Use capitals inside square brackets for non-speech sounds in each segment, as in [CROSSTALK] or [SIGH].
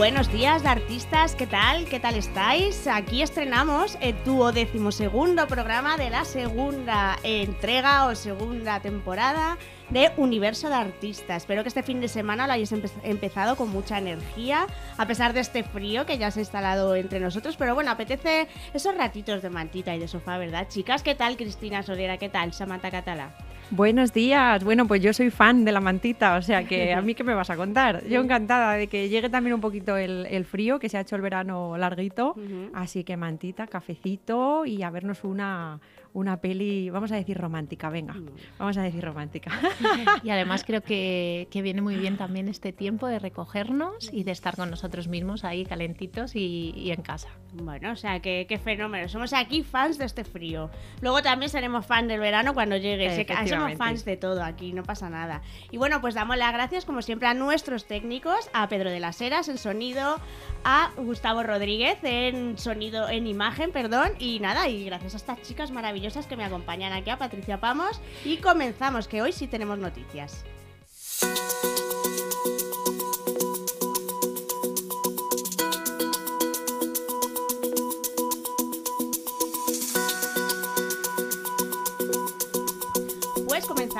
Buenos días, artistas, ¿qué tal? ¿Qué tal estáis? Aquí estrenamos el duodecimosegundo programa de la segunda entrega o segunda temporada de Universo de Artistas. Espero que este fin de semana lo hayáis empe- empezado con mucha energía, a pesar de este frío que ya se ha instalado entre nosotros. Pero bueno, apetece esos ratitos de mantita y de sofá, ¿verdad, chicas? ¿Qué tal, Cristina Solera? ¿Qué tal, Samantha Catala? Buenos días. Bueno, pues yo soy fan de la mantita, o sea que a mí [LAUGHS] qué me vas a contar. Yo encantada de que llegue también un poquito el, el frío, que se ha hecho el verano larguito. Así que mantita, cafecito y a vernos una, una peli, vamos a decir romántica, venga. Vamos a decir romántica. [LAUGHS] Y además creo que, que viene muy bien también este tiempo de recogernos y de estar con nosotros mismos ahí calentitos y, y en casa. Bueno, o sea, qué, qué fenómeno. Somos aquí fans de este frío. Luego también seremos fan del verano cuando llegue. Somos fans de todo aquí, no pasa nada. Y bueno, pues damos las gracias, como siempre, a nuestros técnicos, a Pedro de las Heras en sonido, a Gustavo Rodríguez en sonido, en imagen, perdón. Y nada, y gracias a estas chicas maravillosas que me acompañan aquí, a Patricia Pamos. Y comenzamos, que hoy sí tenemos noticias.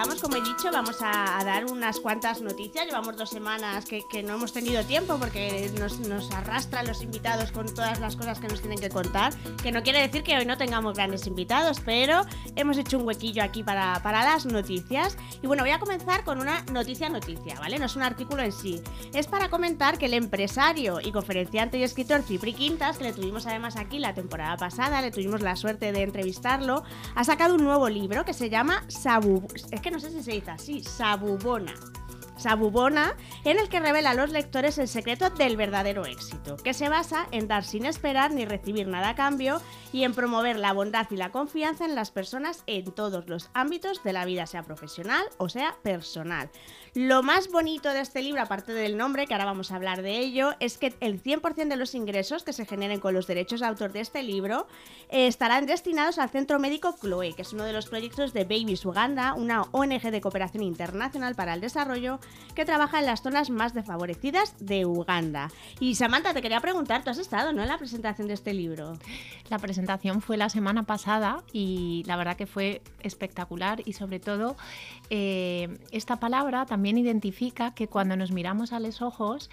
Como he dicho, vamos a, dar unas cuantas noticias. Llevamos dos semanas que, no hemos tenido tiempo porque nos, arrastran los invitados con todas las cosas que nos tienen que contar. Que no quiere decir que hoy no tengamos grandes invitados, pero hemos hecho un huequillo aquí para, para las noticias. Y bueno, voy a comenzar con una noticia noticia, ¿vale? No es un artículo en sí. Es para comentar que el empresario y conferenciante y escritor Cipri Quintas, que le tuvimos además aquí la temporada pasada, le tuvimos la suerte de entrevistarlo, ha sacado un nuevo libro que se llama Sabu... Es que no sé si se dice así, Sabubona. Sabubona, en el que revela a los lectores el secreto del verdadero éxito, que se basa en dar sin esperar ni recibir nada a cambio y en promover la bondad y la confianza en las personas en todos los ámbitos de la vida, sea profesional o sea personal. Lo más bonito de este libro, aparte del nombre, que ahora vamos a hablar de ello, es que el 100% de los ingresos que se generen con los derechos de autor de este libro eh, estarán destinados al Centro Médico Chloe, que es uno de los proyectos de Babies Uganda, una ONG de cooperación internacional para el desarrollo que trabaja en las zonas más desfavorecidas de Uganda. Y Samantha, te quería preguntar, tú has estado, ¿no?, en la presentación de este libro. La presentación fue la semana pasada y la verdad que fue espectacular y sobre todo eh, esta palabra también identifica que cuando nos miramos a los ojos,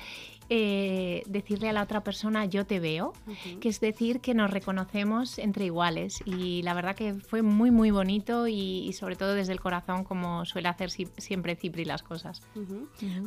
eh, decirle a la otra persona yo te veo, que es decir que nos reconocemos entre iguales y la verdad que fue muy muy bonito y, y sobre todo desde el corazón como suele hacer si- siempre Cipri las cosas.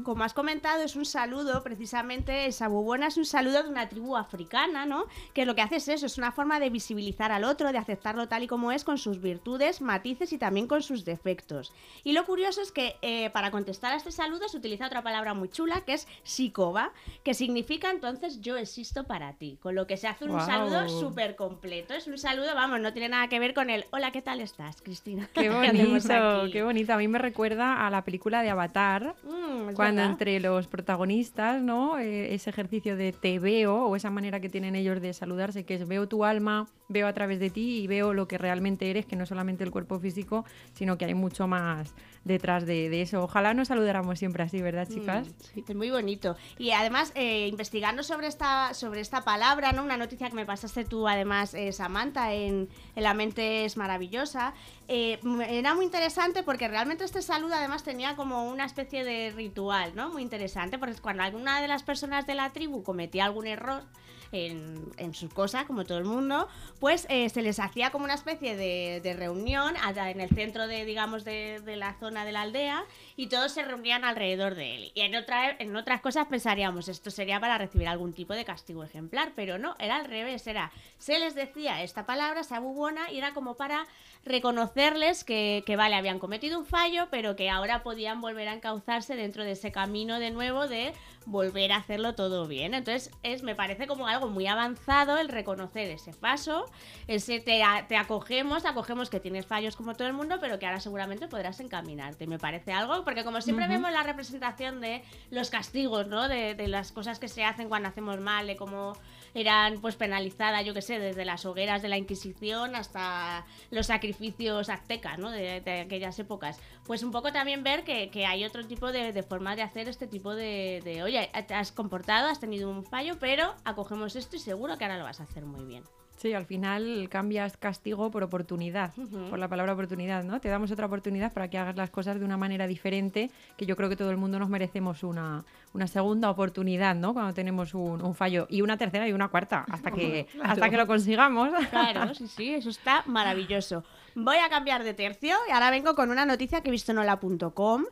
Como has comentado, es un saludo, precisamente, el Sabubona es un saludo de una tribu africana, ¿no? Que lo que hace es eso, es una forma de visibilizar al otro, de aceptarlo tal y como es, con sus virtudes, matices y también con sus defectos. Y lo curioso es que eh, para contestar a este saludo se utiliza otra palabra muy chula, que es psikoba, que significa entonces yo existo para ti, con lo que se hace un saludo súper completo. Es un saludo, vamos, no tiene nada que ver con el hola, ¿qué tal estás, Cristina? Qué [LAUGHS] bonito, qué bonito. A mí me recuerda a la película de Avatar, Mm, cuando verdad. entre los protagonistas, ¿no? Eh, ese ejercicio de te veo o esa manera que tienen ellos de saludarse, que es veo tu alma, veo a través de ti y veo lo que realmente eres, que no solamente el cuerpo físico, sino que hay mucho más detrás de, de eso. Ojalá nos saludáramos siempre así, ¿verdad, chicas? Mm, Es muy bonito. Y además, eh, investigando sobre esta, sobre esta palabra, ¿no? Una noticia que me pasaste tú, además, eh, Samantha, en, en La mente es maravillosa. eh, era muy interesante porque realmente este saludo además tenía como una especie de ritual, ¿no? Muy interesante, porque cuando alguna de las personas de la tribu cometía algún error, en, en su cosa, como todo el mundo, pues eh, se les hacía como una especie de, reunión allá en el centro de, digamos, de, la zona de la aldea y todos se reunían alrededor de él. Y en otras cosas pensaríamos, esto sería para recibir algún tipo de castigo ejemplar, pero no, era al revés, era, se les decía esta palabra, sabubona, y era como para reconocerles que, que, vale, habían cometido un fallo, pero que ahora podían volver a encauzarse dentro de ese camino de nuevo de volver a hacerlo todo bien. Entonces, es, me parece como algo muy avanzado el reconocer ese paso, ese te, te acogemos, acogemos que tienes fallos como todo el mundo, pero que ahora seguramente podrás encaminarte. Me parece algo, porque como siempre vemos la representación de los castigos, ¿no? De, de, las cosas que se hacen cuando hacemos mal, de cómo eran pues penalizadas, yo que sé, desde las hogueras de la Inquisición hasta los sacrificios aztecas, ¿no? De, de aquellas épocas. Pues un poco también ver que, que hay otro tipo de, de, formas de hacer este tipo de, de, oye, te has comportado, has tenido un fallo, pero acogemos esto y seguro que ahora lo vas a hacer muy bien. Sí, al final cambias castigo por oportunidad, uh -huh. por la palabra oportunidad, ¿no? Te damos otra oportunidad para que hagas las cosas de una manera diferente, que yo creo que todo el mundo nos merecemos una, una segunda oportunidad, ¿no? Cuando tenemos un, un, fallo. Y una tercera y una cuarta, hasta que, claro. hasta que lo consigamos. Claro, sí, sí, eso está maravilloso. Voy a cambiar de tercio y ahora vengo con una noticia que he visto en hola.com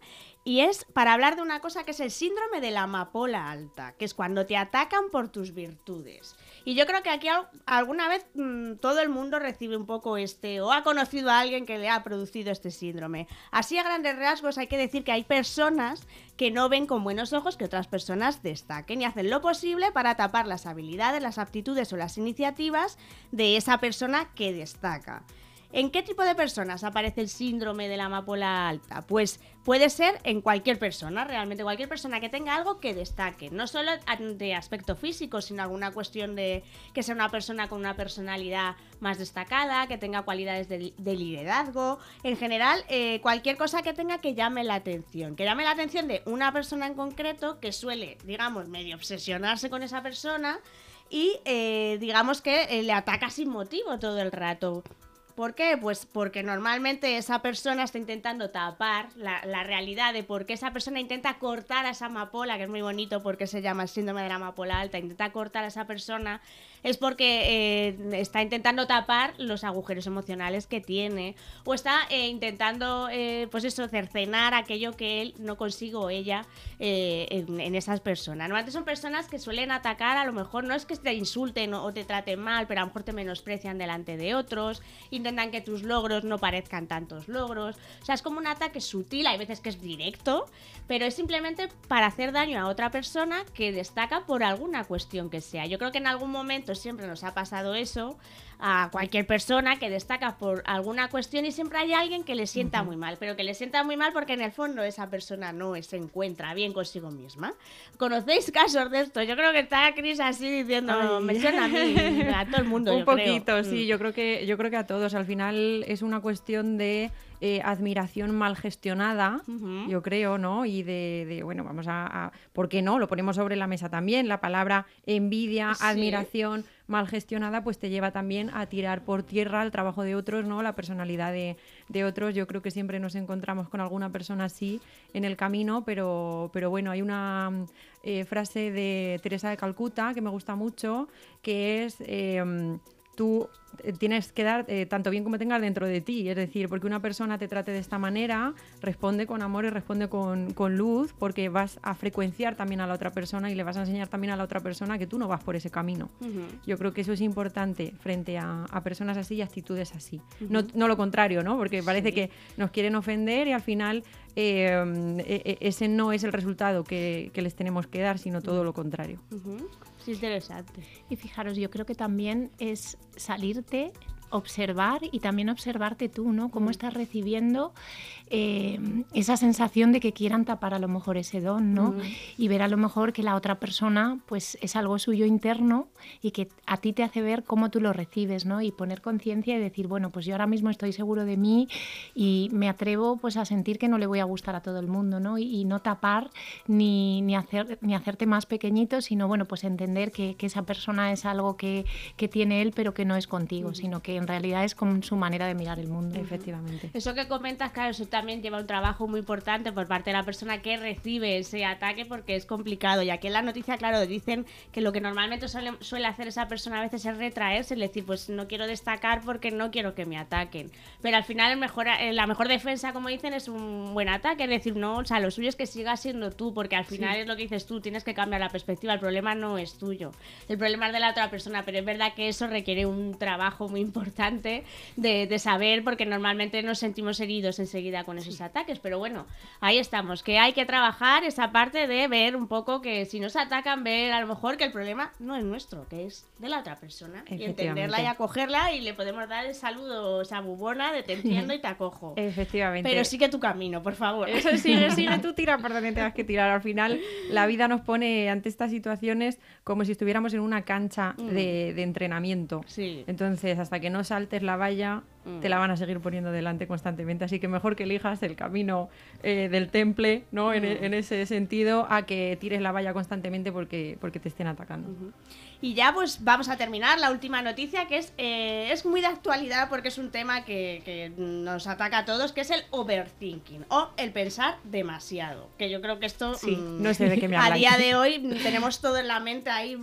y es para hablar de una cosa que es el síndrome de la amapola alta, que es cuando te atacan por tus virtudes. Y yo creo que aquí alguna vez mmm, todo el mundo recibe un poco este, o ha conocido a alguien que le ha producido este síndrome. Así a grandes rasgos hay que decir que hay personas que no ven con buenos ojos que otras personas destaquen y hacen lo posible para tapar las habilidades, las aptitudes o las iniciativas de esa persona que destaca. ¿En qué tipo de personas aparece el síndrome de la amapola alta? Pues puede ser en cualquier persona, realmente cualquier persona que tenga algo que destaque, no solo de aspecto físico, sino alguna cuestión de que sea una persona con una personalidad más destacada, que tenga cualidades de, de liderazgo, en general eh, cualquier cosa que tenga que llame la atención, que llame la atención de una persona en concreto que suele, digamos, medio obsesionarse con esa persona y eh, digamos que eh, le ataca sin motivo todo el rato. ¿Por qué? Pues porque normalmente esa persona está intentando tapar la, realidad de por qué esa persona intenta cortar a esa amapola, que es muy bonito porque se llama el síndrome de la amapola alta, intenta cortar a esa persona, es porque eh, está intentando tapar los agujeros emocionales que tiene o está eh, intentando, eh, pues cercenar aquello que él no consigue o ella en, en, esas personas. Normalmente son personas que suelen atacar, a lo mejor no es que te insulten o te traten mal, pero a lo mejor te menosprecian delante de otros, intentan que tus logros no parezcan tantos logros. O sea, es como un ataque sutil, hay veces que es directo, pero es simplemente para hacer daño a otra persona que destaca por alguna cuestión que sea. Yo creo que en algún momento siempre nos ha pasado eso a cualquier persona que destaca por alguna cuestión y siempre hay alguien que le sienta uh -huh. muy mal, pero que le sienta muy mal porque en el fondo esa persona no se encuentra bien consigo misma. ¿Conocéis casos de esto? Yo creo que está Cris así diciendo, Ay. me suena a mí, a todo el [LAUGHS] mundo. Un yo poquito, creo. sí, yo creo que yo creo que a todos. Al final es una cuestión de eh, admiración mal gestionada, uh -huh. yo creo, ¿no? Y de, de bueno, vamos a, a, ¿por qué no? Lo ponemos sobre la mesa también. La palabra envidia, sí. admiración mal gestionada, pues te lleva también a tirar por tierra el trabajo de otros, ¿no? La personalidad de, de otros. Yo creo que siempre nos encontramos con alguna persona así en el camino, pero, pero bueno, hay una eh, frase de Teresa de Calcuta que me gusta mucho, que es... Eh, tú eh, tienes que dar eh, tanto bien como tengas dentro de ti. Es decir, porque una persona te trate de esta manera, responde con amor y responde con, con, luz, porque vas a frecuenciar también a la otra persona y le vas a enseñar también a la otra persona que tú no vas por ese camino. Uh -huh. Yo creo que eso es importante frente a, a personas así y actitudes así. Uh -huh. no, no, lo contrario, ¿no? Porque parece sí. que nos quieren ofender y al final eh, ese no es el resultado que, que, les tenemos que dar, sino todo lo contrario. Interesante. Y fijaros, yo creo que también es salirte observar y también observarte tú, ¿no? Cómo estás recibiendo eh, esa sensación de que quieran tapar a lo mejor ese don, ¿no? Mm. Y ver a lo mejor que la otra persona, pues es algo suyo interno y que a ti te hace ver cómo tú lo recibes, ¿no? Y poner conciencia y decir, bueno, pues yo ahora mismo estoy seguro de mí y me atrevo pues a sentir que no le voy a gustar a todo el mundo, ¿no? Y, y no tapar ni, ni, hacer, ni hacerte más pequeñito, sino, bueno, pues entender que, que esa persona es algo que, que, tiene él, pero que no es contigo, mm. sino que en realidad es con su manera de mirar el mundo. Efectivamente. Eso que comentas, claro, eso también lleva un trabajo muy importante por parte de la persona que recibe ese ataque porque es complicado. Y aquí en la noticia, claro, dicen que lo que normalmente suele, suele hacer esa persona a veces es retraerse, es decir, pues no quiero destacar porque no quiero que me ataquen. Pero al final el mejor, eh, la mejor defensa, como dicen, es un buen ataque. Es decir, no, o sea, lo suyo es que sigas siendo tú, porque al final sí. es lo que dices tú, tienes que cambiar la perspectiva. El problema no es tuyo, el problema es de la otra persona, pero es verdad que eso requiere un trabajo muy importante importante de, de, saber, porque normalmente nos sentimos heridos enseguida con esos ataques. Pero bueno, ahí estamos, que hay que trabajar esa parte de ver un poco que si nos atacan, ver a lo mejor que el problema no es nuestro, que es de la otra persona. Y entenderla y acogerla y le podemos dar el saludo, esa bubona de te entiendo y te acojo. Efectivamente. Pero sigue tu camino, por favor. Eso sigue, sigue [LAUGHS] tú, tira por donde tengas que tirar. Al final, la vida nos pone ante estas situaciones como si estuviéramos en una cancha mm. de, de, entrenamiento. Sí. Entonces, hasta que no saltes la valla, te la van a seguir poniendo delante constantemente. Así que mejor que elijas el camino eh, del temple, ¿no? En, en, ese sentido, a que tires la valla constantemente porque, porque te estén atacando. Y ya pues vamos a terminar la última noticia que es, eh, es muy de actualidad porque es un tema que, que, nos ataca a todos, que es el overthinking o el pensar demasiado. Que yo creo que esto sí, mm, no sé de qué me [LAUGHS] a día de hoy tenemos todo en la mente ahí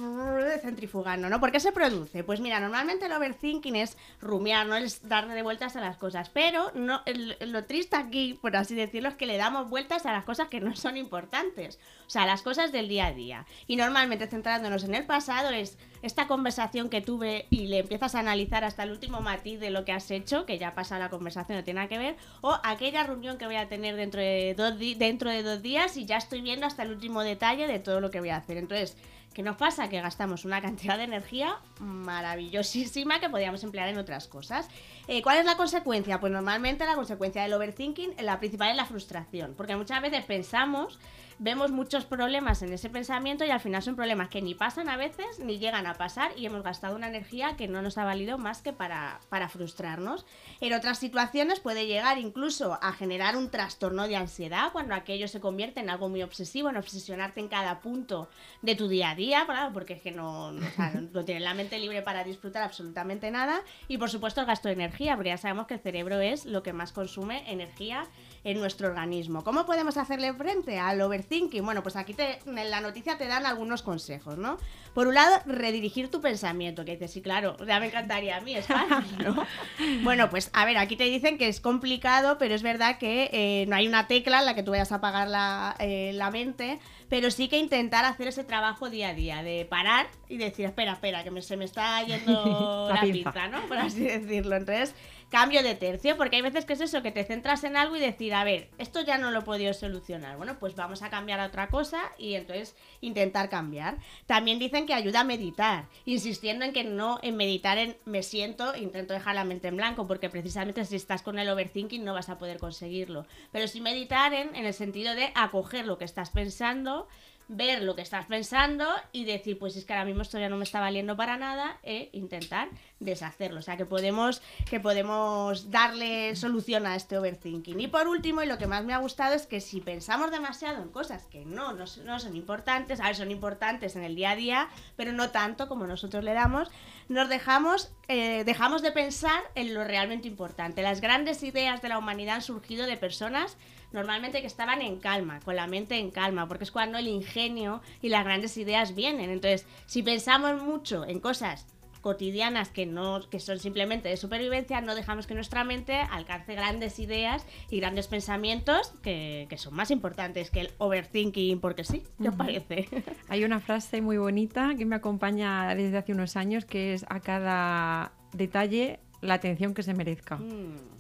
centrifugando, ¿no? ¿Por qué se produce? Pues mira, normalmente el overthinking es rumiar, no es darle vueltas a las cosas, pero no, lo triste aquí, por así decirlo, es que le damos vueltas a las cosas que no son importantes, o sea, las cosas del día a día. Y normalmente centrándonos en el pasado es esta conversación que tuve y le empiezas a analizar hasta el último matiz de lo que has hecho, que ya pasa la conversación, no tiene nada que ver, o aquella reunión que voy a tener dentro de dos, dentro de dos días y ya estoy viendo hasta el último detalle de todo lo que voy a hacer. Entonces, ¿Qué nos pasa? Que gastamos una cantidad de energía maravillosísima que podríamos emplear en otras cosas. Eh, ¿Cuál es la consecuencia? Pues normalmente la consecuencia del overthinking, la principal es la frustración, porque muchas veces pensamos vemos muchos problemas en ese pensamiento y al final son problemas que ni pasan a veces ni llegan a pasar y hemos gastado una energía que no nos ha valido más que para, para frustrarnos. En otras situaciones puede llegar incluso a generar un trastorno de ansiedad cuando aquello se convierte en algo muy obsesivo, en obsesionarte en cada punto de tu día a día, porque es que no, no, tienes la mente libre para disfrutar absolutamente nada. Y por supuesto el gasto de energía, porque ya sabemos que el cerebro es lo que más consume energía en nuestro organismo. ¿Cómo podemos hacerle frente al overthinking? Bueno, pues aquí te, en la noticia te dan algunos consejos, ¿no? Por un lado, redirigir tu pensamiento, que dices, sí, claro, ya me encantaría a mí, es fácil, ¿no? [LAUGHS] bueno, pues a ver, aquí te dicen que es complicado, pero es verdad que eh, no hay una tecla en la que tú vayas a apagar la, eh, la mente, pero sí que intentar hacer ese trabajo día a día, de parar y decir, espera, espera, que se me está yendo [LAUGHS] la, la pinza, ¿no? Por así decirlo. Entonces, cambio de tercio, porque hay veces que es eso, que te centras en algo y decir, a ver, esto ya no lo he podido solucionar. Bueno, pues vamos a cambiar a otra cosa y entonces intentar cambiar. También dicen que ayuda a meditar, insistiendo en que no en meditar en me siento, intento dejar la mente en blanco, porque precisamente si estás con el overthinking no vas a poder conseguirlo. Pero sí meditar en, en el sentido de acoger lo que estás pensando ver lo que estás pensando y decir, pues es que ahora mismo esto ya no me está valiendo para nada e intentar deshacerlo. O sea, que podemos, que podemos darle solución a este overthinking. Y por último, y lo que más me ha gustado es que si pensamos demasiado en cosas que no, no, son importantes, a ver, son importantes en el día a día, pero no tanto como nosotros le damos, nos dejamos, eh, dejamos de pensar en lo realmente importante. Las grandes ideas de la humanidad han surgido de personas normalmente que estaban en calma, con la mente en calma, porque es cuando el ingenio y las grandes ideas vienen. Entonces, si pensamos mucho en cosas cotidianas que no que son simplemente de supervivencia, no dejamos que nuestra mente alcance grandes ideas y grandes pensamientos que, que son más importantes que el overthinking, porque sí, ¿qué os parece? [LAUGHS] Hay una frase muy bonita que me acompaña desde hace unos años que es a cada detalle la atención que se merezca. Mm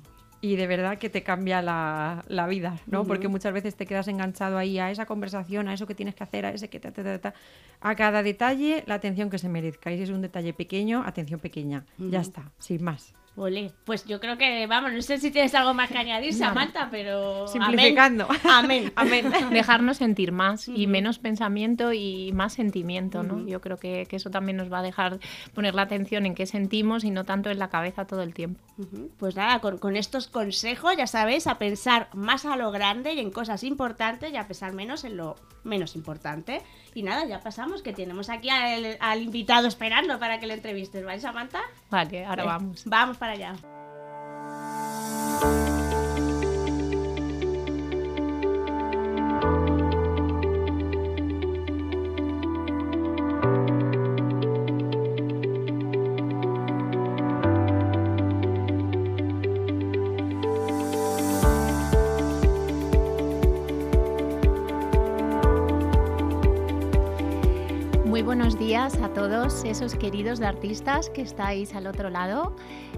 y de verdad que te cambia la, la vida, ¿no? Porque muchas veces te quedas enganchado ahí a esa conversación, a eso que tienes que hacer, a ese que ta, ta, ta, ta. A cada detalle, la atención que se merezca. Y si es un detalle pequeño, atención pequeña. Ya está, sin más. Ole, pues yo creo que, vamos, no sé si tienes algo más que añadir, Samantha, pero... Simplificando. [LAUGHS] Amén. Amén. Dejarnos sentir más y menos pensamiento y más sentimiento, ¿no? Yo creo que, que, eso también nos va a dejar poner la atención en qué sentimos y no tanto en la cabeza todo el tiempo. Pues nada, con, con, estos consejos, ya sabéis, a pensar más a lo grande y en cosas importantes y a pensar menos en lo menos importante. Y nada, ya pasamos, que tenemos aquí al, al invitado esperando para que le entrevistes, ¿vale, Samantha? Vale, ahora vamos. Vamos para allá. Todos esos queridos de artistas que estáis al otro lado.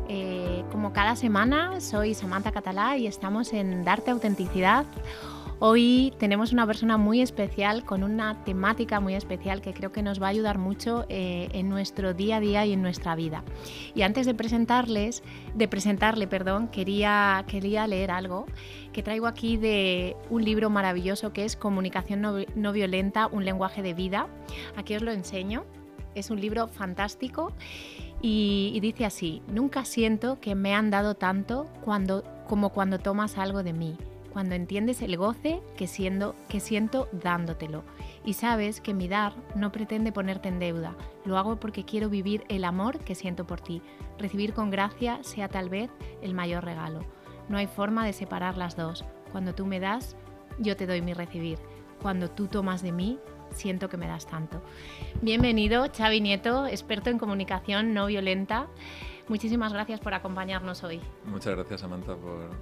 Eh, como cada semana, soy Samantha Catalá y estamos en Darte Autenticidad. Hoy tenemos una persona muy especial con una temática muy especial que creo que nos va a ayudar mucho eh, en nuestro día a día y en nuestra vida. Y antes de presentarles, de presentarle, perdón, quería, quería leer algo que traigo aquí de un libro maravilloso que es Comunicación no, violenta, un lenguaje de vida. Aquí os lo enseño. Es un libro fantástico y, dice así, nunca siento que me han dado tanto cuando, como cuando tomas algo de mí cuando entiendes el goce que, siendo, que siento dándotelo y sabes que mi dar no pretende ponerte en deuda, lo hago porque quiero vivir el amor que siento por ti. Recibir con gracia sea tal vez el mayor regalo. No hay forma de separar las dos. Cuando tú me das, yo te doy mi recibir. Cuando tú tomas de mí, siento que me das tanto. Bienvenido, Xavi Nieto, experto en comunicación no violenta. Muchísimas gracias por acompañarnos hoy. Muchas gracias, Samantha,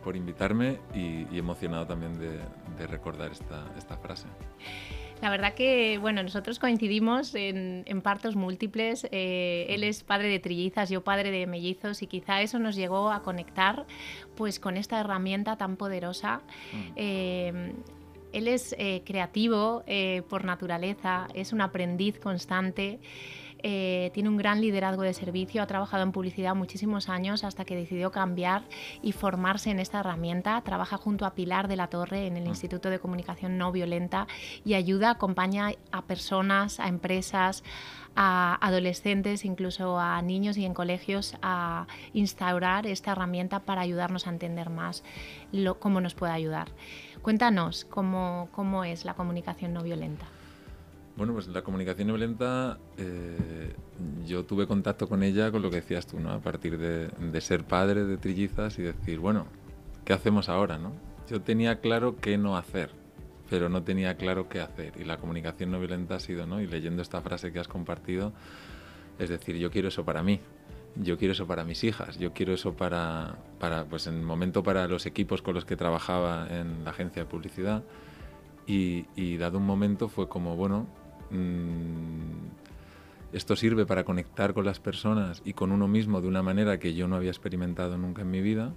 por, invitarme y, emocionado también de, recordar esta, frase. La verdad que, bueno, nosotros coincidimos en, partos múltiples. Eh, él es padre de trillizas, yo padre de mellizos y quizá eso nos llegó a conectar pues con esta herramienta tan poderosa. Mm. Eh, él es eh, creativo por naturaleza, es un aprendiz constante. Eh, tiene un gran liderazgo de servicio, ha trabajado en publicidad muchísimos años hasta que decidió cambiar y formarse en esta herramienta. Trabaja junto a Pilar de la Torre en el mm. Instituto de Comunicación No Violenta y ayuda, acompaña a personas, a empresas, a adolescentes, incluso a niños y en colegios a instaurar esta herramienta para ayudarnos a entender más cómo nos puede ayudar. Cuéntanos cómo, cómo es la comunicación no violenta. Bueno, pues la comunicación violenta, eh, yo tuve contacto con ella con lo que decías tú, ¿no? A partir de, ser padre de trillizas y decir, bueno, ¿qué hacemos ahora, no? Yo tenía claro qué no hacer, pero no tenía claro qué hacer. Y la comunicación no violenta ha sido, ¿no? Y leyendo esta frase que has compartido, es decir, yo quiero eso para mí, yo quiero eso para mis hijas, yo quiero eso para, para pues en el momento para los equipos con los que trabajaba en la agencia de publicidad. Y, y dado un momento fue como, bueno, Mm, esto sirve para conectar con las personas y con uno mismo de una manera que yo no había experimentado nunca en mi vida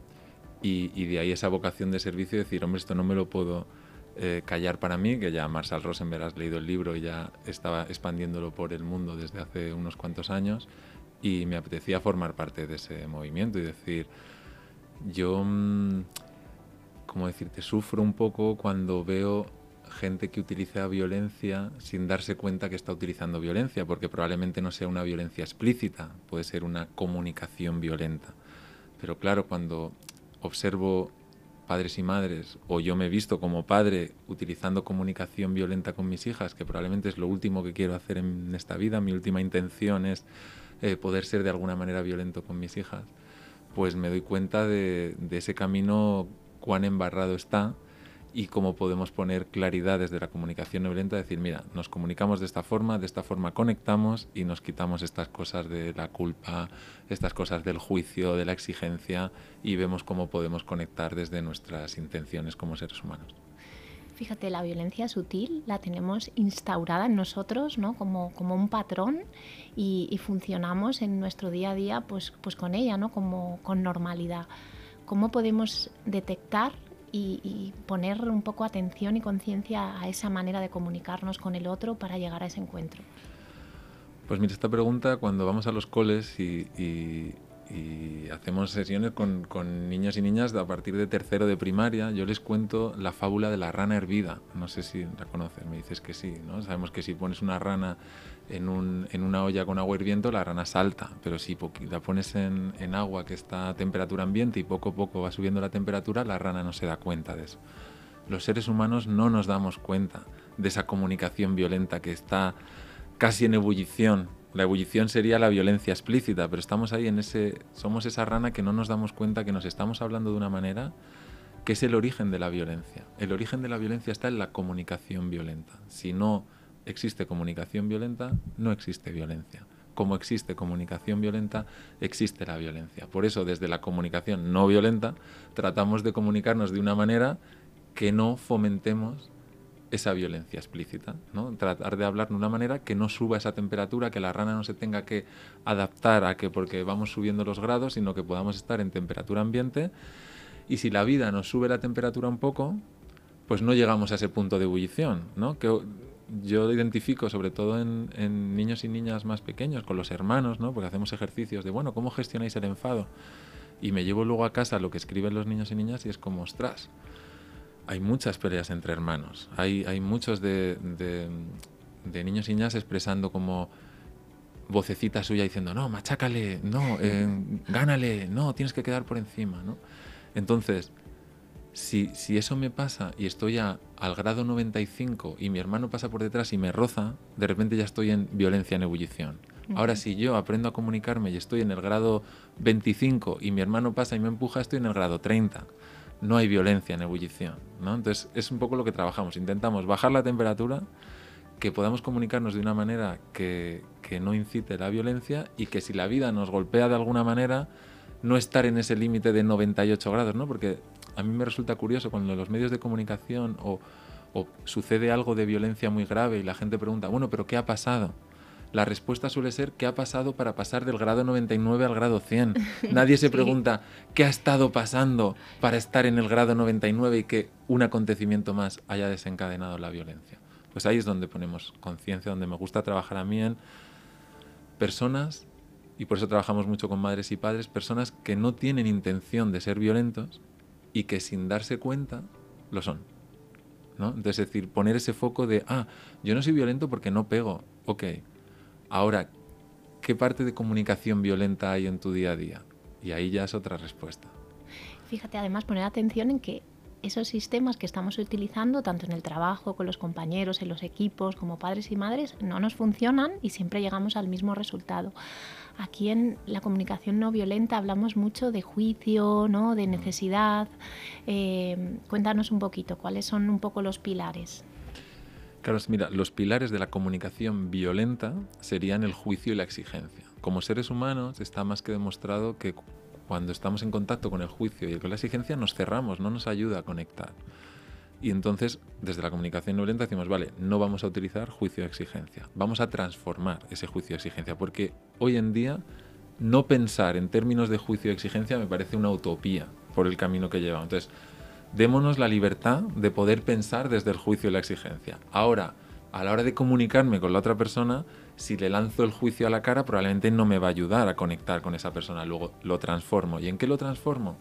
y, de ahí esa vocación de servicio, decir, hombre, esto no me lo puedo eh, callar para mí, que ya Marshall Rosenberg has leído el libro y ya estaba expandiéndolo por el mundo desde hace unos cuantos años y me apetecía formar parte de ese movimiento y decir, yo, mm, como decirte, sufro un poco cuando veo gente que utiliza violencia sin darse cuenta que está utilizando violencia, porque probablemente no sea una violencia explícita, puede ser una comunicación violenta. Pero claro, cuando observo padres y madres, o yo me he visto como padre utilizando comunicación violenta con mis hijas, que probablemente es lo último que quiero hacer en esta vida, mi última intención es eh, poder ser de alguna manera violento con mis hijas, pues me doy cuenta de, de ese camino cuán embarrado está y cómo podemos poner claridad desde la comunicación no violenta, decir, mira, nos comunicamos de esta forma, de esta forma conectamos y nos quitamos estas cosas de la culpa, estas cosas del juicio, de la exigencia y vemos cómo podemos conectar desde nuestras intenciones como seres humanos. Fíjate, la violencia sutil la tenemos instaurada en nosotros ¿no? como, como un patrón y, y, funcionamos en nuestro día a día pues, pues con ella, ¿no? como con normalidad. ¿Cómo podemos detectar y, poner un poco atención y conciencia a esa manera de comunicarnos con el otro para llegar a ese encuentro? Pues mira, esta pregunta cuando vamos a los coles y, hacemos sesiones con, con, niños y niñas a partir de tercero de primaria, yo les cuento la fábula de la rana hervida. No sé si la conoces, me dices que sí, ¿no? Sabemos que si pones una rana en, un, en, una olla con agua hirviendo, la rana salta, pero si la pones en, en, agua que está a temperatura ambiente y poco a poco va subiendo la temperatura, la rana no se da cuenta de eso. Los seres humanos no nos damos cuenta de esa comunicación violenta que está casi en ebullición. La ebullición sería la violencia explícita, pero estamos ahí en ese, somos esa rana que no nos damos cuenta que nos estamos hablando de una manera que es el origen de la violencia. El origen de la violencia está en la comunicación violenta. Si no existe comunicación violenta, no existe violencia. Como existe comunicación violenta, existe la violencia. Por eso, desde la comunicación no violenta, tratamos de comunicarnos de una manera que no fomentemos esa violencia explícita, ¿no? Tratar de hablar de una manera que no suba esa temperatura, que la rana no se tenga que adaptar a que porque vamos subiendo los grados, sino que podamos estar en temperatura ambiente. Y si la vida nos sube la temperatura un poco, pues no llegamos a ese punto de ebullición, ¿no? Que yo identifico sobre todo en, niños y niñas más pequeños, con los hermanos, ¿no? Porque hacemos ejercicios de, bueno, ¿cómo gestionáis el enfado? Y me llevo luego a casa lo que escriben los niños y niñas y es como, ostras, hay muchas peleas entre hermanos. Hay, hay muchos de, de, niños y niñas expresando como vocecita suya diciendo, no, machácale, no, [LAUGHS] eh, gánale, no, tienes que quedar por encima, ¿no? Entonces, si, si eso me pasa y estoy al grado 95 y mi hermano pasa por detrás y me roza, de repente ya estoy en violencia en ebullición. Ahora, si yo aprendo a comunicarme y estoy en el grado 25 y mi hermano pasa y me empuja, estoy en el grado 30 no hay violencia en ebullición. ¿no? Entonces es un poco lo que trabajamos. Intentamos bajar la temperatura, que podamos comunicarnos de una manera que, que no incite la violencia y que si la vida nos golpea de alguna manera, no estar en ese límite de 98 grados, ¿no? Porque a mí me resulta curioso cuando los medios de comunicación o, o sucede algo de violencia muy grave y la gente pregunta, bueno, pero ¿qué ha pasado? La respuesta suele ser qué ha pasado para pasar del grado 99 al grado 100. [LAUGHS] Nadie se pregunta qué ha estado pasando para estar en el grado 99 y que un acontecimiento más haya desencadenado la violencia. Pues ahí es donde ponemos conciencia, donde me gusta trabajar a mí en personas, y por eso trabajamos mucho con madres y padres, personas que no tienen intención de ser violentos y que sin darse cuenta lo son. ¿no? Entonces, es decir, poner ese foco de, ah, yo no soy violento porque no pego, ok, Ahora, ¿qué parte de comunicación violenta hay en tu día a día? Y ahí ya es otra respuesta. Fíjate, además, poner atención en que esos sistemas que estamos utilizando, tanto en el trabajo, con los compañeros, en los equipos, como padres y madres, no nos funcionan y siempre llegamos al mismo resultado. Aquí en la comunicación no violenta hablamos mucho de juicio, ¿no? de necesidad. Eh, cuéntanos un poquito, ¿cuáles son un poco los pilares? Claro, mira, los pilares de la comunicación violenta serían el juicio y la exigencia. Como seres humanos está más que demostrado que cuando estamos en contacto con el juicio y con la exigencia nos cerramos, no nos ayuda a conectar. Y entonces, desde la comunicación violenta decimos, vale, no vamos a utilizar juicio y exigencia, vamos a transformar ese juicio y exigencia, porque hoy en día no pensar en términos de juicio y exigencia me parece una utopía por el camino que llevamos. Entonces, démonos la libertad de poder pensar desde el juicio y la exigencia. Ahora, a la hora de comunicarme con la otra persona, si le lanzo el juicio a la cara, probablemente no me va a ayudar a conectar con esa persona. Luego lo transformo. ¿Y en qué lo transformo?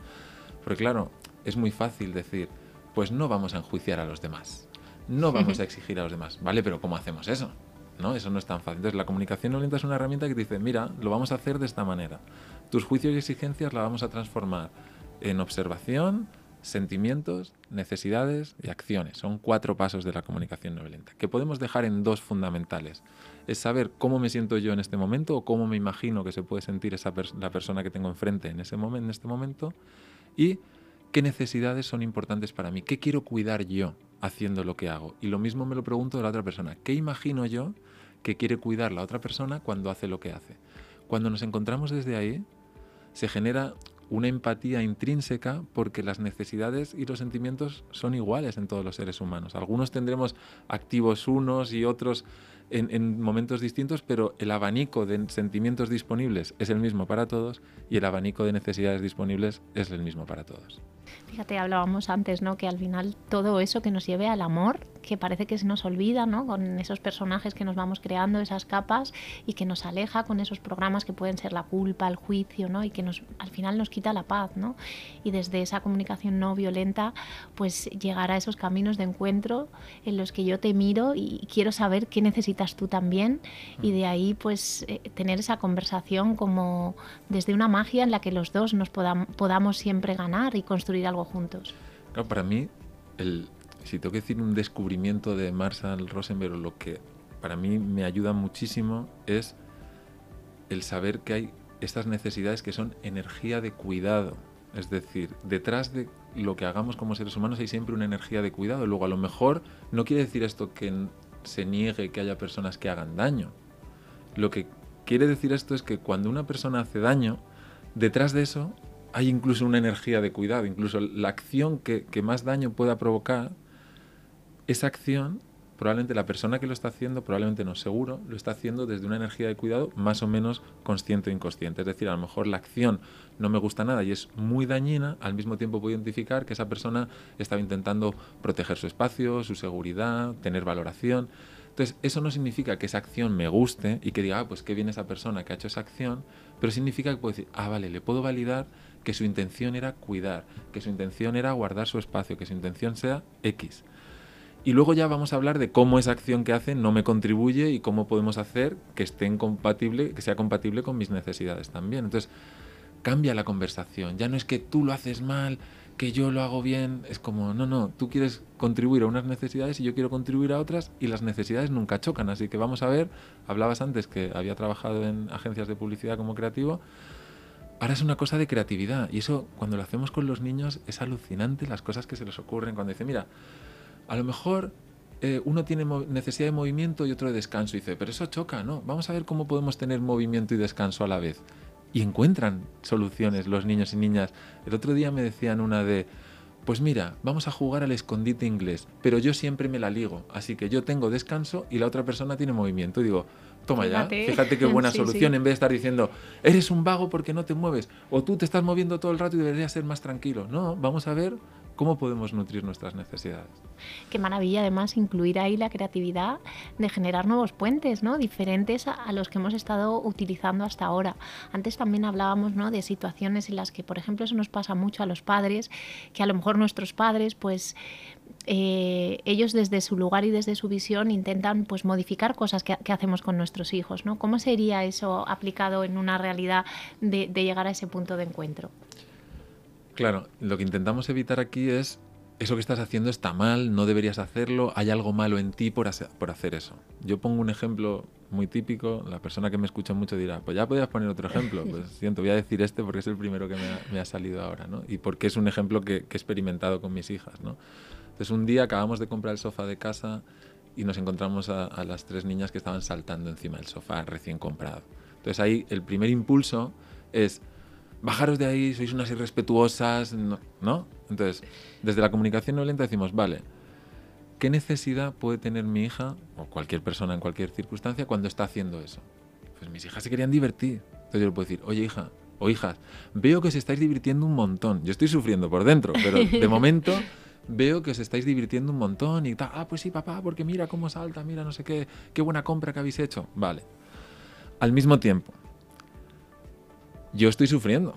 Porque claro, es muy fácil decir, pues no vamos a enjuiciar a los demás. No vamos a [LAUGHS] exigir a los demás. ¿Vale? Pero ¿cómo hacemos eso? ¿No? Eso no es tan fácil. Entonces, la comunicación no lenta es una herramienta que te dice, mira, lo vamos a hacer de esta manera. Tus juicios y exigencias la vamos a transformar en observación, sentimientos, necesidades y acciones. Son cuatro pasos de la comunicación no violenta, que podemos dejar en dos fundamentales. Es saber cómo me siento yo en este momento o cómo me imagino que se puede sentir esa la persona que tengo enfrente en, ese momento, en este momento y qué necesidades son importantes para mí, qué quiero cuidar yo haciendo lo que hago. Y lo mismo me lo pregunto de la otra persona, ¿qué imagino yo que quiere cuidar la otra persona cuando hace lo que hace? Cuando nos encontramos desde ahí, se genera una empatía intrínseca porque las necesidades y los sentimientos son iguales en todos los seres humanos. Algunos tendremos activos unos y otros en, momentos distintos, pero el abanico de sentimientos disponibles es el mismo para todos y el abanico de necesidades disponibles es el mismo para todos. Fíjate, hablábamos antes, ¿no? Que al final todo eso que nos lleve al amor, que parece que se nos olvida, ¿no? Con esos personajes que nos vamos creando, esas capas, y que nos aleja con esos programas que pueden ser la culpa, el juicio, ¿no? Y que nos, al final nos quita la paz, ¿no? Y desde esa comunicación no violenta, pues llegar a esos caminos de encuentro en los que yo te miro y quiero saber qué necesitas tú también, y de ahí, pues, eh, tener esa conversación como desde una magia en la que los dos nos podamos siempre ganar y construir algo juntos. Claro, para mí, el, si tengo que decir un descubrimiento de Marshall Rosenberg, lo que para mí me ayuda muchísimo es el saber que hay estas necesidades que son energía de cuidado. Es decir, detrás de lo que hagamos como seres humanos hay siempre una energía de cuidado. Luego, a lo mejor no quiere decir esto que se niegue que haya personas que hagan daño. Lo que quiere decir esto es que cuando una persona hace daño, detrás de eso hay incluso una energía de cuidado, incluso la acción que, más daño pueda provocar esa acción probablemente la persona que lo está haciendo, probablemente no seguro, lo está haciendo desde una energía de cuidado más o menos consciente o inconsciente. Es decir, a lo mejor la acción no me gusta nada y es muy dañina, al mismo tiempo puedo identificar que esa persona estaba intentando proteger su espacio, su seguridad, tener valoración. Entonces, eso no significa que esa acción me guste y que diga, ah, pues qué bien esa persona que ha hecho esa acción, pero significa que puedo decir, ah, vale, le puedo validar que su intención era cuidar, que su intención era guardar su espacio, que su intención sea X. Y luego ya vamos a hablar de cómo esa acción que hace no me contribuye y cómo podemos hacer que esté compatible, que sea compatible con mis necesidades también. Entonces, cambia la conversación. Ya no es que tú lo haces mal, que yo lo hago bien. Es como, no, no, tú quieres contribuir a unas necesidades y yo quiero contribuir a otras y las necesidades nunca chocan. Así que vamos a ver, hablabas antes que había trabajado en agencias de publicidad como creativo. Ahora es una cosa de creatividad y eso cuando lo hacemos con los niños es alucinante las cosas que se les ocurren cuando dicen, mira, a lo mejor eh, uno tiene necesidad de movimiento y otro de descanso. Y dice, pero eso choca, ¿no? Vamos a ver cómo podemos tener movimiento y descanso a la vez. Y encuentran soluciones los niños y niñas. El otro día me decían una de, pues mira, vamos a jugar al escondite inglés, pero yo siempre me la ligo. Así que yo tengo descanso y la otra persona tiene movimiento. Y digo, toma ya, fíjate qué [LAUGHS] buena solución en vez de estar diciendo, eres un vago porque no te mueves, o tú te estás moviendo todo el rato y deberías ser más tranquilo. No, vamos a ver cómo podemos nutrir nuestras necesidades. Qué maravilla además incluir ahí la creatividad de generar nuevos puentes, ¿no? Diferentes a, los que hemos estado utilizando hasta ahora. Antes también hablábamos, ¿no? De situaciones en las que, por ejemplo, eso nos pasa mucho a los padres, que a lo mejor nuestros padres, pues eh, ellos desde su lugar y desde su visión intentan pues modificar cosas que, hacemos con nuestros hijos, ¿no? ¿Cómo sería eso aplicado en una realidad de llegar a ese punto de encuentro? Claro, lo que intentamos evitar aquí es eso que estás haciendo está mal, no deberías hacerlo, hay algo malo en ti por hacer, por hacer eso. Yo pongo un ejemplo muy típico, la persona que me escucha mucho dirá, pues ya podrías poner otro ejemplo. Pues [LAUGHS] siento, voy a decir este porque es el primero que me ha, salido ahora, ¿no? Y porque es un ejemplo que, he experimentado con mis hijas, ¿no? Entonces un día acabamos de comprar el sofá de casa y nos encontramos a, a las tres niñas que estaban saltando encima del sofá recién comprado. Entonces ahí el primer impulso es bajaros de ahí, sois unas irrespetuosas, ¿no? Entonces, desde la comunicación no lenta decimos, vale, ¿qué necesidad puede tener mi hija o cualquier persona en cualquier circunstancia cuando está haciendo eso? Pues mis hijas se querían divertir. Entonces yo le puedo decir, oye hija o hijas, veo que os estáis divirtiendo un montón. Yo estoy sufriendo por dentro, pero de momento veo que os estáis divirtiendo un montón y tal. Ah, pues sí, papá, porque mira cómo salta, mira no sé qué, qué buena compra que habéis hecho. Vale. Al mismo tiempo, yo estoy sufriendo.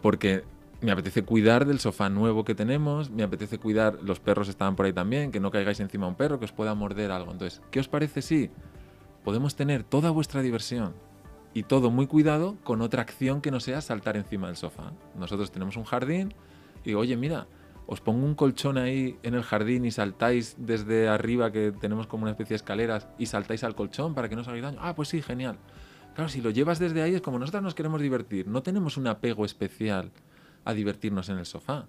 Porque me apetece cuidar del sofá nuevo que tenemos, me apetece cuidar, los perros estaban por ahí también, que no caigáis encima a un perro, que os pueda morder algo. Entonces, ¿qué os parece si podemos tener toda vuestra diversión y todo muy cuidado con otra acción que no sea saltar encima del sofá? Nosotros tenemos un jardín y oye, mira, os pongo un colchón ahí en el jardín y saltáis desde arriba, que tenemos como una especie de escaleras, y saltáis al colchón para que no os hagáis daño. Ah, pues sí, genial. Claro, si lo llevas desde ahí es como nosotros nos queremos divertir, no tenemos un apego especial a divertirnos en el sofá.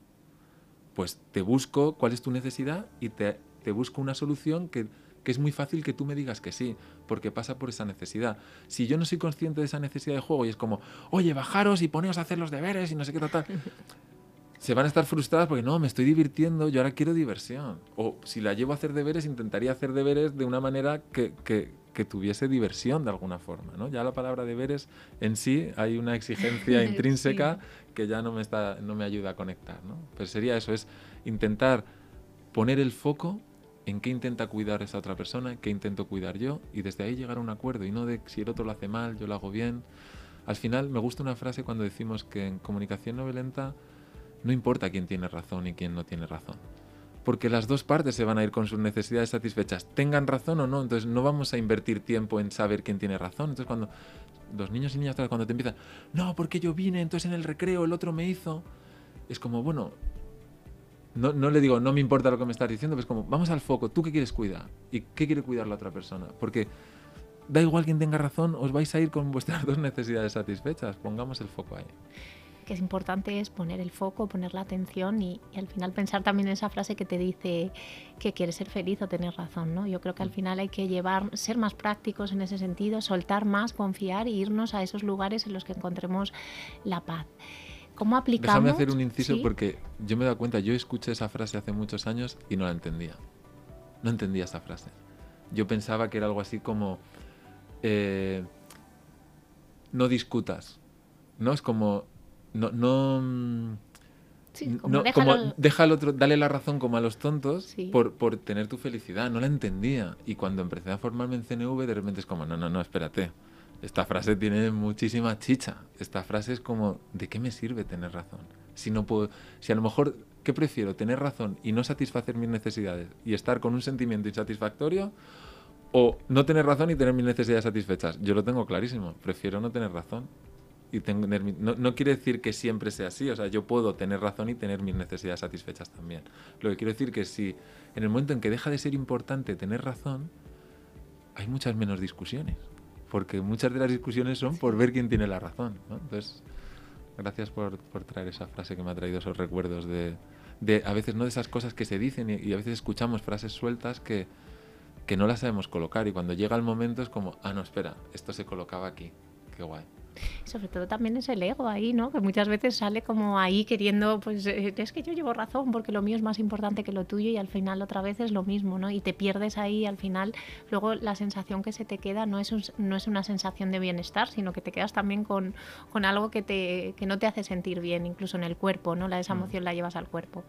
Pues te busco cuál es tu necesidad y te, busco una solución que, es muy fácil que tú me digas que sí, porque pasa por esa necesidad. Si yo no soy consciente de esa necesidad de juego y es como, oye, bajaros y poneos a hacer los deberes y no sé qué tal, [LAUGHS] se van a estar frustradas porque no, me estoy divirtiendo, yo ahora quiero diversión. O si la llevo a hacer deberes, intentaría hacer deberes de una manera que, que tuviese diversión de alguna forma. ¿no? Ya la palabra deberes en sí hay una exigencia [LAUGHS] intrínseca que ya no me, está, no me ayuda a conectar. ¿no? Pero sería eso, es intentar poner el foco en qué intenta cuidar esa otra persona, qué intento cuidar yo, y desde ahí llegar a un acuerdo, y no de si el otro lo hace mal, yo lo hago bien. Al final me gusta una frase cuando decimos que en comunicación no violenta no importa quién tiene razón y quién no tiene razón porque las dos partes se van a ir con sus necesidades satisfechas, tengan razón o no, entonces no vamos a invertir tiempo en saber quién tiene razón. Entonces cuando los niños y niñas cuando te empiezan, no, porque yo vine, entonces en el recreo el otro me hizo, es como, bueno, no, no, le digo, no me importa lo que me estás diciendo, pero es como, vamos al foco, ¿tú qué quieres cuidar? ¿Y qué quiere cuidar la otra persona? Porque da igual quien tenga razón, os vais a ir con vuestras [LAUGHS] dos necesidades satisfechas, pongamos el foco ahí que es importante es poner el foco, poner la atención y, al final pensar también en esa frase que te dice que quieres ser feliz o tener razón. ¿no? Yo creo que al final hay que llevar, ser más prácticos en ese sentido, soltar más, confiar e irnos a esos lugares en los que encontremos la paz. ¿Cómo aplicamos? Déjame hacer un inciso porque yo me he dado cuenta, yo escuché esa frase hace muchos años y no la entendía. No entendía esa frase. Yo pensaba que era algo así como, eh, no discutas, ¿no? Es como, no, no, mm, Sí, como no, déjalo- como deja al otro, dale la razón como a los tontos Sí. por, por tener tu felicidad. No la entendía. Y cuando empecé a formarme en CNV, de repente es como, no, no, no, espérate. Esta frase tiene muchísima chicha. Esta frase es como, ¿de qué me sirve tener razón? Si no puedo, si a lo mejor, ¿qué prefiero? ¿Tener razón y no satisfacer mis necesidades y estar con un sentimiento insatisfactorio? ¿O no tener razón y tener mis necesidades satisfechas? Yo lo tengo clarísimo. Prefiero no tener razón y tener mi- no, no quiere decir que siempre sea así, o sea, yo puedo tener razón y tener mis necesidades satisfechas también. Lo que quiero decir que si en el momento en que deja de ser importante tener razón, hay muchas menos discusiones, porque muchas de las discusiones son por ver quién tiene la razón. ¿no? Entonces, gracias por, por traer esa frase que me ha traído esos recuerdos de, de a veces no de esas cosas que se dicen y, y a veces escuchamos frases sueltas que, que no las sabemos colocar y cuando llega el momento es como, ah, no, espera, esto se colocaba aquí, qué guay. Sobre todo también es el ego ahí, ¿no? Que muchas veces sale como ahí queriendo, pues eh, es que yo llevo razón porque lo mío es más importante que lo tuyo y al final otra vez es lo mismo, ¿no? Y te pierdes ahí al final, luego la sensación que se te queda no es, un- no es una sensación de bienestar, sino que te quedas también con, con algo que, te, que no te hace sentir bien, incluso en el cuerpo, ¿no? La, esa Mm. emoción la llevas al cuerpo.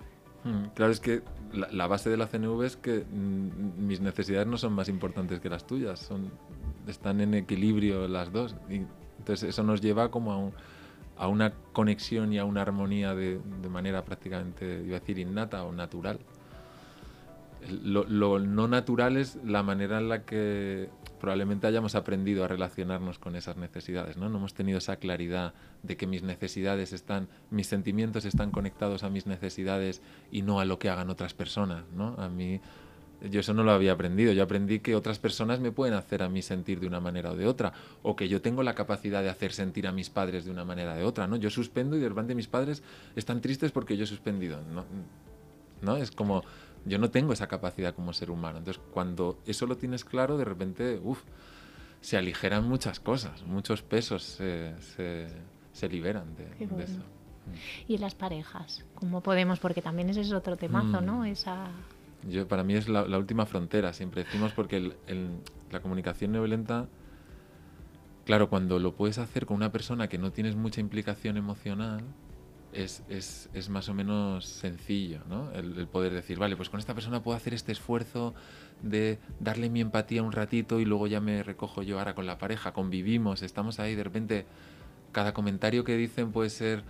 Mm, Claro, es que la, la base de la CNV es que mm, mis necesidades no son más importantes que las tuyas, son, están en equilibrio las dos. Y entonces eso nos lleva como a, un- a una conexión y a una armonía de, de manera prácticamente, iba a decir, innata o natural. Lo, lo no natural es la manera en la que probablemente hayamos aprendido a relacionarnos con esas necesidades, ¿no? No hemos tenido esa claridad de que mis necesidades están, mis sentimientos están conectados a mis necesidades y no a lo que hagan otras personas, ¿no? A mí, yo eso no lo había aprendido. Yo aprendí que otras personas me pueden hacer a mí sentir de una manera o de otra, o que yo tengo la capacidad de hacer sentir a mis padres de una manera o de otra, ¿no? Yo suspendo y de repente mis padres están tristes porque yo he suspendido, ¿no? ¿no? Es como, yo no tengo esa capacidad como ser humano. Entonces, cuando eso lo tienes claro, de repente, uff, se aligeran muchas cosas, muchos pesos se, se, se liberan de, Qué de bueno. eso. Y en las parejas, ¿cómo podemos? Porque también ese es otro temazo, Mm. ¿no? Esa... Yo, para mí es la, última frontera, siempre decimos, porque la comunicación no violenta, claro, cuando lo puedes hacer con una persona que no tienes mucha implicación emocional, es, es- es más o menos sencillo, ¿no? El, el poder decir, vale, pues con esta persona puedo hacer este esfuerzo de darle mi empatía un ratito y luego ya me recojo yo ahora con la pareja, convivimos, estamos ahí, de repente cada comentario que dicen puede ser,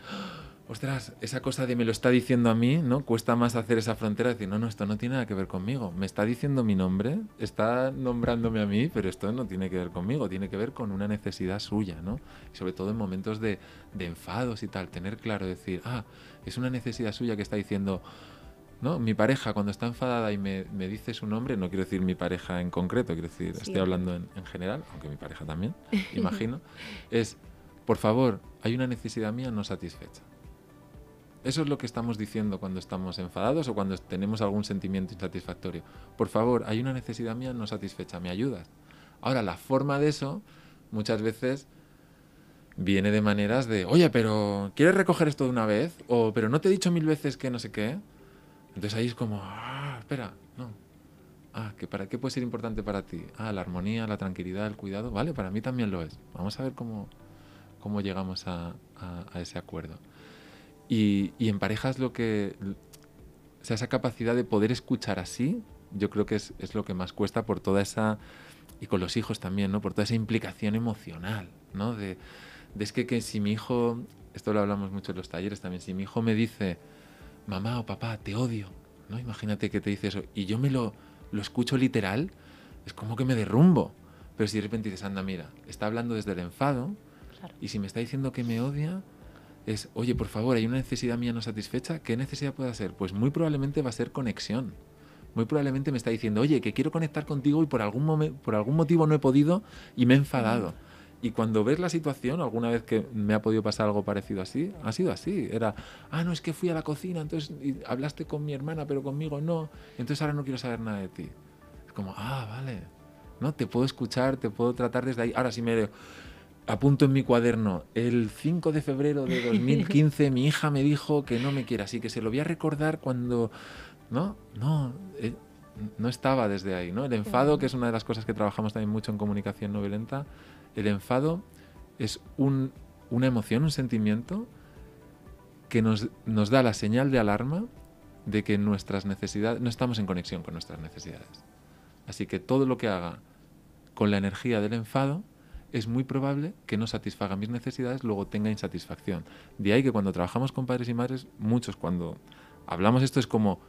ostras, esa cosa de me lo está diciendo a mí, ¿no? Cuesta más hacer esa frontera, decir, no, no, esto no tiene nada que ver conmigo. Me está diciendo mi nombre, está nombrándome a mí, pero esto no tiene que ver conmigo, tiene que ver con una necesidad suya, ¿no? Y sobre todo en momentos de, de enfados y tal, tener claro, decir, ah, es una necesidad suya que está diciendo, ¿no? Mi pareja cuando está enfadada y me, me dice su nombre, no quiero decir mi pareja en concreto, quiero decir, Sí. estoy hablando en, en general, aunque mi pareja también, [LAUGHS] imagino, es, por favor, hay una necesidad mía no satisfecha. Eso es lo que estamos diciendo cuando estamos enfadados o cuando tenemos algún sentimiento insatisfactorio. Por favor, hay una necesidad mía no satisfecha, ¿me ayudas? Ahora, la forma de eso muchas veces viene de maneras de, oye, pero ¿quieres recoger esto de una vez? O, pero no te he dicho mil veces que no sé qué. Entonces ahí es como, ah, espera, no. Ah, ¿que ¿para qué puede ser importante para ti? Ah, la armonía, la tranquilidad, el cuidado. Vale, para mí también lo es. Vamos a ver cómo, cómo llegamos a, ese acuerdo. Y, y en parejas lo que... O sea, esa capacidad de poder escuchar así, yo creo que es, es lo que más cuesta por toda esa... Y con los hijos también, ¿no? Por toda esa implicación emocional, ¿no? De, de es que, que si mi hijo... Esto lo hablamos mucho en los talleres también. Si mi hijo me dice, mamá o papá, te odio, ¿no? Imagínate que te dice eso. Y yo me lo, lo escucho literal, es como que me derrumbo. Pero si de repente dices, anda, mira, está hablando desde el enfado, Claro. y si me está diciendo que me odia, es, oye, por favor, hay una necesidad mía no satisfecha, ¿qué necesidad puede ser? Pues muy probablemente va a ser conexión. Muy probablemente me está diciendo, oye, que quiero conectar contigo y por algún, por algún motivo no he podido y me he enfadado. Y cuando ves la situación, alguna vez que me ha podido pasar algo parecido así, ha sido así. Era, ah, no, es que fui a la cocina, entonces hablaste con mi hermana, pero conmigo no. Entonces ahora no quiero saber nada de ti. Es como, ah, vale. ¿No? Te puedo escuchar, te puedo tratar desde ahí. Ahora sí me apunto en mi cuaderno, el 5 de febrero de 2015 mi hija me dijo que no me quiere, así que se lo voy a recordar cuando... No, no, eh, no estaba desde ahí, ¿no? El enfado, que es una de las cosas que trabajamos también mucho en comunicación no violenta, el enfado es un, una emoción, un sentimiento que nos, nos da la señal de alarma de que nuestras necesidades, no estamos en conexión con nuestras necesidades. Así que todo lo que haga con la energía del enfado es muy probable que no satisfaga mis necesidades, luego tenga insatisfacción. De ahí que cuando trabajamos con padres y madres, muchos cuando hablamos esto es como,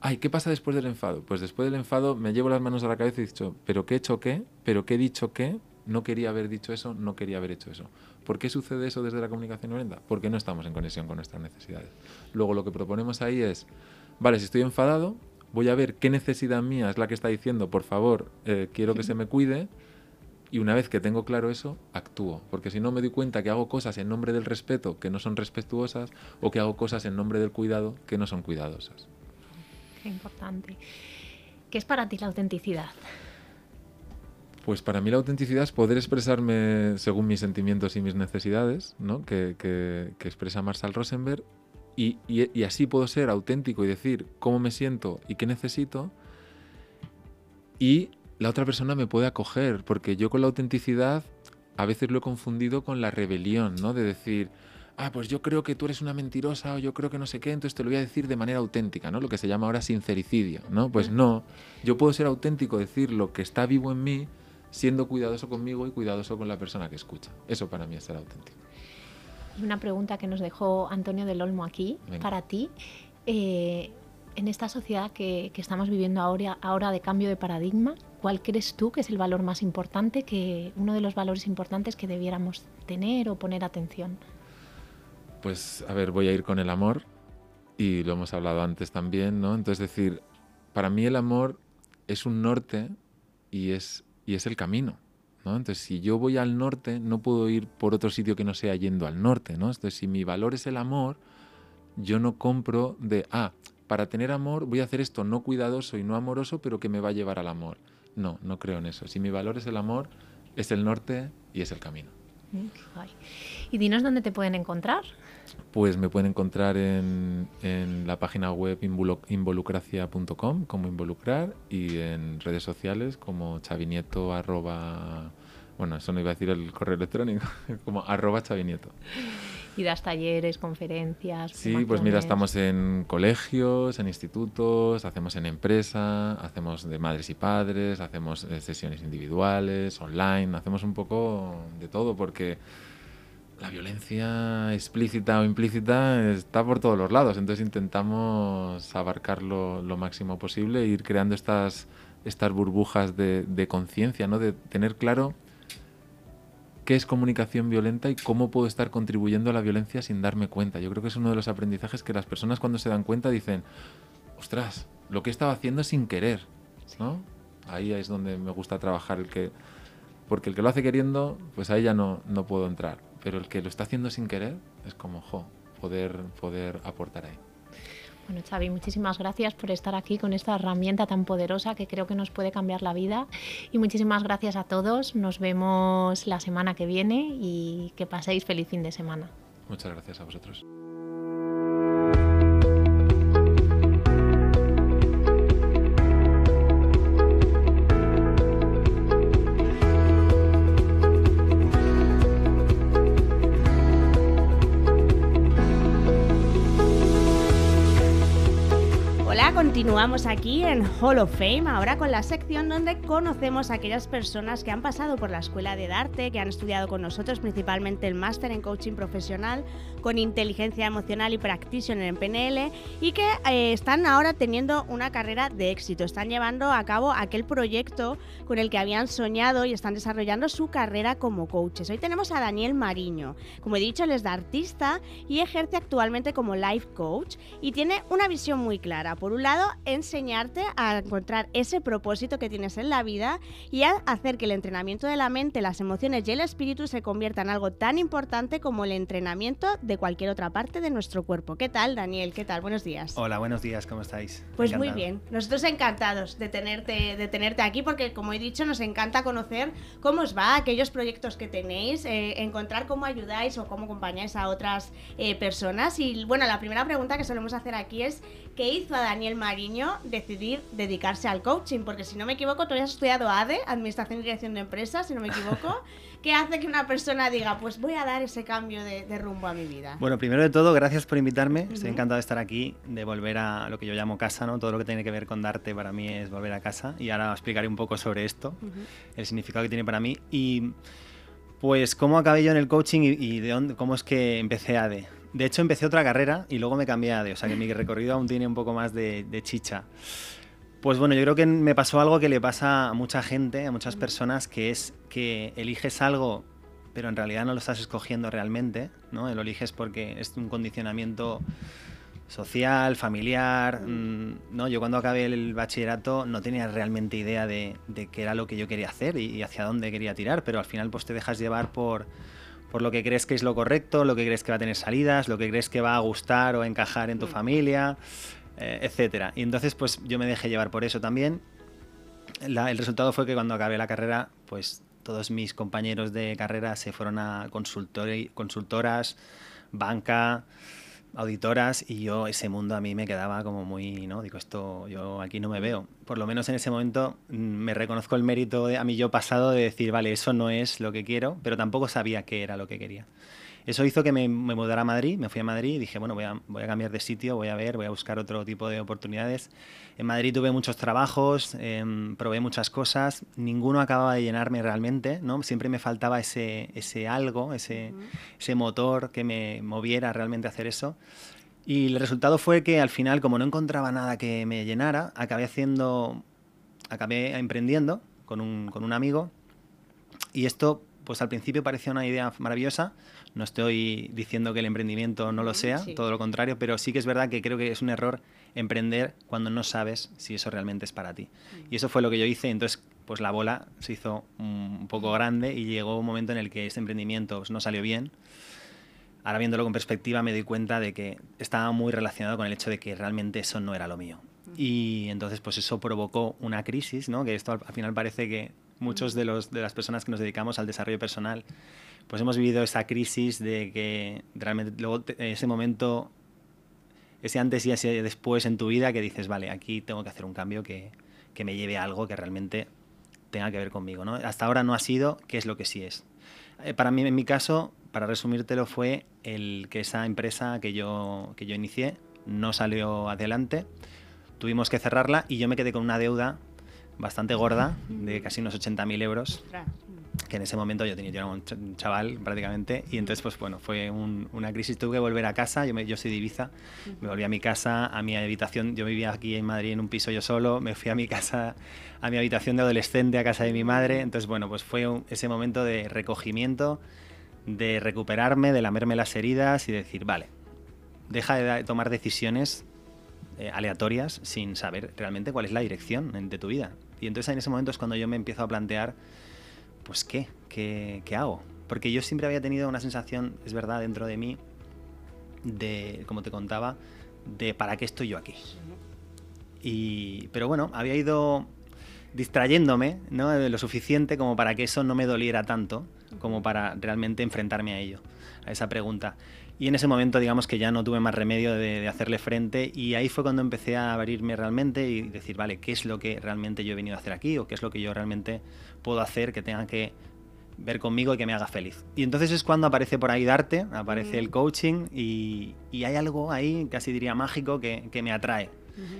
ay, ¿qué pasa después del enfado? Pues después del enfado me llevo las manos a la cabeza y he dicho, pero ¿qué he hecho qué? ¿Pero qué he dicho qué? No quería haber dicho eso, no quería haber hecho eso. ¿Por qué sucede eso desde la comunicación violenta? Porque no estamos en conexión con nuestras necesidades. Luego lo que proponemos ahí es, vale, si estoy enfadado, voy a ver qué necesidad mía es la que está diciendo, por favor, eh, quiero que se me cuide, y una vez que tengo claro eso, actúo. Porque si no me doy cuenta que hago cosas en nombre del respeto que no son respetuosas o que hago cosas en nombre del cuidado que no son cuidadosas. Qué importante. ¿Qué es para ti la autenticidad? Pues para mí la autenticidad es poder expresarme según mis sentimientos y mis necesidades, ¿no? que, que, que expresa Marshall Rosenberg, y, y, y así puedo ser auténtico y decir cómo me siento y qué necesito, y la otra persona me puede acoger, porque yo con la autenticidad a veces lo he confundido con la rebelión, ¿no? De decir, ah, pues yo creo que tú eres una mentirosa o yo creo que no sé qué, entonces te lo voy a decir de manera auténtica, ¿no? Lo que se llama ahora sincericidio, ¿no? Pues no, yo puedo ser auténtico, decir lo que está vivo en mí, siendo cuidadoso conmigo y cuidadoso con la persona que escucha. Eso para mí es ser auténtico. Una pregunta que nos dejó Antonio del Olmo aquí, Venga. para ti. Eh, en esta sociedad que, que estamos viviendo ahora, ahora de cambio de paradigma, ¿cuál crees tú que es el valor más importante, que uno de los valores importantes que debiéramos tener o poner atención? Pues a ver, voy a ir con el amor y lo hemos hablado antes también, ¿no? Entonces decir, para mí el amor es un norte y es, y es el camino, ¿no? Entonces si yo voy al norte no puedo ir por otro sitio que no sea yendo al norte, ¿no? Entonces si mi valor es el amor, yo no compro de, ah, para tener amor voy a hacer esto no cuidadoso y no amoroso, pero que me va a llevar al amor. No, no creo en eso. Si mi valor es el amor, es el norte y es el camino. Mm. Y dinos dónde te pueden encontrar. Pues me pueden encontrar en, en la página web involu- involucracia.com como involucrar y en redes sociales como chavinieto arroba... Bueno, eso no iba a decir el correo electrónico, [LAUGHS] como arroba chavinieto. Y das talleres, conferencias. Sí, pues mira, estamos en colegios, en institutos, hacemos en empresa, hacemos de madres y padres, hacemos eh, sesiones individuales, online, hacemos un poco de todo porque la violencia explícita o implícita está por todos los lados, entonces intentamos abarcarlo lo máximo posible e ir creando estas, estas burbujas de, de conciencia, ¿no? de tener claro qué es comunicación violenta y cómo puedo estar contribuyendo a la violencia sin darme cuenta. Yo creo que es uno de los aprendizajes que las personas cuando se dan cuenta dicen, ostras, lo que he estado haciendo sin querer, ¿no? Ahí es donde me gusta trabajar el que porque el que lo hace queriendo, pues ahí ya no, no puedo entrar, pero el que lo está haciendo sin querer es como, jo, poder poder aportar ahí. Bueno, Xavi, muchísimas gracias por estar aquí con esta herramienta tan poderosa que creo que nos puede cambiar la vida. Y muchísimas gracias a todos. Nos vemos la semana que viene y que paséis feliz fin de semana. Muchas gracias a vosotros. Continuamos aquí en Hall of Fame, ahora con la sección donde conocemos a aquellas personas que han pasado por la escuela de Darte, que han estudiado con nosotros principalmente el máster en coaching profesional con inteligencia emocional y practitioner en PNL y que eh, están ahora teniendo una carrera de éxito, están llevando a cabo aquel proyecto con el que habían soñado y están desarrollando su carrera como coaches. Hoy tenemos a Daniel Mariño, como he dicho, él es de artista y ejerce actualmente como life coach y tiene una visión muy clara. Por un lado, enseñarte a encontrar ese propósito que tienes en la vida y a hacer que el entrenamiento de la mente, las emociones y el espíritu se convierta en algo tan importante como el entrenamiento de cualquier otra parte de nuestro cuerpo. ¿Qué tal, Daniel? ¿Qué tal? Buenos días. Hola, buenos días, ¿cómo estáis? Pues muy bien, nosotros encantados de tenerte, de tenerte aquí porque como he dicho nos encanta conocer cómo os va, aquellos proyectos que tenéis, eh, encontrar cómo ayudáis o cómo acompañáis a otras eh, personas. Y bueno, la primera pregunta que solemos hacer aquí es ¿qué hizo a Daniel Mariño decidir dedicarse al coaching? Porque si no me equivoco, tú has estudiado ADE, Administración y Dirección de Empresas, si no me equivoco. [LAUGHS] ¿Qué hace que una persona diga, pues voy a dar ese cambio de, rumbo a mi vida? Bueno, primero de todo, gracias por invitarme. Estoy encantado de estar aquí, de volver a lo que yo llamo casa, ¿no? Todo lo que tiene que ver con darte para mí es volver a casa. Y ahora explicaré un poco sobre esto, el significado que tiene para mí. Y pues cómo acabé yo en el coaching y, de dónde, cómo es que empecé ADE. De hecho, empecé otra carrera y luego me cambié a ADE, o sea que mi recorrido aún tiene un poco más de, chicha. Pues bueno, yo creo que me pasó algo que le pasa a mucha gente, a muchas personas, que es que eliges algo, pero en realidad no lo estás escogiendo realmente, ¿no? Lo eliges porque es un condicionamiento social, familiar. Mm, ¿no? Yo cuando acabé el bachillerato no tenía realmente idea de, qué era lo que yo quería hacer y, hacia dónde quería tirar, pero al final pues te dejas llevar por, por lo que crees que es lo correcto, lo que crees que va a tener salidas, lo que crees que va a gustar o encajar en tu mm. familia, eh, etcétera. Y entonces pues yo me dejé llevar por eso también. el resultado fue que cuando acabé la carrera, pues todos mis compañeros de carrera se fueron a consultoras, banca, auditoras y yo ese mundo a mí me quedaba como muy, ¿no? Digo, esto yo aquí no me veo. Por lo menos en ese momento mm, me reconozco el mérito de, a mí yo pasado de decir, vale, eso no es lo que quiero, pero tampoco sabía qué era lo que quería. Eso hizo que me, mudara a Madrid, me fui a Madrid y dije, bueno, voy a, voy a, cambiar de sitio, voy a ver, voy a buscar otro tipo de oportunidades. En Madrid tuve muchos trabajos, em, probé muchas cosas, ninguno acababa de llenarme realmente, ¿no? Siempre me faltaba ese, ese algo, ese, ese motor que me moviera realmente a hacer eso. Y el resultado fue que al final, como no encontraba nada que me llenara, acabé haciendo, acabé emprendiendo con un, con un amigo. Y esto, pues al principio parecía una idea maravillosa, no estoy diciendo que el emprendimiento no lo sea, todo lo contrario, pero sí que es verdad que creo que es un error emprender cuando no sabes si eso realmente es para ti. Y eso fue lo que yo hice, entonces pues la bola se hizo un poco grande y llegó un momento en el que ese emprendimiento pues, no salió bien. Ahora viéndolo con perspectiva me doy cuenta de que estaba muy relacionado con el hecho de que realmente eso no era lo mío. Y entonces pues eso provocó una crisis, ¿no? que esto al, final parece que muchos de, los, de las personas que nos dedicamos al desarrollo personal pues hemos vivido esa crisis de que realmente luego ese momento, ese antes y ese después en tu vida que dices, vale, aquí tengo que hacer un cambio que, que me lleve a algo que realmente tenga que ver conmigo. ¿no? Hasta ahora no ha sido, ¿qué es lo que sí es? Eh, para mí, en mi caso, para resumírtelo, fue el que esa empresa que yo, que yo inicié no salió adelante, tuvimos que cerrarla y yo me quedé con una deuda bastante gorda de casi unos 80.000 euros que en ese momento yo tenía yo era un chaval prácticamente y entonces pues bueno fue una crisis. Tuve que volver a casa yo, me, yo soy de Ibiza me volví a mi casa a mi habitación yo vivía aquí en Madrid en un piso yo solo me fui a mi casa a mi habitación de adolescente a casa de mi madre. Entonces bueno pues fue ese momento de recogimiento de recuperarme de lamerme las heridas y decir vale deja de tomar decisiones eh, aleatorias sin saber realmente cuál es la dirección de tu vida y entonces en ese momento es cuando yo me empiezo a plantear pues ¿qué? ¿qué? ¿Qué hago? Porque yo siempre había tenido una sensación, es verdad, dentro de mí, de, como te contaba, de ¿para qué estoy yo aquí? Y, pero bueno, había ido distrayéndome ¿no? lo suficiente como para que eso no me doliera tanto, como para realmente enfrentarme a ello, a esa pregunta. Y en ese momento, digamos que ya no tuve más remedio de, hacerle frente. Y ahí fue cuando empecé a abrirme realmente y decir, vale, ¿qué es lo que realmente yo he venido a hacer aquí o qué es lo que yo realmente puedo hacer que tenga que ver conmigo y que me haga feliz? Y entonces es cuando aparece por ahí Darte, aparece el coaching y, hay algo ahí, casi diría mágico, que, me atrae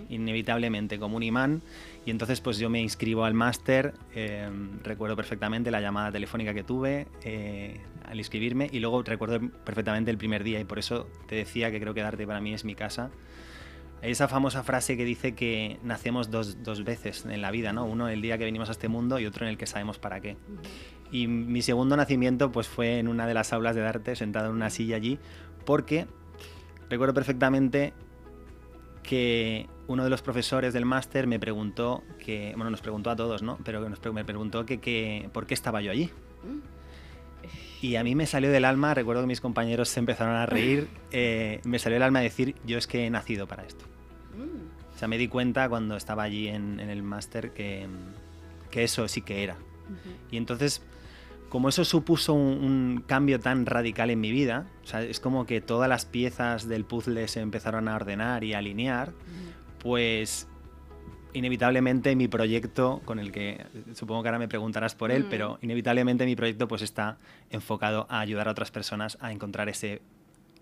inevitablemente como un imán y entonces pues yo me inscribo al máster, em, recuerdo perfectamente la llamada telefónica que tuve eh, al inscribirme y luego recuerdo perfectamente el primer día y por eso te decía que creo que Darte para mí es mi casa. Esa famosa frase que dice que nacemos dos, dos, veces en la vida, ¿no? Uno el día que venimos a este mundo y otro en el que sabemos para qué. Y mi segundo nacimiento pues fue en una de las aulas de Darte, sentado en una silla allí, porque recuerdo perfectamente que uno de los profesores del máster me preguntó que, bueno, nos preguntó a todos, ¿no? Pero me preguntó que, por qué estaba yo allí. Mm. Y a mí me salió del alma, recuerdo que mis compañeros se empezaron a reír, eh, me salió del alma decir, yo es que he nacido para esto. Mm. O sea, me di cuenta cuando estaba allí en, el máster que, que, eso sí que era. Y entonces, como eso supuso un, cambio tan radical en mi vida, o sea, es como que todas las piezas del puzzle se empezaron a ordenar y a alinear, pues inevitablemente mi proyecto, con el que supongo que ahora me preguntarás por él, Mm. pero inevitablemente mi proyecto pues está enfocado a ayudar a otras personas a encontrar ese,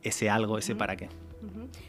ese algo, ese para qué.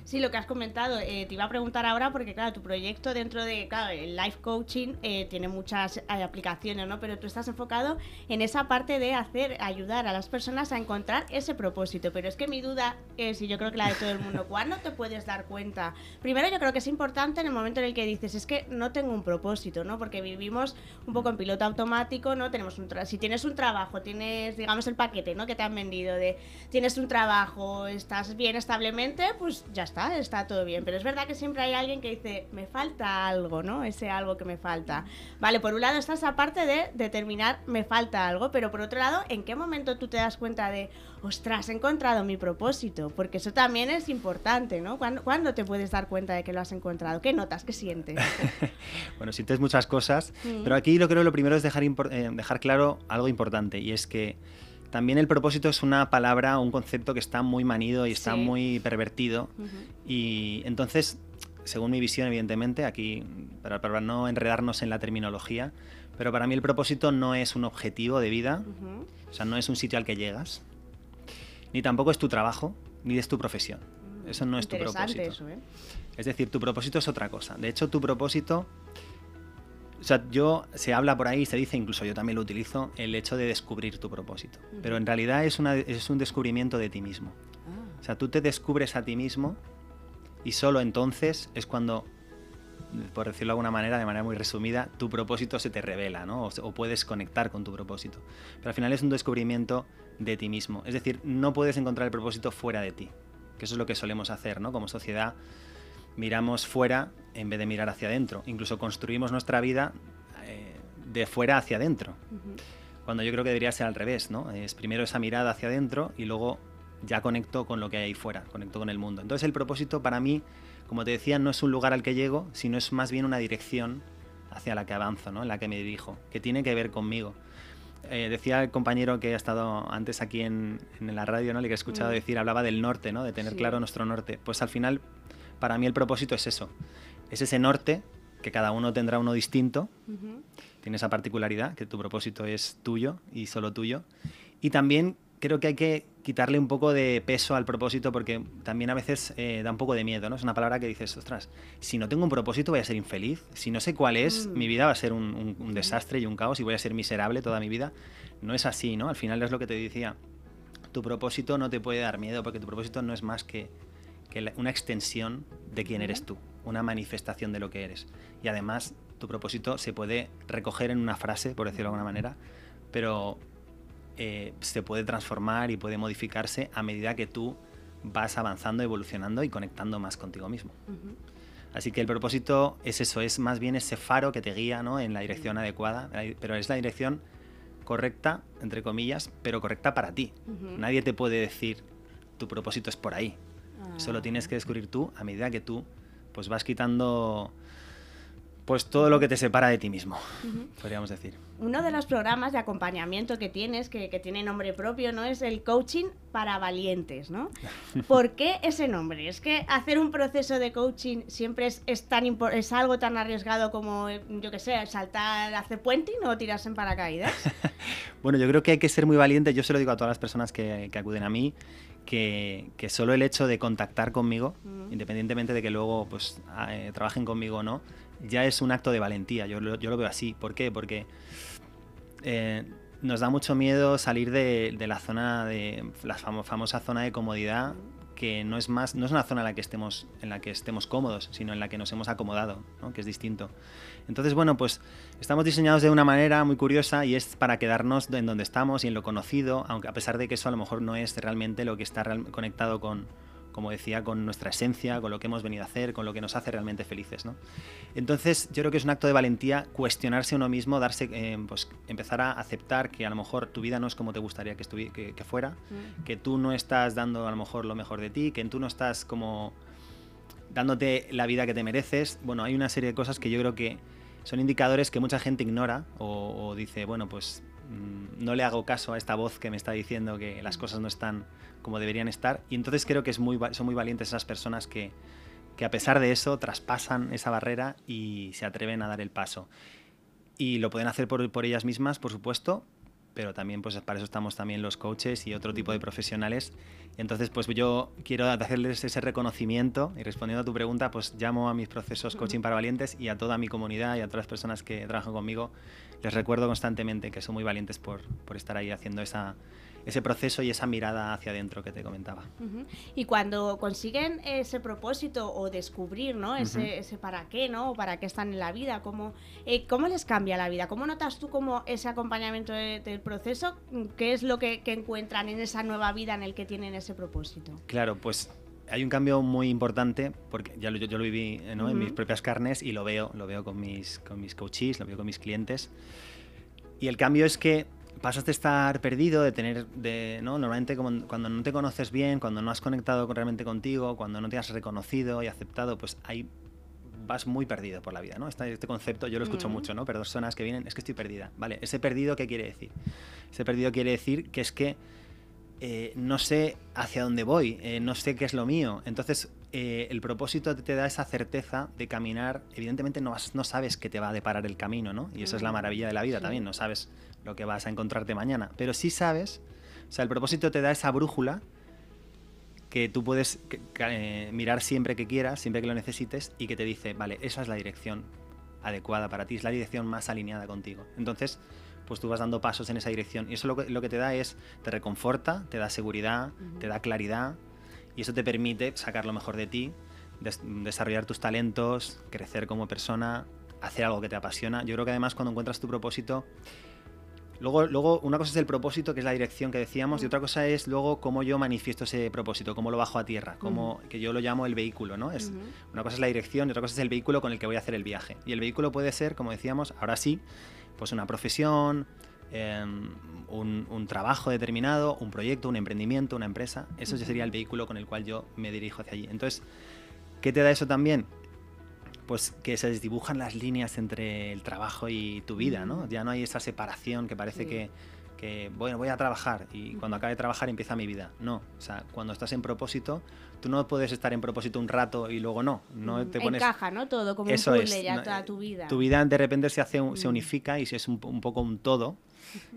Sí, lo que has comentado, eh, te iba a preguntar ahora porque, claro, tu proyecto dentro de, claro, el life coaching eh, tiene muchas eh, aplicaciones, ¿no? Pero tú estás enfocado en esa parte de hacer, ayudar a las personas a encontrar ese propósito. Pero es que mi duda es, y yo creo que la de todo el mundo, [LAUGHS] ¿cuándo te puedes dar cuenta? Primero, yo creo que es importante en el momento en el que dices, es que no tengo un propósito, ¿no? Porque vivimos un poco en piloto automático, ¿no? Tenemos un tra- si tienes un trabajo, tienes, digamos, el paquete, ¿no? Que te han vendido de, tienes un trabajo, estás bien establemente, pues ya está, está todo bien. Pero es verdad que siempre hay alguien que dice, me falta algo, ¿no? Ese algo que me falta. Vale, por un lado está esa parte de determinar, me falta algo, pero por otro lado, ¿en qué momento tú te das cuenta de, ostras, he encontrado mi propósito? Porque eso también es importante, ¿no? ¿Cuándo, cuándo te puedes dar cuenta de que lo has encontrado? ¿Qué notas? ¿Qué sientes? [LAUGHS] Bueno, sientes muchas cosas, Mm. pero aquí lo creo lo primero es dejar, eh, dejar claro algo importante y es que también el propósito es una palabra, un concepto que está muy manido y está Sí. muy pervertido y entonces, según mi visión, evidentemente, aquí para, para no enredarnos en la terminología, pero para mí el propósito no es un objetivo de vida, o sea, no es un sitio al que llegas, ni tampoco es tu trabajo, ni es tu profesión. Eso no es tu propósito. eso, ¿eh? Es decir, tu propósito es otra cosa. De hecho, tu propósito. O sea, yo se habla por ahí, se dice, incluso yo también lo utilizo, el hecho de descubrir tu propósito. Pero en realidad es, una, es un descubrimiento de ti mismo. Ah. O sea, tú te descubres a ti mismo y solo entonces es cuando, por decirlo de alguna manera, de manera muy resumida, tu propósito se te revela, ¿no? O, o puedes conectar con tu propósito. Pero al final es un descubrimiento de ti mismo. Es decir, no puedes encontrar el propósito fuera de ti. Que eso es lo que solemos hacer, ¿no? Como sociedad miramos fuera en vez de mirar hacia adentro. Incluso construimos nuestra vida eh, de fuera hacia adentro. Ujú. Cuando yo creo que debería ser al revés, ¿no? Es primero esa mirada hacia adentro y luego ya conecto con lo que hay ahí fuera, conecto con el mundo. Entonces el propósito para mí, como te decía, no es un lugar al que llego, sino es más bien una dirección hacia la que avanzo, ¿no? En la que me dirijo, que tiene que ver conmigo. Eh, decía el compañero que ha estado antes aquí en, en la radio, ¿no? Le que he escuchado Mm. decir, hablaba del norte, ¿no? De tener Sí. claro nuestro norte. Pues al final, para mí el propósito es eso. Es ese norte, que cada uno tendrá uno distinto, tiene esa particularidad, que tu propósito es tuyo y solo tuyo. Y también creo que hay que quitarle un poco de peso al propósito porque también a veces eh, da un poco de miedo, ¿no? Es una palabra que dices, ostras, si no tengo un propósito voy a ser infeliz, si no sé cuál es, Mm. mi vida va a ser un, un- un desastre y un caos y voy a ser miserable toda mi vida. No es así, ¿no? Al final es lo que te decía, tu propósito no te puede dar miedo porque tu propósito no es más que, que la- una extensión de quién eres tú, una manifestación de lo que eres. Y además tu propósito se puede recoger en una frase, por decirlo de alguna manera, pero eh, se puede transformar y puede modificarse a medida que tú vas avanzando, evolucionando y conectando más contigo mismo. Así que el propósito es eso, es más bien ese faro que te guía ¿no? en la dirección adecuada, pero es la dirección correcta, entre comillas, pero correcta para ti. Nadie te puede decir tu propósito es por ahí. Eso lo Ah. tienes que descubrir tú a medida que tú pues vas quitando pues todo lo que te separa de ti mismo, podríamos decir. Uno de los programas de acompañamiento que tienes, que, que tiene nombre propio, ¿no? Es el coaching para valientes, ¿no? [LAUGHS] ¿Por qué ese nombre? ¿Es que hacer un proceso de coaching siempre es, es tan impo- es algo tan arriesgado como, yo qué sé, saltar, hacer puenting o tirarse en paracaídas? [LAUGHS] Bueno, yo creo que hay que ser muy valiente. Yo se lo digo a todas las personas que, que acuden a mí, que, que solo el hecho de contactar conmigo, independientemente de que luego pues, a- eh, trabajen conmigo o no, ya es un acto de valentía. Yo lo, yo lo veo así. ¿Por qué? Porque eh, nos da mucho miedo salir de, de la zona de la famo- famosa zona de comodidad que no es más no es una zona en la que estemos en la que estemos cómodos sino en la que nos hemos acomodado ¿no? que es distinto entonces bueno pues estamos diseñados de una manera muy curiosa y es para quedarnos en donde estamos y en lo conocido aunque a pesar de que eso a lo mejor no es realmente lo que está conectado con como decía, con nuestra esencia, con lo que hemos venido a hacer, con lo que nos hace realmente felices. ¿no? Entonces, yo creo que es un acto de valentía cuestionarse uno mismo, darse, eh, pues, empezar a aceptar que a lo mejor tu vida no es como te gustaría que, estuvi- que, que fuera, Mm. que tú no estás dando a lo mejor lo mejor de ti, que tú no estás como dándote la vida que te mereces. Bueno, hay una serie de cosas que yo creo que son indicadores que mucha gente ignora o, o dice, bueno, pues mm, no le hago caso a esta voz que me está diciendo que las cosas no están como deberían estar. Y entonces creo que es muy, son muy valientes esas personas que, que a pesar de eso traspasan esa barrera y se atreven a dar el paso. Y lo pueden hacer por, por ellas mismas, por supuesto, pero también pues para eso estamos también los coaches y otro tipo de profesionales. Entonces, pues yo quiero hacerles ese reconocimiento y respondiendo a tu pregunta, pues llamo a mis procesos coaching para valientes y a toda mi comunidad y a todas las personas que trabajan conmigo, les recuerdo constantemente que son muy valientes por, por estar ahí haciendo esa, ese proceso y esa mirada hacia adentro que te comentaba. Y cuando consiguen ese propósito o descubrir ¿no? ese, ese para qué, ¿no? O para qué están en la vida, ¿cómo, eh, ¿cómo les cambia la vida? ¿Cómo notas tú como ese acompañamiento del proceso? ¿Qué es lo que, que, encuentran en esa nueva vida en el que tienen ese propósito? Claro, pues hay un cambio muy importante porque ya lo, yo, yo lo viví ¿no? uh -huh. en mis propias carnes y lo veo, lo veo con mis, con mis coaches, lo veo con mis clientes. Y el cambio es que pasas de estar perdido, de tener, de, ¿no? Normalmente como, cuando no te conoces bien, cuando no has conectado realmente contigo, cuando no te has reconocido y aceptado, pues ahí vas muy perdido por la vida, ¿no? Este, este concepto yo lo escucho mm. mucho, ¿no? Pero personas que vienen, es que estoy perdida, ¿vale? Ese perdido, ¿qué quiere decir? Ese perdido quiere decir que es que eh, no sé hacia dónde voy, eh, no sé qué es lo mío. Entonces, eh, el propósito te da esa certeza de caminar. Evidentemente, no, no sabes qué te va a deparar el camino, ¿no? Y eso es la maravilla de la vida sí. también. No sabes lo que vas a encontrarte mañana. Pero sí sabes, o sea, el propósito te da esa brújula que tú puedes eh, mirar siempre que quieras, siempre que lo necesites, y que te dice, vale, esa es la dirección adecuada para ti, es la dirección más alineada contigo. Entonces, pues tú vas dando pasos en esa dirección. Y eso lo que, lo que te da es, te reconforta, te da seguridad, uh -huh. te da claridad, y eso te permite sacar lo mejor de ti, des desarrollar tus talentos, crecer como persona, hacer algo que te apasiona. Yo creo que además cuando encuentras tu propósito, Luego, luego, una cosa es el propósito, que es la dirección que decíamos, y otra cosa es luego cómo yo manifiesto ese propósito, cómo lo bajo a tierra, cómo, que yo lo llamo el vehículo, ¿no? Es. Una cosa es la dirección y otra cosa es el vehículo con el que voy a hacer el viaje. Y el vehículo puede ser, como decíamos, ahora sí, pues una profesión, eh, un, un, trabajo determinado, un proyecto, un emprendimiento, una empresa. Eso ya sería el vehículo con el cual yo me dirijo hacia allí. Entonces, ¿qué te da eso también? Pues que se desdibujan las líneas entre el trabajo y tu vida, ¿no? Ya no hay esa separación que parece sí. que, que, bueno, voy a trabajar y cuando acabe de trabajar empieza mi vida. No, o sea, cuando estás en propósito, tú no puedes estar en propósito un rato y luego no. no te pones... Encaja, ¿no? Todo como Eso un puzzle es, ya toda tu vida. Tu vida de repente se, hace, se unifica y es un, un poco un todo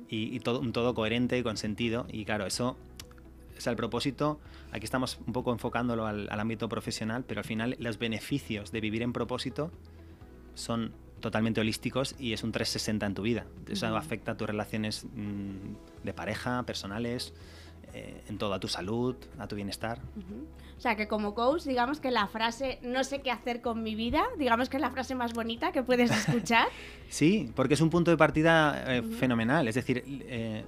y, y todo, un todo coherente y con sentido y claro, eso o sea, el propósito, aquí estamos un poco enfocándolo al, al, ámbito profesional, pero al final los beneficios de vivir en propósito son totalmente holísticos y es un 360 en tu vida. Eso uh -huh. afecta a tus relaciones mmm, de pareja, personales, eh, en todo, a tu salud, a tu bienestar. Uh -huh. O sea, que como coach, digamos que la frase no sé qué hacer con mi vida, digamos que es la frase más bonita que puedes escuchar. [LAUGHS] sí, porque es un punto de partida eh, uh -huh. fenomenal. Es decir, eh,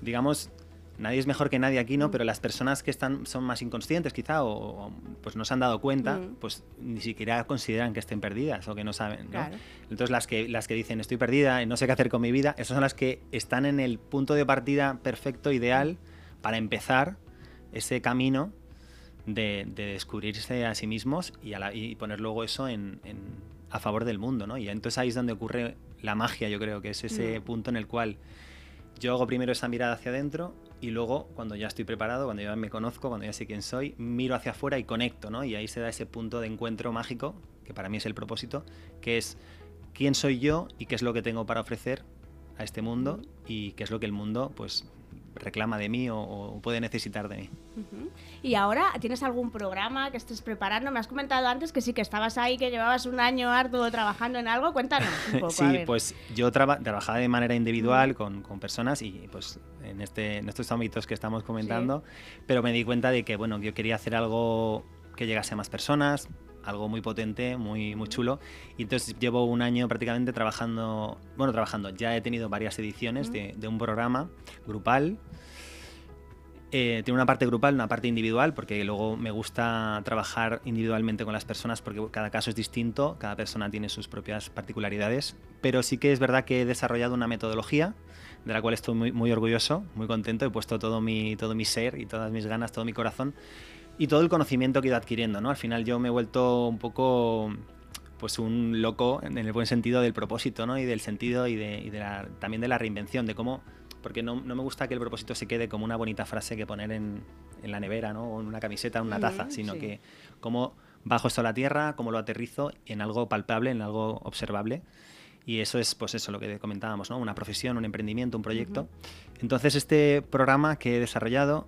digamos, nadie es mejor que nadie aquí, ¿no? Mm. Pero las personas que están son más inconscientes quizá o, o pues no se han dado cuenta, mm. pues ni siquiera consideran que estén perdidas o que no saben, ¿no? Claro. Entonces las que las que dicen estoy perdida y no sé qué hacer con mi vida, esas son las que están en el punto de partida perfecto, ideal mm. para empezar ese camino de, de, descubrirse a sí mismos y, a la, y poner luego eso en, en, a favor del mundo, ¿no? Y entonces ahí es donde ocurre la magia, yo creo que es ese punto en el cual yo hago primero esa mirada hacia adentro y luego cuando ya estoy preparado, cuando ya me conozco, cuando ya sé quién soy, miro hacia afuera y conecto, ¿no? Y ahí se da ese punto de encuentro mágico, que para mí es el propósito, que es quién soy yo y qué es lo que tengo para ofrecer a este mundo y qué es lo que el mundo pues reclama de mí o, o puede necesitar de mí. Uh -huh. Y ahora, ¿tienes algún programa que estés preparando? Me has comentado antes que sí, que estabas ahí, que llevabas un año harto trabajando en algo. Cuéntanos un [LAUGHS] poco. sí, pues yo traba trabajaba de manera individual con, con, personas y pues en, este, en estos ámbitos que estamos comentando, sí. pero me di cuenta de que, bueno, yo quería hacer algo que llegase a más personas, algo muy potente, muy, muy chulo. Y entonces llevo un año prácticamente trabajando, bueno, trabajando, ya he tenido varias ediciones de, de un programa grupal. Eh, tiene una parte grupal, una parte individual, porque luego me gusta trabajar individualmente con las personas porque cada caso es distinto, cada persona tiene sus propias particularidades, pero sí que es verdad que he desarrollado una metodología de la cual estoy muy, muy orgulloso, muy contento, he puesto todo mi, todo mi ser y todas mis ganas, todo mi corazón y todo el conocimiento que he ido adquiriendo, ¿no? Al final yo me he vuelto un poco pues un loco en el buen sentido del propósito, ¿no? Y del sentido y, de, y de la, también de la reinvención, de cómo porque no, no, me gusta que el propósito se quede como una bonita frase que poner en, en la nevera, ¿no? O en una camiseta, en una taza, sino sí. que cómo bajo esto a la tierra, cómo lo aterrizo en algo palpable, en algo observable. Y eso es, pues eso, lo que comentábamos, ¿no? Una profesión, un emprendimiento, un proyecto. Entonces, este programa que he desarrollado,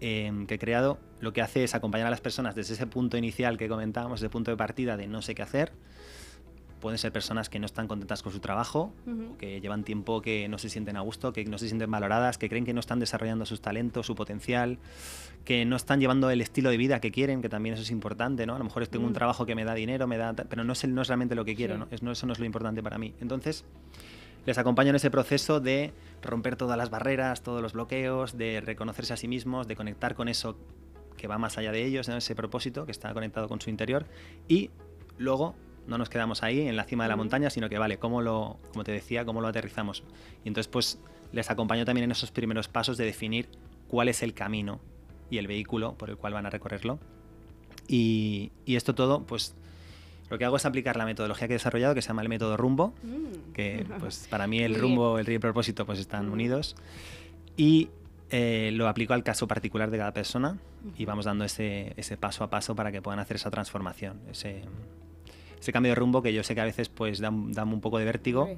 em, que he creado, lo que hace es acompañar a las personas desde ese punto inicial que comentábamos, ese punto de partida de no sé qué hacer, pueden ser personas que no están contentas con su trabajo, que llevan tiempo que no se sienten a gusto, que no se sienten valoradas, que creen que no están desarrollando sus talentos, su potencial, que no están llevando el estilo de vida que quieren, que también eso es importante, ¿no? A lo mejor tengo un mm. trabajo que me da dinero, me da, pero no es, no es realmente lo que quiero, ¿no? eso no es lo importante para mí. Entonces, les acompaño en ese proceso de romper todas las barreras, todos los bloqueos, de reconocerse a sí mismos, de conectar con eso que va más allá de ellos, ese propósito que está conectado con su interior y luego no nos quedamos ahí en la cima de la montaña, sino que vale, ¿cómo lo, como te decía, cómo lo aterrizamos? Y entonces pues les acompaño también en esos primeros pasos de definir cuál es el camino y el vehículo por el cual van a recorrerlo. Y, esto todo, pues lo que hago es aplicar la metodología que he desarrollado, que se llama el método rumbo, mm. que [LAUGHS] pues para mí el rumbo, el río y el propósito pues están mm. unidos. Y eh, lo aplico al caso particular de cada persona y vamos dando ese, ese paso a paso para que puedan hacer esa transformación, ese, ese cambio de rumbo que yo sé que a veces pues da, un poco de vértigo.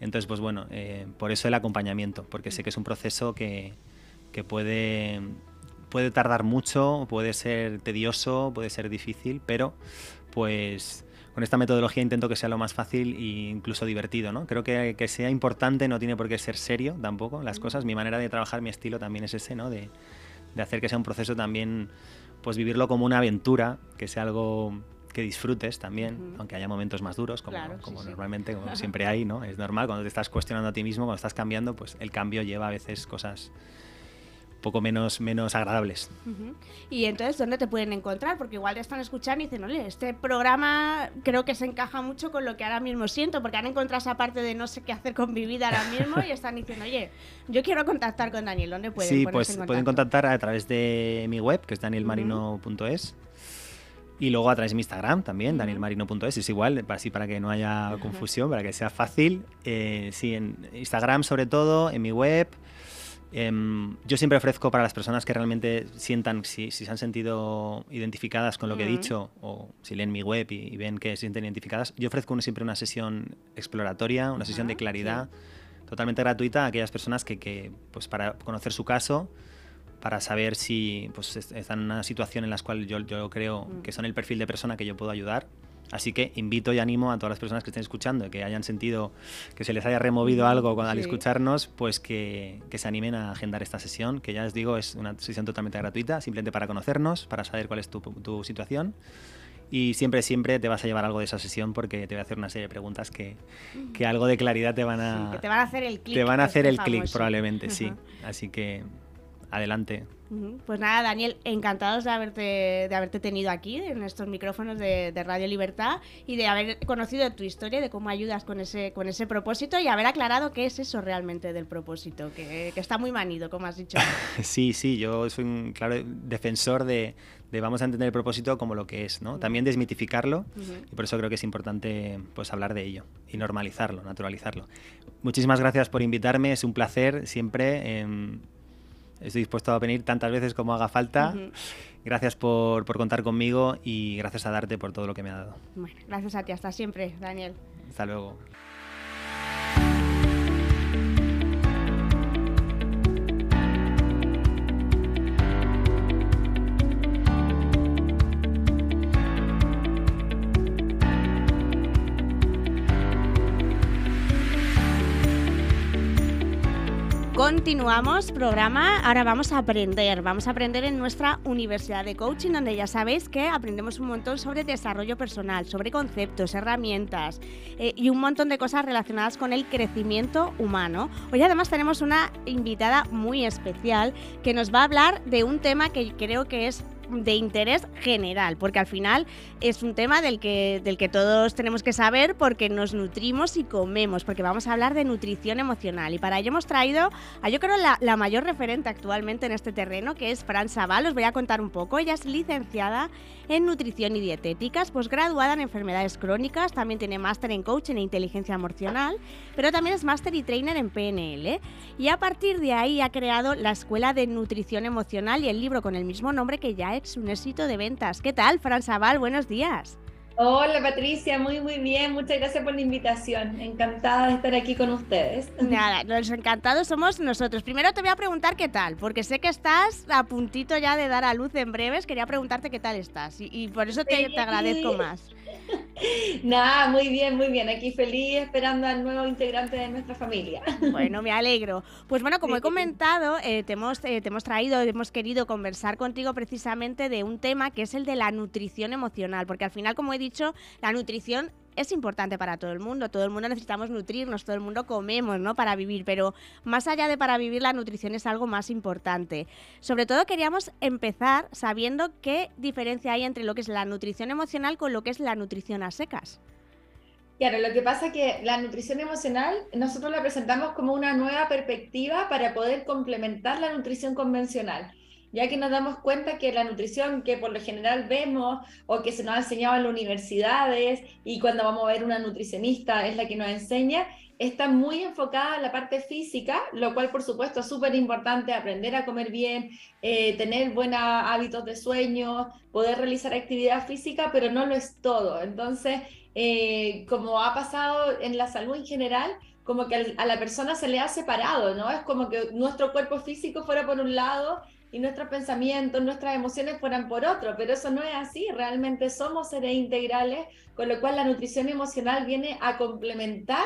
Entonces, pues bueno, eh, por eso el acompañamiento, porque sé que es un proceso que, que puede, puede tardar mucho, puede ser tedioso, puede ser difícil, pero pues con esta metodología intento que sea lo más fácil e incluso divertido, ¿no? Creo que, que sea importante no tiene por qué ser serio tampoco las cosas. Mi manera de trabajar, mi estilo también es ese, ¿no? De, de hacer que sea un proceso también, pues vivirlo como una aventura, que sea algo que disfrutes también, aunque haya momentos más duros, como, como normalmente, como [LAUGHS] siempre hay, ¿no? Es normal, cuando te estás cuestionando a ti mismo, cuando estás cambiando, pues el cambio lleva a veces cosas poco menos, menos agradables. Y entonces, ¿dónde te pueden encontrar? Porque igual te están escuchando y dicen, oye, este programa creo que se encaja mucho con lo que ahora mismo siento, porque han encontrado esa parte de no sé qué hacer con mi vida ahora mismo y están diciendo, oye, yo quiero contactar con Daniel, ¿dónde pueden Sí, pues pueden contactar a través de mi web, que es danielmarino.es. Y luego a través de mi Instagram también, danielmarino.es, es igual, así para que no haya confusión, para que sea fácil. Eh, sí, en Instagram sobre todo, en mi web. Em, yo siempre ofrezco para las personas que realmente sientan, si, se han sentido identificadas con lo que he dicho, o si leen mi web y, ven que se sienten identificadas, yo ofrezco siempre una sesión exploratoria, una sesión de claridad, totalmente gratuita a aquellas personas que, que, pues para conocer su caso, para saber si pues, están en una situación en la cual yo, yo creo mm. que son el perfil de persona que yo puedo ayudar. Así que invito y animo a todas las personas que estén escuchando, que hayan sentido que se les haya removido algo al escucharnos, pues que, que, se animen a agendar esta sesión, que ya les digo es una sesión totalmente gratuita, simplemente para conocernos, para saber cuál es tu, tu situación. Y siempre, siempre te vas a llevar algo de esa sesión porque te voy a hacer una serie de preguntas que, que algo de claridad te van a... que te van a hacer el clic. Te van a hacer el clic probablemente, sí. Así que adelante. Pues nada, Daniel, encantados de haberte, de haberte tenido aquí en estos micrófonos de, Radio Libertad y de haber conocido tu historia, de cómo ayudas con ese, con ese propósito y haber aclarado qué es eso realmente del propósito, que, está muy manido, como has dicho. [LAUGHS] sí, sí, yo soy un claro defensor de, vamos a entender el propósito como lo que es, ¿no? También desmitificarlo y por eso creo que es importante pues hablar de ello y normalizarlo, naturalizarlo. Muchísimas gracias por invitarme, es un placer siempre. Em, Estoy dispuesto a venir tantas veces como haga falta. Gracias por, por, contar conmigo y gracias a darte por todo lo que me ha dado. Bueno, gracias a ti. Hasta siempre, Daniel. Hasta luego. Continuamos programa, ahora vamos a aprender, vamos a aprender en nuestra Universidad de Coaching, donde ya sabéis que aprendemos un montón sobre desarrollo personal, sobre conceptos, herramientas eh, y un montón de cosas relacionadas con el crecimiento humano. Hoy además tenemos una invitada muy especial que nos va a hablar de un tema que creo que es de interés general, porque al final es un tema del que, del que todos tenemos que saber porque nos nutrimos y comemos, porque vamos a hablar de nutrición emocional. Y para ello hemos traído a yo creo la, la mayor referente actualmente en este terreno, que es Fran Sabal. Os voy a contar un poco. Ella es licenciada en nutrición y dietéticas, posgraduada en enfermedades crónicas, también tiene máster en coaching e inteligencia emocional, pero también es máster y trainer en PNL. Y a partir de ahí ha creado la Escuela de Nutrición Emocional y el libro con el mismo nombre que ya es un éxito de ventas. ¿Qué tal, Fran Sabal? Buenos días. Hola Patricia, muy muy bien, muchas gracias por la invitación. Encantada de estar aquí con ustedes. [LAUGHS] Nada, los encantados somos nosotros. Primero te voy a preguntar qué tal, porque sé que estás a puntito ya de dar a luz en breves. Quería preguntarte qué tal estás y, por eso te, te agradezco más. Nada, muy bien, muy bien. Aquí feliz esperando al nuevo integrante de nuestra familia. Bueno, me alegro. Pues bueno, como he comentado, eh, te, hemos, eh, te hemos traído, hemos querido conversar contigo precisamente de un tema que es el de la nutrición emocional, porque al final, como he dicho, la nutrición es importante para todo el mundo. Todo el mundo necesitamos nutrirnos, todo el mundo comemos, ¿no? Para vivir, pero más allá de para vivir, la nutrición es algo más importante. Sobre todo queríamos empezar sabiendo qué diferencia hay entre lo que es la nutrición emocional con lo que es la nutrición a secas. Claro, lo que pasa es que la nutrición emocional nosotros la presentamos como una nueva perspectiva para poder complementar la nutrición convencional ya que nos damos cuenta que la nutrición que por lo general vemos o que se nos ha enseñado en las universidades y cuando vamos a ver una nutricionista es la que nos enseña, está muy enfocada en la parte física, lo cual por supuesto es súper importante aprender a comer bien, eh, tener buenos hábitos de sueño, poder realizar actividad física, pero no lo es todo. Entonces, eh, como ha pasado en la salud en general, como que a la persona se le ha separado, ¿no? Es como que nuestro cuerpo físico fuera por un lado y nuestros pensamientos, nuestras emociones fueran por otro, pero eso no es así, realmente somos seres integrales, con lo cual la nutrición emocional viene a complementar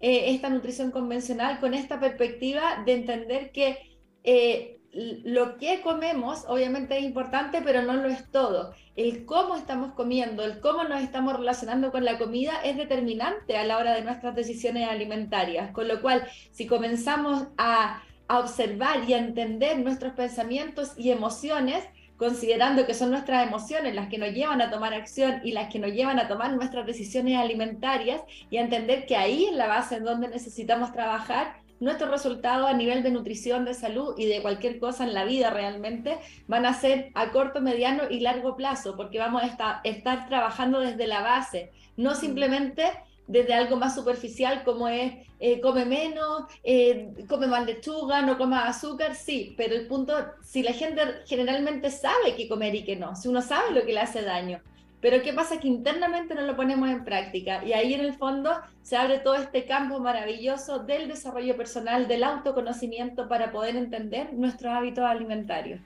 eh, esta nutrición convencional con esta perspectiva de entender que eh, lo que comemos obviamente es importante, pero no lo es todo. El cómo estamos comiendo, el cómo nos estamos relacionando con la comida es determinante a la hora de nuestras decisiones alimentarias, con lo cual si comenzamos a a observar y a entender nuestros pensamientos y emociones, considerando que son nuestras emociones las que nos llevan a tomar acción y las que nos llevan a tomar nuestras decisiones alimentarias y a entender que ahí es la base en donde necesitamos trabajar, nuestros resultados a nivel de nutrición, de salud y de cualquier cosa en la vida realmente van a ser a corto, mediano y largo plazo, porque vamos a estar, estar trabajando desde la base, no simplemente desde algo más superficial como es eh, come menos, eh, come más lechuga, no coma azúcar, sí, pero el punto, si la gente generalmente sabe qué comer y qué no, si uno sabe lo que le hace daño, pero ¿qué pasa? Que internamente no lo ponemos en práctica y ahí en el fondo se abre todo este campo maravilloso del desarrollo personal, del autoconocimiento para poder entender nuestros hábitos alimentarios.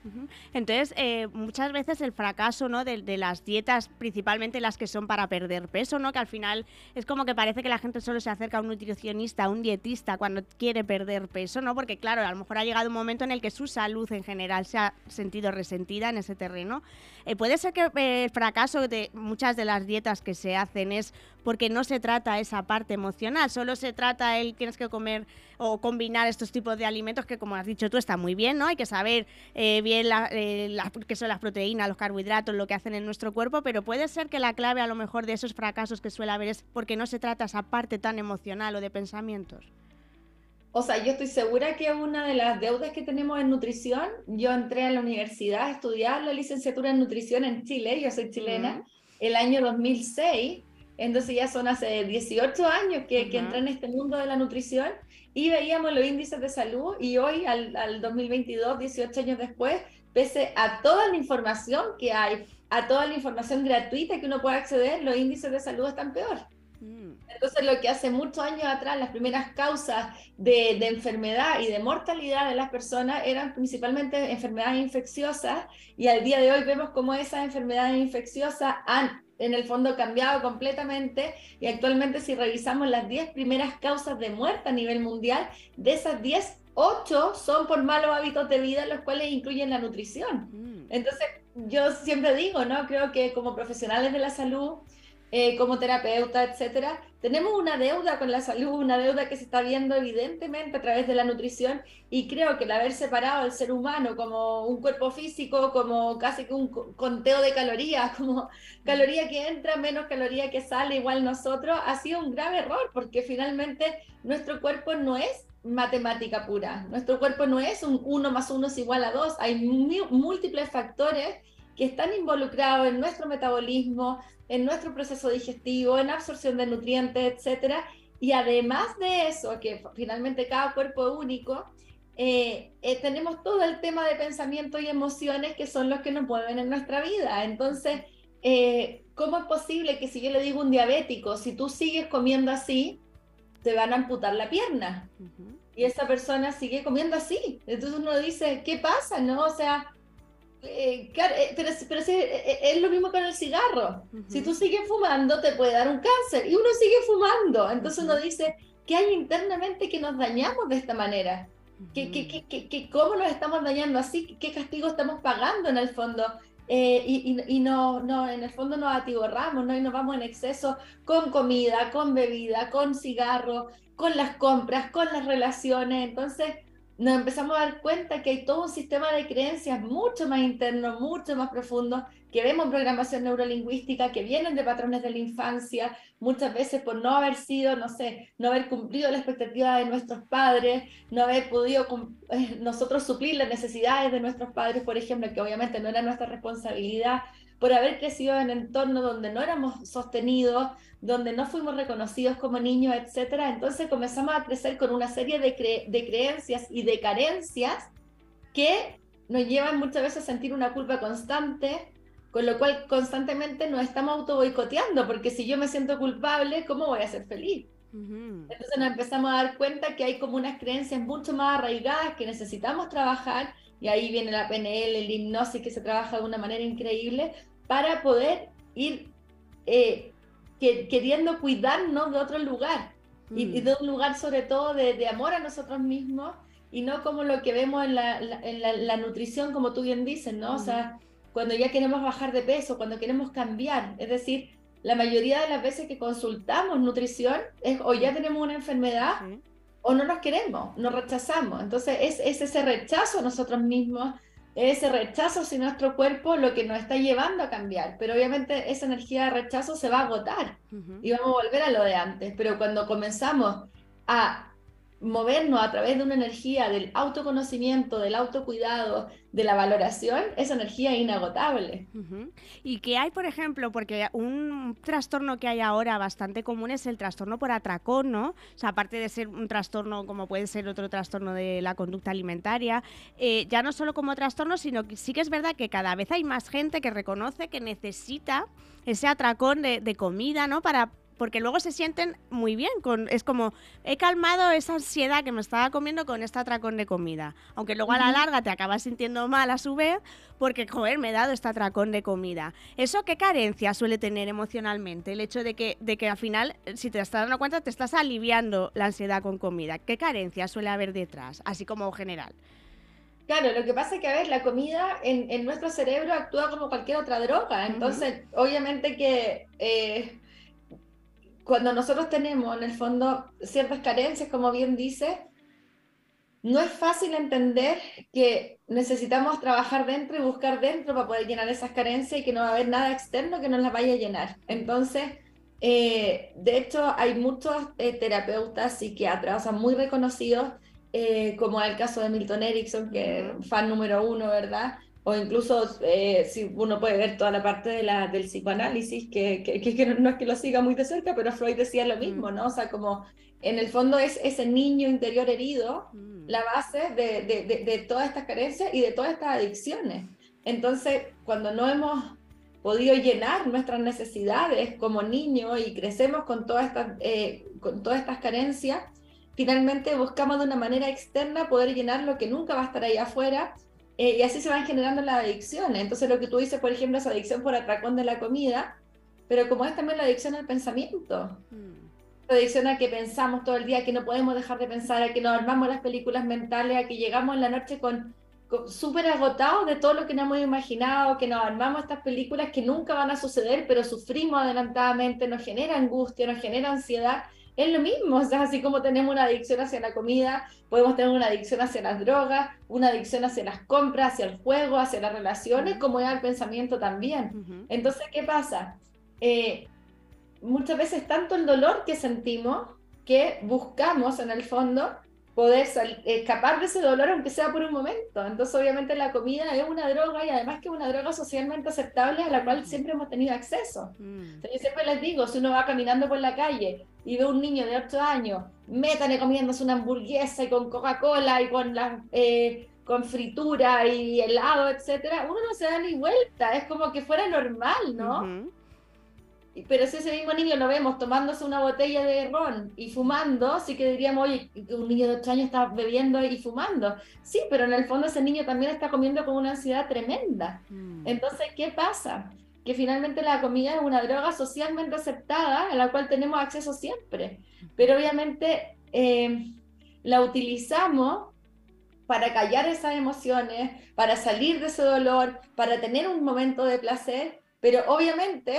Entonces, eh, muchas veces el fracaso ¿no? de, las dietas, principalmente las que son para perder peso, ¿no? que al final es como que parece que la gente solo se acerca a un nutricionista, a un dietista cuando quiere perder peso, ¿no? porque claro, a lo mejor ha llegado un momento en el que su salud en general se ha sentido resentida en ese terreno. Eh, puede ser que eh, el fracaso de muchas de las dietas que se hacen es porque no se trata esa parte emocional, solo se trata el tienes que comer o combinar estos tipos de alimentos que como has dicho tú está muy bien, ¿no? Hay que saber eh, bien eh, qué son las proteínas, los carbohidratos, lo que hacen en nuestro cuerpo, pero puede ser que la clave a lo mejor de esos fracasos que suele haber es porque no se trata esa parte tan emocional o de pensamientos. O sea, yo estoy segura que una de las deudas que tenemos en nutrición, yo entré a la universidad a estudiar la licenciatura en nutrición en Chile, yo soy chilena, el año 2006, entonces ya son hace 18 años que, que entré en este mundo de la nutrición y veíamos los índices de salud y hoy, al, al 2022, 18 años después, pese a toda la información que hay, a toda la información gratuita que uno puede acceder, los índices de salud están peor. Mm. Entonces, lo que hace muchos años atrás, las primeras causas de, de, enfermedad y de mortalidad de las personas eran principalmente enfermedades infecciosas y al día de hoy vemos cómo esas enfermedades infecciosas han en el fondo cambiado completamente y actualmente si revisamos las 10 primeras causas de muerte a nivel mundial, de esas 10, 8 son por malos hábitos de vida, los cuales incluyen la nutrición. Mm. Entonces, yo siempre digo, ¿no? Creo que como profesionales de la salud, eh, como terapeuta, etcétera, tenemos una deuda con la salud, una deuda que se está viendo evidentemente a través de la nutrición y creo que el haber separado al ser humano como un cuerpo físico, como casi que un conteo de calorías, [LAUGHS] como caloría que entra menos caloría que sale igual nosotros, ha sido un grave error porque finalmente nuestro cuerpo no es matemática pura, nuestro cuerpo no es un 1 más 1 es igual a 2, hay múltiples factores que están involucrados en nuestro metabolismo, en nuestro proceso digestivo, en absorción de nutrientes, etcétera. Y además de eso, que finalmente cada cuerpo es único, eh, eh, tenemos todo el tema de pensamiento y emociones que son los que nos mueven en nuestra vida. Entonces, eh, ¿cómo es posible que si yo le digo a un diabético, si tú sigues comiendo así, te van a amputar la pierna? Y esa persona sigue comiendo así. Entonces uno dice, ¿qué pasa? ¿No? O sea, pero, pero es lo mismo con el cigarro. Si tú sigues fumando, te puede dar un cáncer y uno sigue fumando. Entonces uno dice, ¿qué hay internamente que nos dañamos de esta manera? ¿Qué, qué, qué, cómo nos estamos dañando así? ¿Qué castigo estamos pagando en el fondo? Eh, y, y, no, no, en el fondo nos atiborramos, ¿no? Y nos vamos en exceso con comida, con bebida, con cigarro, con las compras, con las relaciones. Entonces, nos empezamos a dar cuenta que hay todo un sistema de creencias mucho más interno, mucho más profundo, que vemos programación neurolingüística, que vienen de patrones de la infancia, muchas veces por no haber sido, no sé, no haber cumplido la expectativa de nuestros padres, no haber podido eh, nosotros suplir las necesidades de nuestros padres, por ejemplo, que obviamente no era nuestra responsabilidad, por haber crecido en entornos donde no éramos sostenidos, donde no fuimos reconocidos como niños, etcétera. Entonces comenzamos a crecer con una serie de, de creencias y de carencias que nos llevan muchas veces a sentir una culpa constante, con lo cual constantemente nos estamos auto boicoteando, porque si yo me siento culpable, ¿cómo voy a ser feliz? Entonces nos empezamos a dar cuenta que hay como unas creencias mucho más arraigadas que necesitamos trabajar y ahí viene la PNL, el hipnosis que se trabaja de una manera increíble para poder ir eh, queriendo cuidarnos de otro lugar y, mm. de un lugar sobre todo de, amor a nosotros mismos y no como lo que vemos en la, en la, nutrición, como tú bien dices, ¿no? O sea, cuando ya queremos bajar de peso, cuando queremos cambiar, es decir, la mayoría de las veces que consultamos nutrición es o ya tenemos una enfermedad o no nos queremos, nos rechazamos. Entonces es, es, ese rechazo a nosotros mismos, ese rechazo hacia nuestro cuerpo lo que nos está llevando a cambiar. Pero obviamente esa energía de rechazo se va a agotar y vamos a volver a lo de antes. Pero cuando comenzamos a movernos a través de una energía del autoconocimiento, del autocuidado, de la valoración, esa energía inagotable. Y que hay, por ejemplo, porque un trastorno que hay ahora bastante común es el trastorno por atracón, ¿no? O sea, aparte de ser un trastorno como puede ser otro trastorno de la conducta alimentaria, eh, ya no solo como trastorno, sino que sí que es verdad que cada vez hay más gente que reconoce que necesita ese atracón de, de comida, ¿no? Para porque luego se sienten muy bien. Con, es como, he calmado esa ansiedad que me estaba comiendo con este atracón de comida. Aunque luego a la larga te acabas sintiendo mal a su vez, porque, joder, me he dado este atracón de comida. ¿Eso qué carencia suele tener emocionalmente? El hecho de que, de que al final, si te estás dando cuenta, te estás aliviando la ansiedad con comida. ¿Qué carencia suele haber detrás? Así como general. Claro, lo que pasa es que, a ver, la comida en, en nuestro cerebro actúa como cualquier otra droga. Entonces, obviamente que... Eh, cuando nosotros tenemos en el fondo ciertas carencias, como bien dice, no es fácil entender que necesitamos trabajar dentro y buscar dentro para poder llenar esas carencias y que no va a haber nada externo que nos las vaya a llenar. Entonces, eh, de hecho, hay muchos eh, terapeutas psiquiatras, o muy reconocidos, eh, como el caso de Milton Erickson, que fan número uno, ¿verdad? O incluso eh, si uno puede ver toda la parte de la, del psicoanálisis, que, que, que, no es que lo siga muy de cerca, pero Freud decía lo mismo, mm. ¿no? O sea, como en el fondo es ese niño interior herido mm. la base de, de, de, todas estas carencias y de todas estas adicciones. Entonces, cuando no hemos podido llenar nuestras necesidades como niños y crecemos con todas estas, eh, con todas estas carencias, finalmente buscamos de una manera externa poder llenar lo que nunca va a estar ahí afuera eh, y así se van generando las adicciones. Entonces lo que tú dices, por ejemplo, es adicción por atracón de la comida, pero como es también la adicción al pensamiento. Mm. La adicción a que pensamos todo el día, que no podemos dejar de pensar, a que nos armamos las películas mentales, a que llegamos en la noche con, súper agotados de todo lo que no hemos imaginado, que nos armamos estas películas que nunca van a suceder, pero sufrimos adelantadamente, nos genera angustia, nos genera ansiedad es lo mismo, o sea, así como tenemos una adicción hacia la comida, podemos tener una adicción hacia las drogas, una adicción hacia las compras, hacia el juego, hacia las relaciones, como es el pensamiento también. Entonces, ¿qué pasa? Eh, muchas veces tanto el dolor que sentimos que buscamos en el fondo poder escapar de ese dolor aunque sea por un momento. Entonces obviamente la comida es una droga y además que es una droga socialmente aceptable a la cual siempre hemos tenido acceso. Mm. yo siempre les digo, si uno va caminando por la calle y ve a un niño de 8 años, métane comiéndose una hamburguesa y con Coca-Cola y con la... Eh, con fritura y helado, etcétera, uno no se da ni vuelta, es como que fuera normal, ¿no? Pero si ese mismo niño lo vemos tomándose una botella de ron y fumando, sí que diríamos, oye, un niño de 8 años está bebiendo y fumando. Sí, pero en el fondo ese niño también está comiendo con una ansiedad tremenda. Mm. Entonces, ¿qué pasa? Que finalmente la comida es una droga socialmente aceptada a la cual tenemos acceso siempre. Pero obviamente eh, la utilizamos para callar esas emociones, para salir de ese dolor, para tener un momento de placer, pero obviamente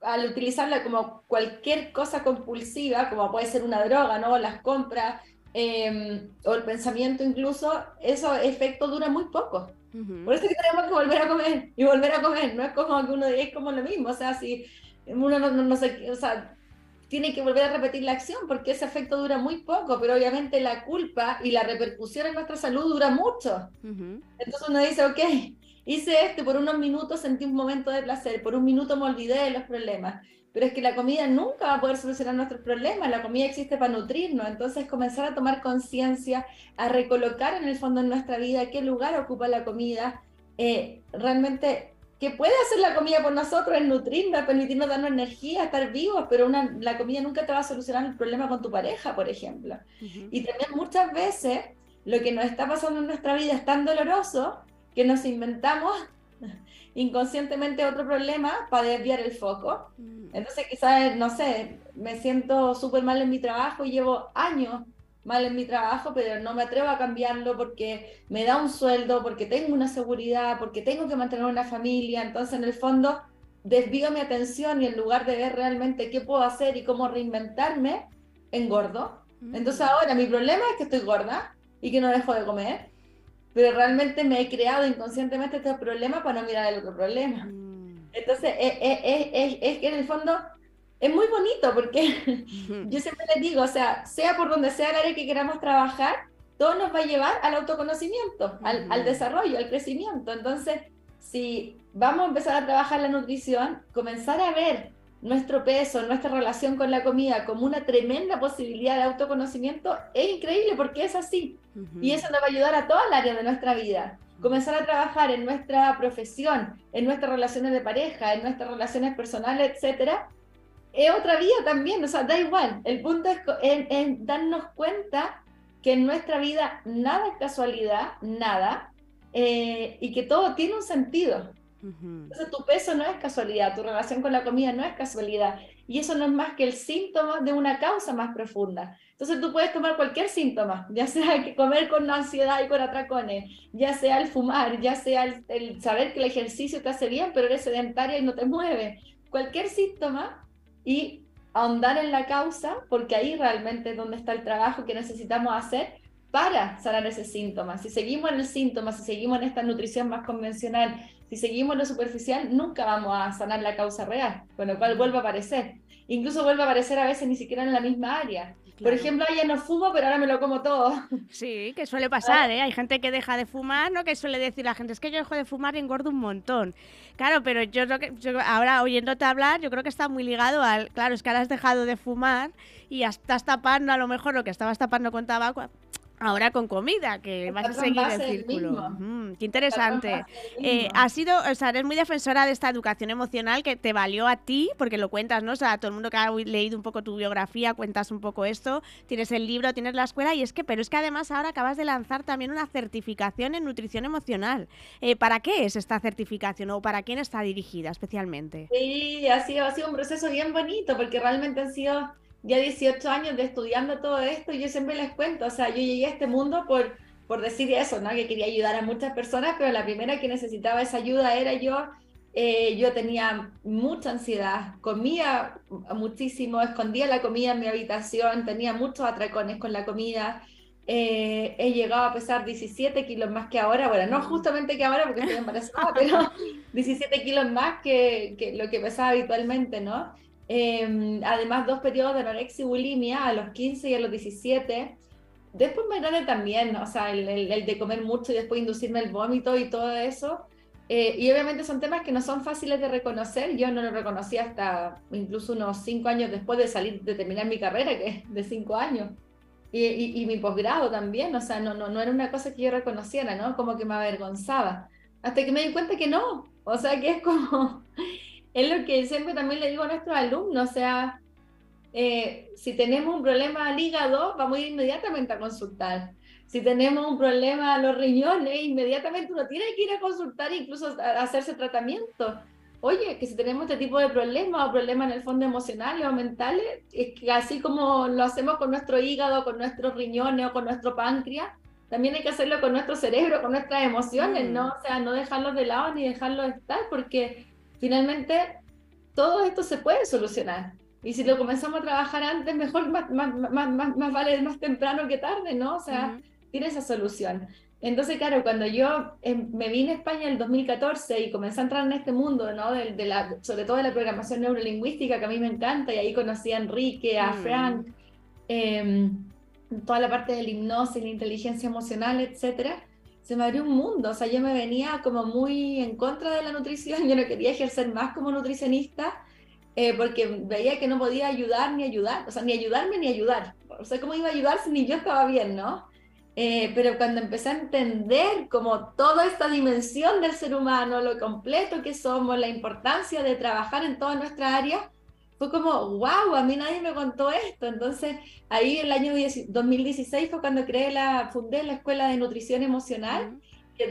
al utilizarla como cualquier cosa compulsiva, como puede ser una droga, ¿no? Las compras em, o el pensamiento incluso, eso efecto dura muy poco. Por eso es que tenemos que volver a comer y volver a comer, no es como que uno es como lo mismo, o sea, si uno no, no, no o sea, tiene que volver a repetir la acción porque ese efecto dura muy poco, pero obviamente la culpa y la repercusión en nuestra salud dura mucho. Entonces uno dice, ok, hice esto, por unos minutos sentí un momento de placer, por un minuto me olvidé de los problemas, pero es que la comida nunca va a poder solucionar nuestros problemas, la comida existe para nutrirnos, entonces comenzar a tomar conciencia, a recolocar en el fondo en nuestra vida qué lugar ocupa la comida, eh, realmente que puede hacer la comida por nosotros es nutrirnos, permitirnos darnos energía, estar vivos, pero una, la comida nunca te va a solucionar el problema con tu pareja, por ejemplo. Y también muchas veces lo que nos está pasando en nuestra vida es tan doloroso que nos inventamos [LAUGHS] inconscientemente otro problema para desviar el foco. Mm. Entonces quizás, no sé, me siento súper mal en mi trabajo y llevo años mal en mi trabajo, pero no me atrevo a cambiarlo porque me da un sueldo, porque tengo una seguridad, porque tengo que mantener una familia. Entonces, en el fondo, desvío mi atención y en lugar de ver realmente qué puedo hacer y cómo reinventarme, engordo. Mm. Entonces ahora mi problema es que estoy gorda y que no dejo de comer pero realmente me he creado inconscientemente este problema para no mirar el otro problema. Mm. Entonces, es, que en el fondo es muy bonito porque [LAUGHS] yo siempre les digo, o sea, sea por donde sea el área que queramos trabajar, todo nos va a llevar al autoconocimiento, al, al desarrollo, al crecimiento. Entonces, si vamos a empezar a trabajar la nutrición, comenzar a ver nuestro peso, nuestra relación con la comida como una tremenda posibilidad de autoconocimiento, es increíble porque es así. Y eso nos va a ayudar a toda el área de nuestra vida. Comenzar a trabajar en nuestra profesión, en nuestras relaciones de pareja, en nuestras relaciones personales, etcétera, es otra vida también, o sea, da igual. El punto es en darnos cuenta que en nuestra vida nada es casualidad, nada, eh, y que todo tiene un sentido. Entonces tu peso no es casualidad, tu relación con la comida no es casualidad. Y eso no es más que el síntoma de una causa más profunda. Entonces tú puedes tomar cualquier síntoma, ya sea que comer con ansiedad y con atracones, ya sea el fumar, ya sea el, saber que el ejercicio te hace bien, pero eres sedentaria y no te mueve. Cualquier síntoma y ahondar en la causa, porque ahí realmente es donde está el trabajo que necesitamos hacer para sanar ese síntoma. Si seguimos en el síntoma, si seguimos en esta nutrición más convencional, si seguimos lo superficial, nunca vamos a sanar la causa real, con lo cual vuelve a aparecer. Incluso vuelve a aparecer a veces ni siquiera en la misma área. Por ejemplo, ya no fumo, pero ahora me lo como todo. [LAUGHS] Sí, que suele pasar, ¿eh? Hay gente que deja de fumar, ¿no? Que suele decir la gente, es que yo dejo de fumar y engordo un montón. Claro, pero yo, lo que, ahora oyéndote hablar, yo creo que está muy ligado al, claro, es que ahora has dejado de fumar y estás tapando a lo mejor lo que estabas tapando con tabaco Ahora con comida, que vas a seguir el círculo. qué interesante. Eh, has sido, o sea, eres muy defensora de esta educación emocional que te valió a ti, porque lo cuentas, ¿no? O sea, todo el mundo que ha leído un poco tu biografía, cuentas un poco esto, tienes el libro, tienes la escuela, y es que, pero es que además ahora acabas de lanzar también una certificación en nutrición emocional. Eh, ¿Para qué es esta certificación o para quién está dirigida especialmente? Sí, ha sido, ha sido un proceso bien bonito, porque realmente han sido ya 18 años de estudiando todo esto y yo siempre les cuento, o sea, yo llegué a este mundo por, por decir eso, ¿no? Que quería ayudar a muchas personas, pero la primera que necesitaba esa ayuda era yo. Eh, yo tenía mucha ansiedad, comía muchísimo, escondía la comida en mi habitación, tenía muchos atracones con la comida. Eh, he llegado a pesar 17 kilos más que ahora, bueno, no justamente que ahora porque estoy [LAUGHS] embarazada, pero 17 kilos más que, que lo que pesaba habitualmente, ¿no? Em, además, dos periodos de anorexia y bulimia a los 15 y a los 17. después más grande también, o sea, el, el, de comer mucho y después inducirme el vómito y todo eso. Eh, y obviamente son temas que no son fáciles de reconocer. Yo no lo reconocí hasta incluso unos cinco años después de salir, de terminar mi carrera, que es de cinco años. Y, y, y mi posgrado también, o sea, no, no, no era una cosa que yo reconociera, ¿no? Como que me avergonzaba. Hasta que me di cuenta que no, o sea, que es como, es lo que siempre también le digo a nuestros alumnos, o sea, eh, si tenemos un problema al hígado, vamos a ir inmediatamente a consultar. Si tenemos un problema a los riñones, inmediatamente uno tiene que ir a consultar, incluso a hacerse tratamiento. Oye, que si tenemos este tipo de problemas o problemas en el fondo emocionales o mentales, es que así como lo hacemos con nuestro hígado, con nuestros riñones o con nuestro páncreas, también hay que hacerlo con nuestro cerebro, con nuestras emociones, ¿no? Mm. O sea, no dejarlos de lado ni dejarlos estar, porque finalmente todo esto se puede solucionar. Y si lo comenzamos a trabajar antes, mejor, más, más, más, más vale más temprano que tarde, ¿no? O sea, tiene esa solución. Entonces, claro, cuando yo em, me vine a España en el 2014 y comencé a entrar en este mundo, ¿no? De, la, sobre todo de la programación neurolingüística, que a mí me encanta, y ahí conocí a Enrique, a mm. Frank, eh, toda la parte del hipnosis, la inteligencia emocional, etcétera, se me abrió un mundo. O sea, yo me venía como muy en contra de la nutrición, [LAUGHS] yo no quería ejercer más como nutricionista eh, porque veía que no podía ayudar ni ayudar, o sea, ni ayudarme ni ayudar. O sea, ¿cómo iba a ayudar si ni yo estaba bien, no? Eh, pero cuando empecé a entender como toda esta dimensión del ser humano, lo completo que somos, la importancia de trabajar en toda nuestra área, fue como, wow, a mí nadie me contó esto. Entonces, ahí el año 2016 fue cuando creé la, fundé la Escuela de Nutrición Emocional,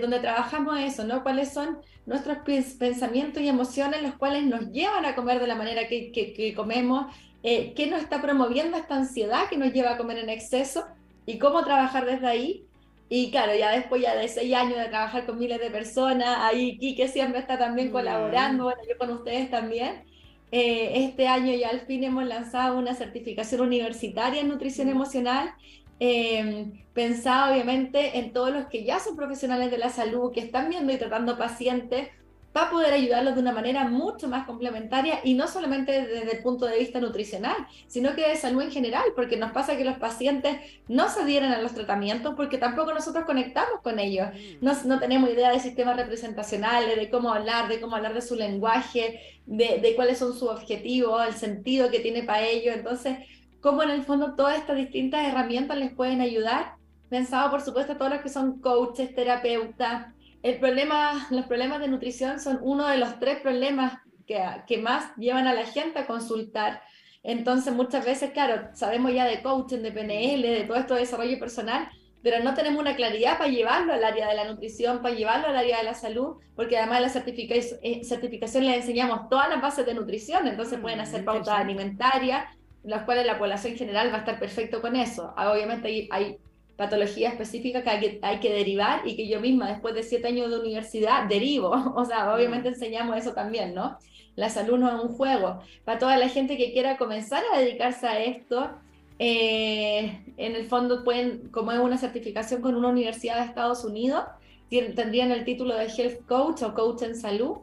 donde trabajamos eso, ¿no? ¿Cuáles son nuestros pensamientos y emociones los cuales nos llevan a comer de la manera que, que, comemos? Eh, ¿Qué nos está promoviendo esta ansiedad que nos lleva a comer en exceso? ¿Y cómo trabajar desde ahí? Y claro, ya después ya de seis años de trabajar con miles de personas, ahí Kike siempre está también mm. colaborando, bueno, yo con ustedes también. Eh, este año ya al fin hemos lanzado una certificación universitaria en nutrición emocional, eh, pensada obviamente en todos los que ya son profesionales de la salud, que están viendo y tratando pacientes va a poder ayudarlos de una manera mucho más complementaria y no solamente desde el punto de vista nutricional, sino que de salud en general, porque nos pasa que los pacientes no se adhieren a los tratamientos porque tampoco nosotros conectamos con ellos. Mm. No, no tenemos idea de sistemas representacionales, de cómo hablar, de cómo hablar de su lenguaje, de, de cuáles son sus objetivos, el sentido que tiene para ellos. Entonces, cómo en el fondo todas estas distintas herramientas les pueden ayudar. Pensado, por supuesto, a todos los que son coaches, terapeutas, el problema, los problemas de nutrición son uno de los tres problemas que, que más llevan a la gente a consultar. Entonces, muchas veces, claro, sabemos ya de coaching, de PNL, de todo esto de desarrollo personal, pero no tenemos una claridad para llevarlo al área de la nutrición, para llevarlo al área de la salud, porque además de la certificación, eh, certificación les enseñamos todas las bases de nutrición, entonces pueden hacer mm, pautas alimentarias, las cuales la población en general va a estar perfecto con eso. Obviamente hay, hay patología específica que hay, que hay que derivar y que yo misma después de siete años de universidad derivo. [LAUGHS] O sea, obviamente enseñamos eso también, ¿no? La salud no es un juego. Para toda la gente que quiera comenzar a dedicarse a esto, eh, en el fondo pueden, como es una certificación con una universidad de Estados Unidos, tendrían el título de Health Coach o Coach en Salud.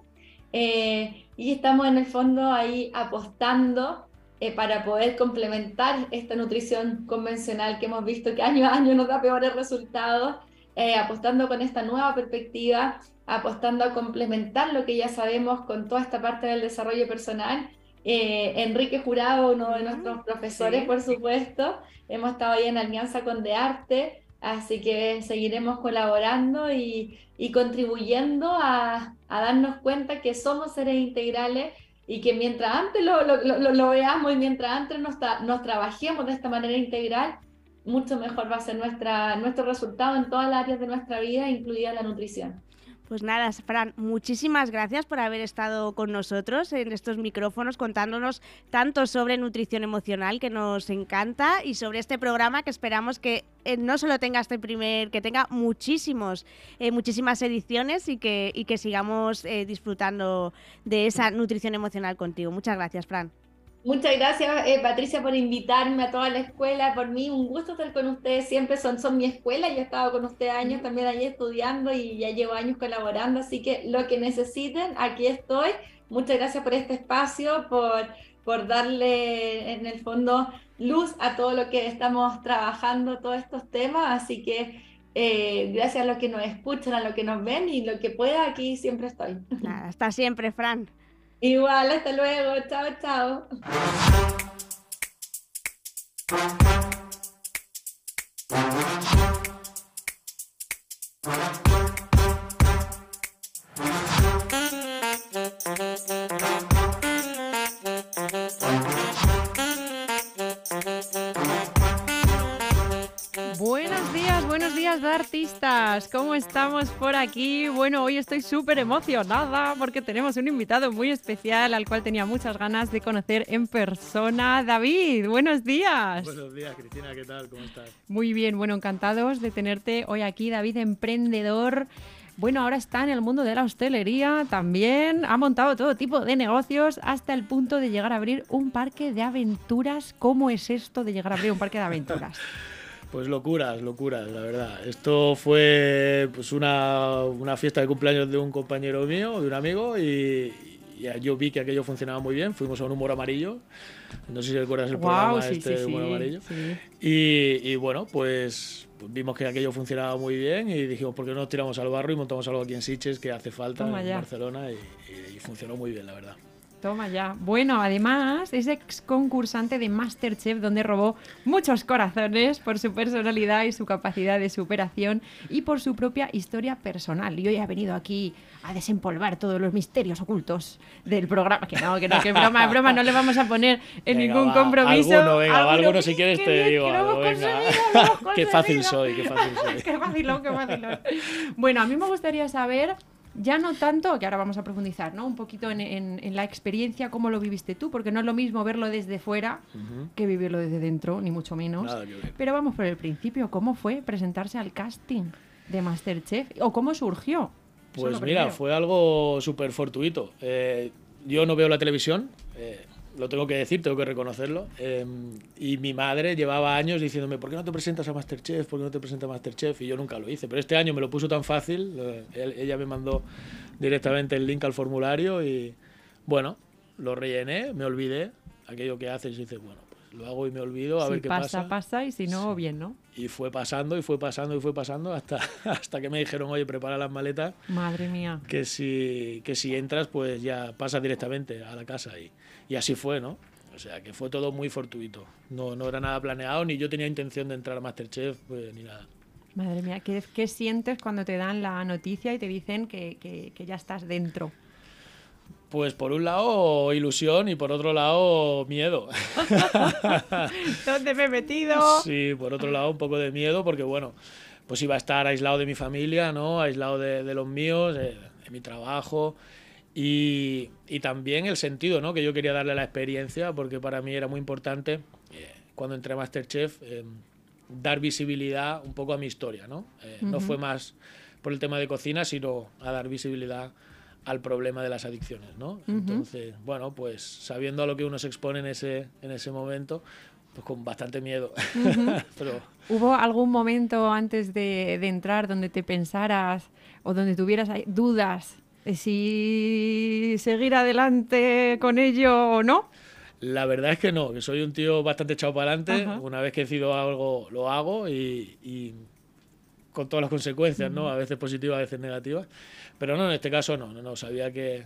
Eh, y estamos en el fondo ahí apostando eh, para poder complementar esta nutrición convencional que hemos visto que año a año nos da peores resultados, eh, apostando con esta nueva perspectiva, apostando a complementar lo que ya sabemos con toda esta parte del desarrollo personal. Eh, Enrique Jurado, uno de nuestros profesores, por supuesto, hemos estado ahí en alianza con De Arte, así que seguiremos colaborando y, y contribuyendo a, a darnos cuenta que somos seres integrales y que mientras antes lo, lo, veamos y mientras antes nos, nos, trabajemos de esta manera integral, mucho mejor va a ser nuestra, nuestro resultado en todas las áreas de nuestra vida, incluida la nutrición. Pues nada, Fran, muchísimas gracias por haber estado con nosotros en estos micrófonos contándonos tanto sobre nutrición emocional que nos encanta y sobre este programa que esperamos que eh, no solo tenga este primer, que tenga muchísimos, eh, muchísimas ediciones y que, y que sigamos eh, disfrutando de esa nutrición emocional contigo. Muchas gracias, Fran. Muchas gracias, eh, Patricia, por invitarme a toda la escuela. Por mí, un gusto estar con ustedes. Siempre son, son mi escuela. Yo he estado con ustedes años también allí estudiando y ya llevo años colaborando. Así que lo que necesiten, aquí estoy muchas gracias por este espacio, por, por darle en el fondo luz a todo lo que estamos trabajando, todos estos temas. Así que eh, gracias a los que nos escuchan, a los que nos ven y lo que pueda, aquí siempre estoy. hasta siempre, Fran. Igual, hasta luego. Chao, chao. ¿Cómo estamos por aquí? Bueno, hoy estoy súper emocionada porque tenemos un invitado muy especial al cual tenía muchas ganas de conocer en persona. David, buenos días. Buenos días, Cristina, ¿qué tal? ¿Cómo estás? Muy bien, bueno, encantados de tenerte hoy aquí, David, emprendedor. Bueno, ahora está en el mundo de la hostelería también, ha montado todo tipo de negocios hasta el punto de llegar a abrir un parque de aventuras. ¿Cómo es esto de llegar a abrir un parque de aventuras? [LAUGHS] Pues locuras, locuras, la verdad. Esto fue pues una, una, fiesta de cumpleaños de un compañero mío, de un amigo, y, yo vi que aquello funcionaba muy bien. Fuimos a un humor amarillo. No sé si recuerdas el programa este de humor amarillo. Y, y, bueno, pues, pues, vimos que aquello funcionaba muy bien y dijimos, ¿por qué no nos tiramos al barro y montamos algo aquí en Siches que hace falta en Barcelona? y funcionó muy bien, la verdad. Toma ya. Bueno, además es ex concursante de Masterchef donde robó muchos corazones por su personalidad y su capacidad de superación y por su propia historia personal. Y hoy ha venido aquí a desempolvar todos los misterios ocultos del programa. Que no, que no, que broma, broma, no le vamos a poner en ningún compromiso. Alguno, venga, alguno, si quieres te digo algo, venga. [LAUGHS] qué fácil soy, qué fácil [LAUGHS] soy. qué fácil, qué fácil. Bueno, a mí me gustaría saber ya no tanto, que ahora vamos a profundizar, ¿no? Un poquito en, la experiencia, cómo lo viviste tú, porque no es lo mismo verlo desde fuera que vivirlo desde dentro, ni mucho menos. Pero vamos por el principio, ¿cómo fue presentarse al casting de Masterchef? ¿O cómo surgió? Pues mira, fue algo súper fortuito. Eh, yo no veo la televisión, eh, lo tengo que decir, tengo que reconocerlo. Em, y mi madre llevaba años diciéndome, ¿por qué no te presentas a Masterchef? ¿Por qué no te presentas a Masterchef? Y yo nunca lo hice. Pero este año me lo puso tan fácil, ella me mandó directamente el link al formulario y bueno, lo rellené, me olvidé. Aquello que haces y dices, bueno, pues lo hago y me olvido, a ver qué pasa. pasa, pasa y si no, bien, ¿no? Y fue pasando y fue pasando y fue pasando hasta, [LAUGHS] hasta que me dijeron, oye, prepara las maletas. Madre mía. Que si, que si entras, pues ya pasas directamente a la casa y y así fue, ¿no? O sea, que fue todo muy fortuito. No, no era nada planeado, ni yo tenía intención de entrar a Masterchef, pues, ni nada. Madre mía, ¿qué, ¿qué, sientes cuando te dan la noticia y te dicen que, que, que ya estás dentro? Pues por un lado ilusión y por otro lado miedo. [LAUGHS] ¿Dónde me he metido? Sí, por otro lado un poco de miedo porque bueno, pues iba a estar aislado de mi familia, ¿no? Aislado de, de los míos, de, de mi trabajo y, y, también el sentido ¿no? que yo quería darle a la experiencia, porque para mí era muy importante, eh, cuando entré a Masterchef, eh, dar visibilidad un poco a mi historia. ¿no? Eh, no fue más por el tema de cocina, sino a dar visibilidad al problema de las adicciones. ¿no? Entonces, bueno, pues sabiendo a lo que uno se expone en ese, en ese momento, pues con bastante miedo. [LAUGHS] Pero... ¿Hubo algún momento antes de, de entrar donde te pensaras o donde tuvieras dudas si seguir adelante con ello o no. La verdad es que no, que soy un tío bastante echado para adelante. Una vez que decido algo, lo hago y, con todas las consecuencias, ¿no? A veces positivas, a veces negativas. Pero no, en este caso no, no, no sabía que,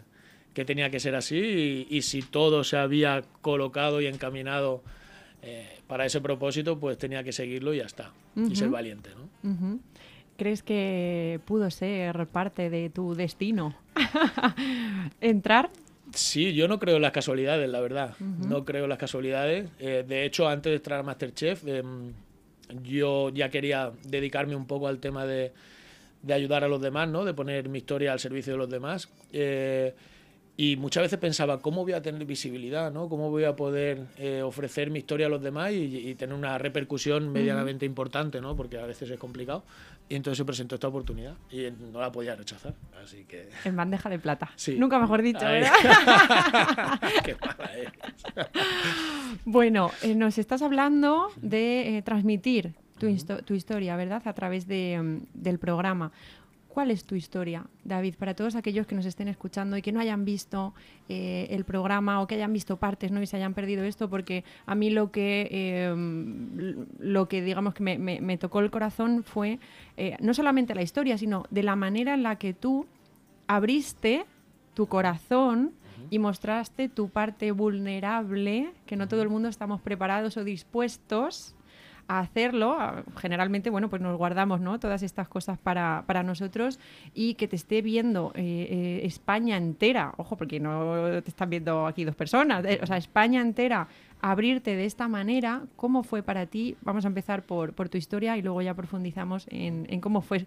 que tenía que ser así y, si todo se había colocado y encaminado eh, para ese propósito, pues tenía que seguirlo y ya está. Y ser valiente, ¿no? ¿Crees que pudo ser parte de tu destino? [LAUGHS] ¿Entrar? Sí, yo no creo en las casualidades, la verdad. No creo en las casualidades. Eh, de hecho, antes de entrar a Masterchef, em, yo ya quería dedicarme un poco al tema de, de, ayudar a los demás, ¿no? De poner mi historia al servicio de los demás. Eh, y muchas veces pensaba, ¿cómo voy a tener visibilidad? ¿no? ¿Cómo voy a poder eh, ofrecer mi historia a los demás y, tener una repercusión medianamente importante? ¿no? Porque a veces es complicado. Y entonces se presentó esta oportunidad y no la podía rechazar. Así que... En bandeja de plata. Sí. Nunca mejor dicho, ¿verdad? [LAUGHS] Qué mala bueno, eh, nos estás hablando de eh, transmitir tu, tu, historia, ¿verdad? A través de, mm, del programa. ¿Cuál es tu historia, David, para todos aquellos que nos estén escuchando y que no hayan visto eh, el programa o que hayan visto partes ¿no? y se hayan perdido esto? Porque a mí lo que, eh, lo que digamos que me, tocó el corazón fue eh, no solamente la historia, sino de la manera en la que tú abriste tu corazón y mostraste tu parte vulnerable, que no todo el mundo estamos preparados o dispuestos a hacerlo. Generalmente, bueno, pues nos guardamos ¿no? todas estas cosas para, nosotros y que te esté viendo eh, eh, España entera, ojo, porque no te están viendo aquí dos personas, eh, o sea, España entera, abrirte de esta manera, ¿cómo fue para ti? Vamos a empezar por, por tu historia y luego ya profundizamos en, en cómo fue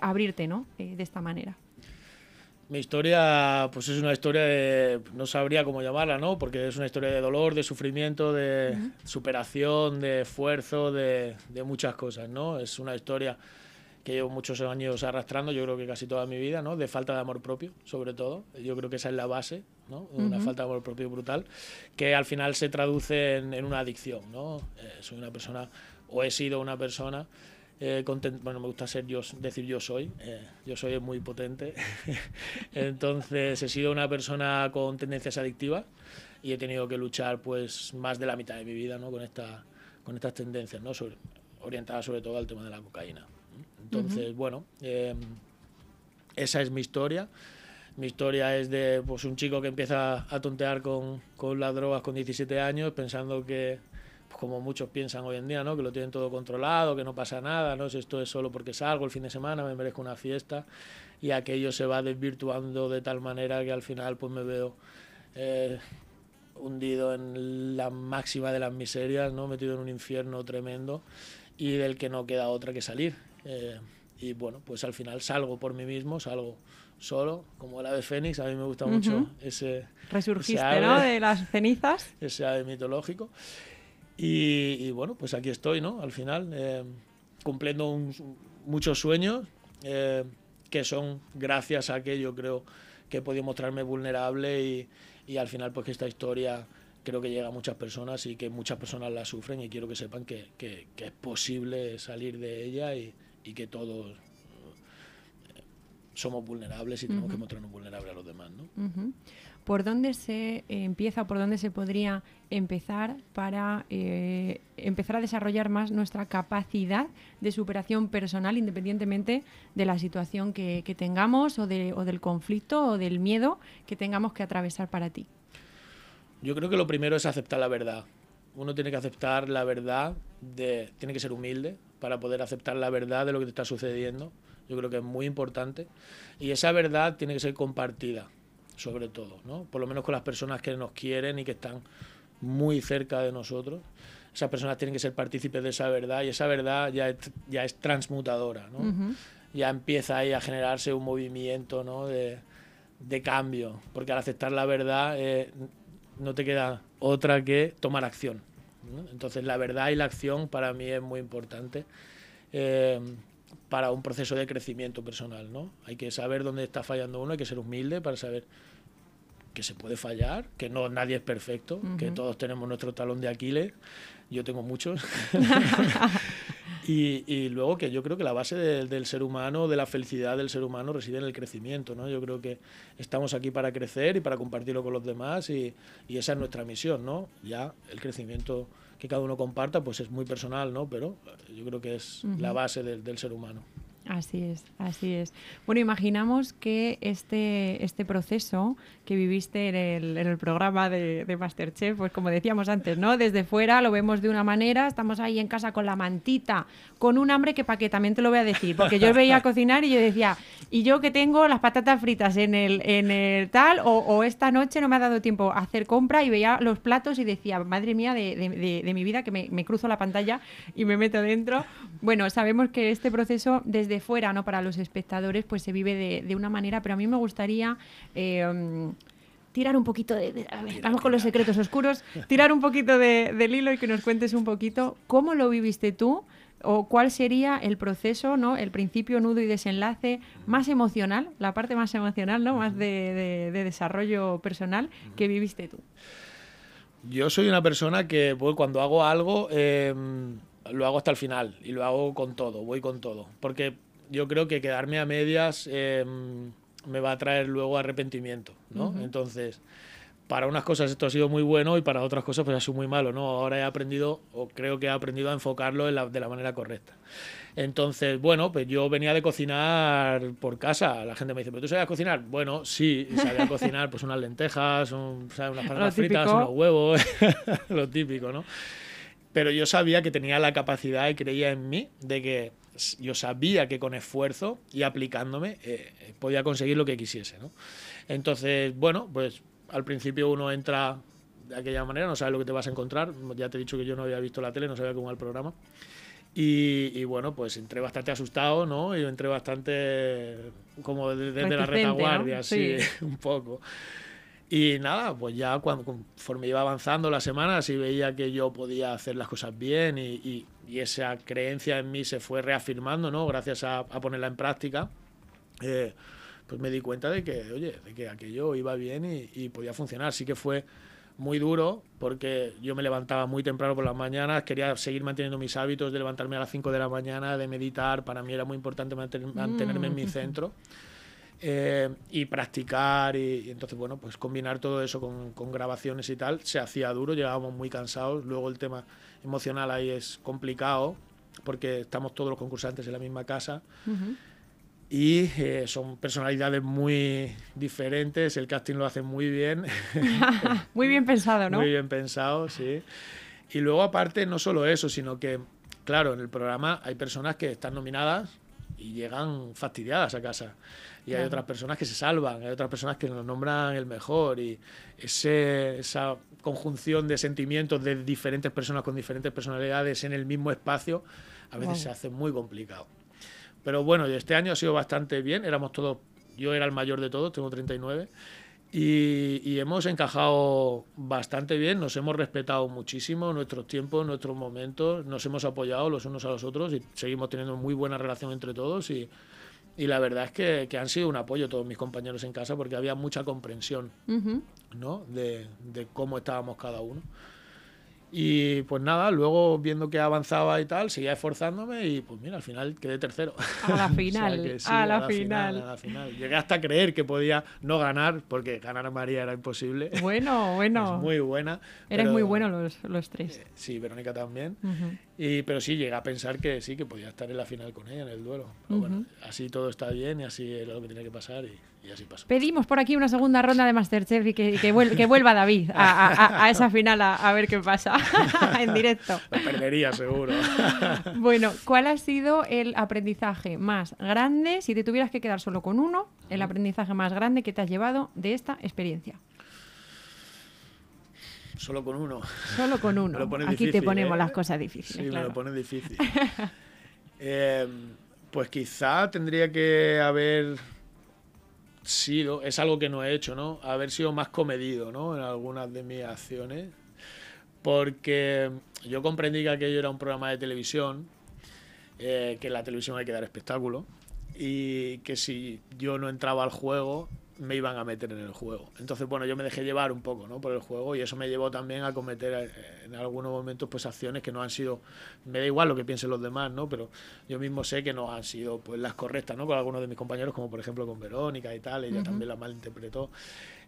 abrirte ¿no? de esta manera. Mi historia, pues es una historia de, no sabría cómo llamarla, ¿no? Porque es una historia de dolor, de sufrimiento, de superación, de esfuerzo, de, de, muchas cosas, ¿no? Es una historia que llevo muchos años arrastrando, yo creo que casi toda mi vida, ¿no? De falta de amor propio, sobre todo. Yo creo que esa es la base, ¿no? Una falta de amor propio brutal, que al final se traduce en, en una adicción, ¿no? Eh, soy una persona, o he sido una persona eh, bueno, me gusta ser yo, decir yo soy, eh, yo soy muy potente. [LAUGHS] Entonces he sido una persona con tendencias adictivas y he tenido que luchar pues más de la mitad de mi vida ¿no? con, esta, con estas tendencias, ¿no? orientadas sobre todo al tema de la cocaína. Entonces, bueno, em, esa es mi historia. Mi historia es de pues, un chico que empieza a tontear con, con las drogas con 17 años, pensando que como muchos piensan hoy en día, ¿no? que lo tienen todo controlado, que no pasa nada, ¿no? esto es solo porque salgo el fin de semana, me merezco una fiesta y aquello se va desvirtuando de tal manera que al final pues me veo eh, hundido en la máxima de las miserias, ¿no? metido en un infierno tremendo y del que no queda otra que salir. Eh, y bueno, pues al final salgo por mí mismo, salgo solo, como el ave fénix, a mí me gusta mucho ese... Resurgiste, ¿no? De las cenizas. [LAUGHS] Ese ave mitológico. Y, bueno, pues aquí estoy, ¿no? Al final, eh, cumpliendo muchos sueños eh, que son gracias a que yo creo que he podido mostrarme vulnerable y, y, al final pues que esta historia creo que llega a muchas personas y que muchas personas la sufren y quiero que sepan que, que, es posible salir de ella y, y que todos eh, somos vulnerables y tenemos que mostrarnos vulnerables a los demás, ¿no? ¿Por dónde se empieza, por dónde se podría empezar para eh, empezar a desarrollar más nuestra capacidad de superación personal independientemente de la situación que, tengamos o, de, o del conflicto o del miedo que tengamos que atravesar para ti? Yo creo que lo primero es aceptar la verdad. Uno tiene que aceptar la verdad, de, tiene que ser humilde para poder aceptar la verdad de lo que te está sucediendo. Yo creo que es muy importante. Y esa verdad tiene que ser compartida sobre todo, ¿no? Por lo menos con las personas que nos quieren y que están muy cerca de nosotros. Esas personas tienen que ser partícipes de esa verdad y esa verdad ya es, ya es transmutadora, ¿no? Ya empieza ahí a generarse un movimiento, ¿no? De, de cambio, porque al aceptar la verdad eh, no te queda otra que tomar acción. Entonces la verdad y la acción para mí es muy importante. Eh, para un proceso de crecimiento personal, ¿no? Hay que saber dónde está fallando uno, hay que ser humilde para saber que se puede fallar, que no nadie es perfecto, que todos tenemos nuestro talón de Aquiles, yo tengo muchos. [LAUGHS] y, luego que yo creo que la base del ser humano, de la felicidad del ser humano, reside en el crecimiento. ¿no? Yo creo que estamos aquí para crecer y para compartirlo con los demás y, y esa es nuestra misión. ¿no? Ya el crecimiento que cada uno comparta, pues es muy personal, ¿no? Pero yo creo que es la base del ser humano. Así es, así es. Bueno, imaginamos que este, este proceso que viviste en el, en el programa de, de, Masterchef, pues como decíamos antes, ¿no? Desde fuera lo vemos de una manera, estamos ahí en casa con la mantita, con un hambre que para que también te lo voy a decir, porque yo veía [LAUGHS] cocinar y yo decía, y yo que tengo las patatas fritas en el, en el tal, o, esta noche no me ha dado tiempo a hacer compra y veía los platos y decía, madre mía de, de, de mi vida, que me, me cruzo la pantalla y me meto dentro. Bueno, sabemos que este proceso desde de fuera, ¿no? Para los espectadores, pues se vive de, una manera, pero a mí me gustaría eh, tirar un poquito de, vamos con los secretos oscuros, tirar un poquito de, del hilo y que nos cuentes un poquito cómo lo viviste tú o cuál sería el proceso, ¿no? El principio, nudo y desenlace más emocional, la parte más emocional, ¿no? Más de, desarrollo personal que viviste tú. Yo soy una persona que pues, cuando hago algo em, lo hago hasta el final y lo hago con todo, voy con todo. Porque yo creo que quedarme a medias eh, me va a traer luego arrepentimiento, ¿no? Entonces, para unas cosas esto ha sido muy bueno y para otras cosas pues ha sido muy malo, ¿no? Ahora he aprendido, o creo que he aprendido a enfocarlo de la manera correcta. Entonces, bueno, pues yo venía de cocinar por casa. La gente me dice, ¿pero tú sabes cocinar? Bueno, sí, sabía [LAUGHS] cocinar pues unas lentejas, unas patatas fritas, unos huevos, [LAUGHS] lo típico, ¿no? Pero yo sabía que tenía la capacidad y creía en mí de que yo sabía que con esfuerzo y aplicándome eh, podía conseguir lo que quisiese, ¿no? Entonces, bueno, pues al principio uno entra de aquella manera, no sabes lo que te vas a encontrar. Ya te he dicho que yo no había visto la tele, no sabía cómo era el programa. Y, bueno, pues entré bastante asustado, ¿no? Y entré bastante como desde la retaguardia, sí. [LAUGHS] un poco. Y nada, pues ya cuando, conforme iba avanzando las semanas y veía que yo podía hacer las cosas bien y, y, esa creencia en mí se fue reafirmando, ¿no? Gracias a, a ponerla en práctica, eh, pues me di cuenta de que, oye, de que aquello iba bien y, y podía funcionar. Sí que fue muy duro porque yo me levantaba muy temprano por las mañanas, quería seguir manteniendo mis hábitos de levantarme a las 5 de la mañana, de meditar, para mí era muy importante mantenerme en mi mm. centro. [LAUGHS] Eh, y practicar y, entonces bueno pues combinar todo eso con, con, grabaciones y tal se hacía duro llegábamos muy cansados luego el tema emocional ahí es complicado porque estamos todos los concursantes en la misma casa y eh, son personalidades muy diferentes. El casting lo hace muy bien. [LAUGHS] [LAUGHS] muy bien pensado, ¿no? Muy bien pensado, sí. Y luego aparte no solo eso, sino que, claro, en el programa hay personas que están nominadas y llegan fastidiadas a casa. Y hay otras personas que se salvan, hay otras personas que nos nombran el mejor. Y ese, esa conjunción de sentimientos de diferentes personas con diferentes personalidades en el mismo espacio a veces se hace muy complicado. Pero bueno, este año ha sido bastante bien. Éramos todos, yo era el mayor de todos, tengo 39. Y, y, hemos encajado bastante bien, nos hemos respetado muchísimo nuestros tiempos, nuestros momentos, nos hemos apoyado los unos a los otros y seguimos teniendo muy buena relación entre todos y, y la verdad es que, que, han sido un apoyo todos mis compañeros en casa porque había mucha comprensión ¿no? de, de cómo estábamos cada uno. Y pues nada, luego viendo que avanzaba y tal, seguía esforzándome y pues mira, al final quedé tercero. A la [LAUGHS] final, a, la final. A la final. Llegué hasta a creer que podía no ganar, porque ganar a María era imposible. Bueno, [LAUGHS] bueno. muy buena. Eres muy bueno los, los tres. Eh, sí, Verónica también. y, pero sí, llegué a pensar que sí, que podía estar en la final con ella, en el duelo. Pero bueno, así todo está bien y así era lo que tenía que pasar. Y, Pedimos por aquí una segunda ronda de Masterchef y que, que, vuelva David a, esa final a, ver qué pasa [LAUGHS] en directo. Lo perdería seguro. [LAUGHS] bueno, ¿cuál ha sido el aprendizaje más grande, si te tuvieras que quedar solo con uno, el aprendizaje más grande que te has llevado de esta experiencia? Solo con uno. Solo con uno. Aquí te ponemos ¿eh? las cosas difíciles. Sí, me lo pone difícil. [LAUGHS] Eh, pues quizá tendría que haber sido, es algo que no he hecho, ¿no? Haber sido más comedido, ¿no? En algunas de mis acciones. Porque yo comprendí que aquello era un programa de televisión, eh, que en la televisión hay que dar espectáculo, y que si yo no entraba al juego, me iban a meter en el juego. Entonces, bueno, yo me dejé llevar un poco ¿no? por el juego y eso me llevó también a cometer eh, en algunos momentos pues acciones que no han sido, me da igual lo que piensen los demás, ¿no? pero yo mismo sé que no han sido pues las correctas ¿no? con algunos de mis compañeros, como por ejemplo con Verónica y tal, ella también la malinterpretó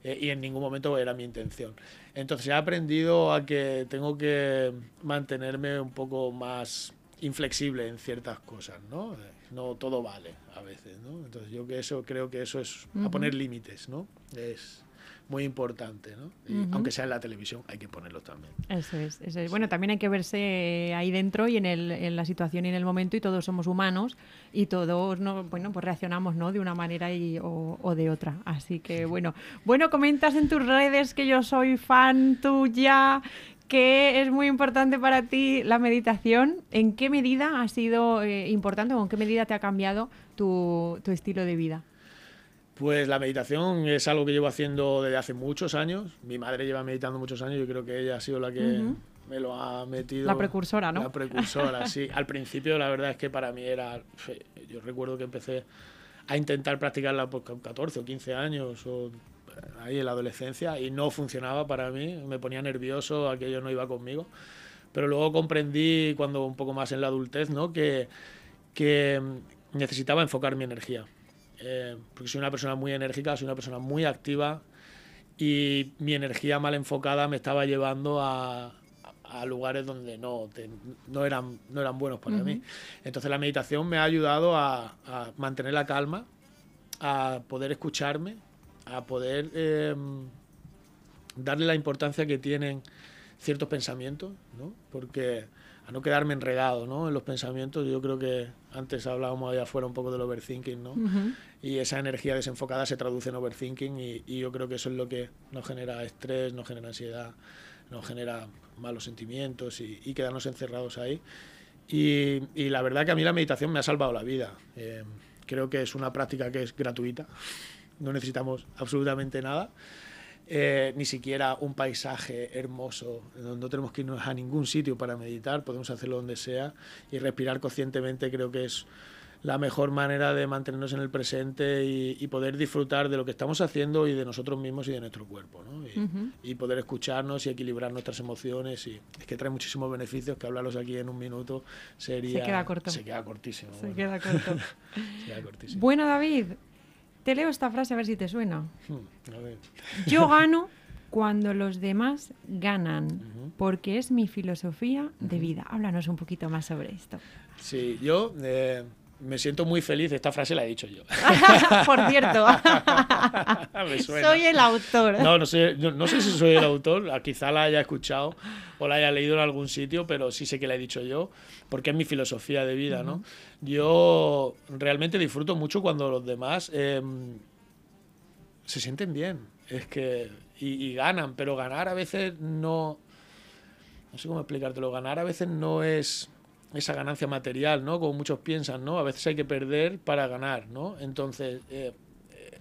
eh, y en ningún momento era mi intención. Entonces he aprendido a que tengo que mantenerme un poco más inflexible en ciertas cosas, ¿no? No todo vale a veces, ¿no? Entonces yo que eso creo que eso es a poner límites, ¿no? Es muy importante, ¿no? Aunque sea en la televisión, hay que ponerlo también. Eso es, eso es. Bueno, también hay que verse ahí dentro y en, el, en la situación y en el momento y todos somos humanos y todos, no, bueno, pues reaccionamos, ¿no? De una manera y, o, o, de otra. Así que, bueno. Bueno, comentas en tus redes que yo soy fan tuya, que es muy importante para ti la meditación. ¿En qué medida ha sido eh, importante o en qué medida te ha cambiado tu, estilo de vida? Pues la meditación es algo que llevo haciendo desde hace muchos años. Mi madre lleva meditando muchos años, yo creo que ella ha sido la que me lo ha metido. La precursora, ¿no? La precursora, sí. [LAUGHS] Al principio la verdad es que para mí era... Yo recuerdo que empecé a intentar practicarla por 14 o 15 años o ahí en la adolescencia y no funcionaba para mí, me ponía nervioso, aquello no iba conmigo. Pero luego comprendí cuando un poco más en la adultez, ¿no? Que, que necesitaba enfocar mi energía. Eh, porque soy una persona muy enérgica, soy una persona muy activa y mi energía mal enfocada me estaba llevando a, a lugares donde no, no, eran, no eran buenos para mí. Entonces la meditación me ha ayudado a, a, mantener la calma, a poder escucharme, a poder em, darle la importancia que tienen ciertos pensamientos, ¿no? porque a no quedarme enredado ¿no? en los pensamientos. Yo creo que antes hablábamos allá afuera un poco del overthinking, ¿no? Y esa energía desenfocada se traduce en overthinking y, y, yo creo que eso es lo que nos genera estrés, nos genera ansiedad, nos genera malos sentimientos y, y quedarnos encerrados ahí. Y, y, la verdad que a mí la meditación me ha salvado la vida. Eh, creo que es una práctica que es gratuita, no necesitamos absolutamente nada. Eh, ni siquiera un paisaje hermoso, no tenemos que irnos a ningún sitio para meditar, podemos hacerlo donde sea y respirar conscientemente creo que es la mejor manera de mantenernos en el presente y, poder disfrutar de lo que estamos haciendo y de nosotros mismos y de nuestro cuerpo, ¿no? y, poder escucharnos y equilibrar nuestras emociones y es que trae muchísimos beneficios que hablarlos aquí en un minuto sería... Se queda corto. Se queda cortísimo. Se queda corto. [LAUGHS] se queda cortísimo. Bueno, David, te leo esta frase a ver si te suena. Hmm, a ver. Yo [LAUGHS] gano cuando los demás ganan, porque es mi filosofía de vida. Háblanos un poquito más sobre esto. Sí, yo eh, me siento muy feliz. Esta frase la he dicho yo. [LAUGHS] Por cierto. [LAUGHS] soy el autor. No, no sé, no, sé si soy el autor. Quizá la haya escuchado o la haya leído en algún sitio, pero sí sé que la he dicho yo, porque es mi filosofía de vida, ¿no? Yo realmente disfruto mucho cuando los demás em, se sienten bien. Es que. Y, ganan, pero ganar a veces no. No sé cómo explicártelo. Ganar a veces no es esa ganancia material, ¿no? Como muchos piensan, ¿no? A veces hay que perder para ganar, ¿no? Entonces, eh, eh,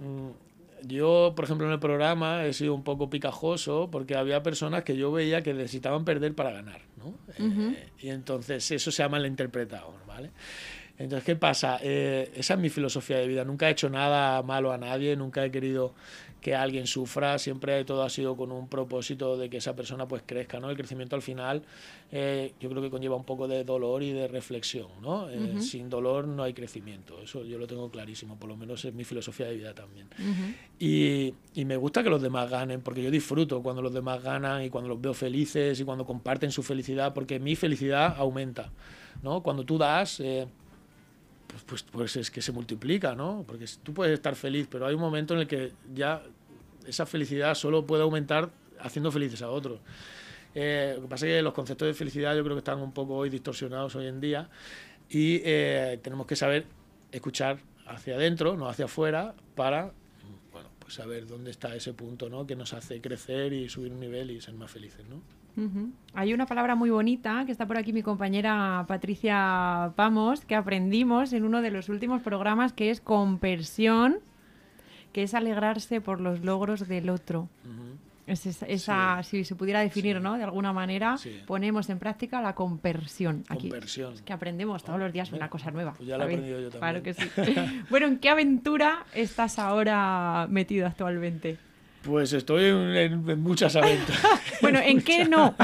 mm, yo, por ejemplo, en el programa he sido un poco picajoso porque había personas que yo veía que necesitaban perder para ganar, ¿no? Eh, y entonces eso se ha malinterpretado, ¿vale? Entonces, ¿qué pasa? esa es mi filosofía de vida. Nunca he hecho nada malo a nadie, nunca he querido que alguien sufra, siempre todo ha sido con un propósito de que esa persona pues crezca, ¿no? El crecimiento al final eh, yo creo que conlleva un poco de dolor y de reflexión, ¿no? Eh, sin dolor no hay crecimiento, eso yo lo tengo clarísimo, por lo menos es mi filosofía de vida también. y, y, me gusta que los demás ganen, porque yo disfruto cuando los demás ganan y cuando los veo felices y cuando comparten su felicidad, porque mi felicidad aumenta, ¿no? Cuando tú das... Eh, pues, pues, pues, es que se multiplica, ¿no? Porque tú puedes estar feliz, pero hay un momento en el que ya esa felicidad solo puede aumentar haciendo felices a otros. Eh, lo que pasa es que los conceptos de felicidad yo creo que están un poco hoy distorsionados hoy en día y eh, tenemos que saber escuchar hacia adentro, no hacia afuera, para bueno, pues saber dónde está ese punto ¿no? que nos hace crecer y subir un nivel y ser más felices. ¿no? Hay una palabra muy bonita que está por aquí mi compañera Patricia Pamos, que aprendimos en uno de los últimos programas, que es compersión, que es alegrarse por los logros del otro. Es esa, Si se pudiera definir, ¿no? De alguna manera, ponemos en práctica la compersión. Aquí. que aprendemos todos los días una cosa nueva. Pues ya la he aprendido yo también. Claro que sí. [LAUGHS] bueno, ¿en qué aventura estás ahora metido actualmente? Pues estoy en, muchas aventuras. [LAUGHS] bueno, ¿en, qué no?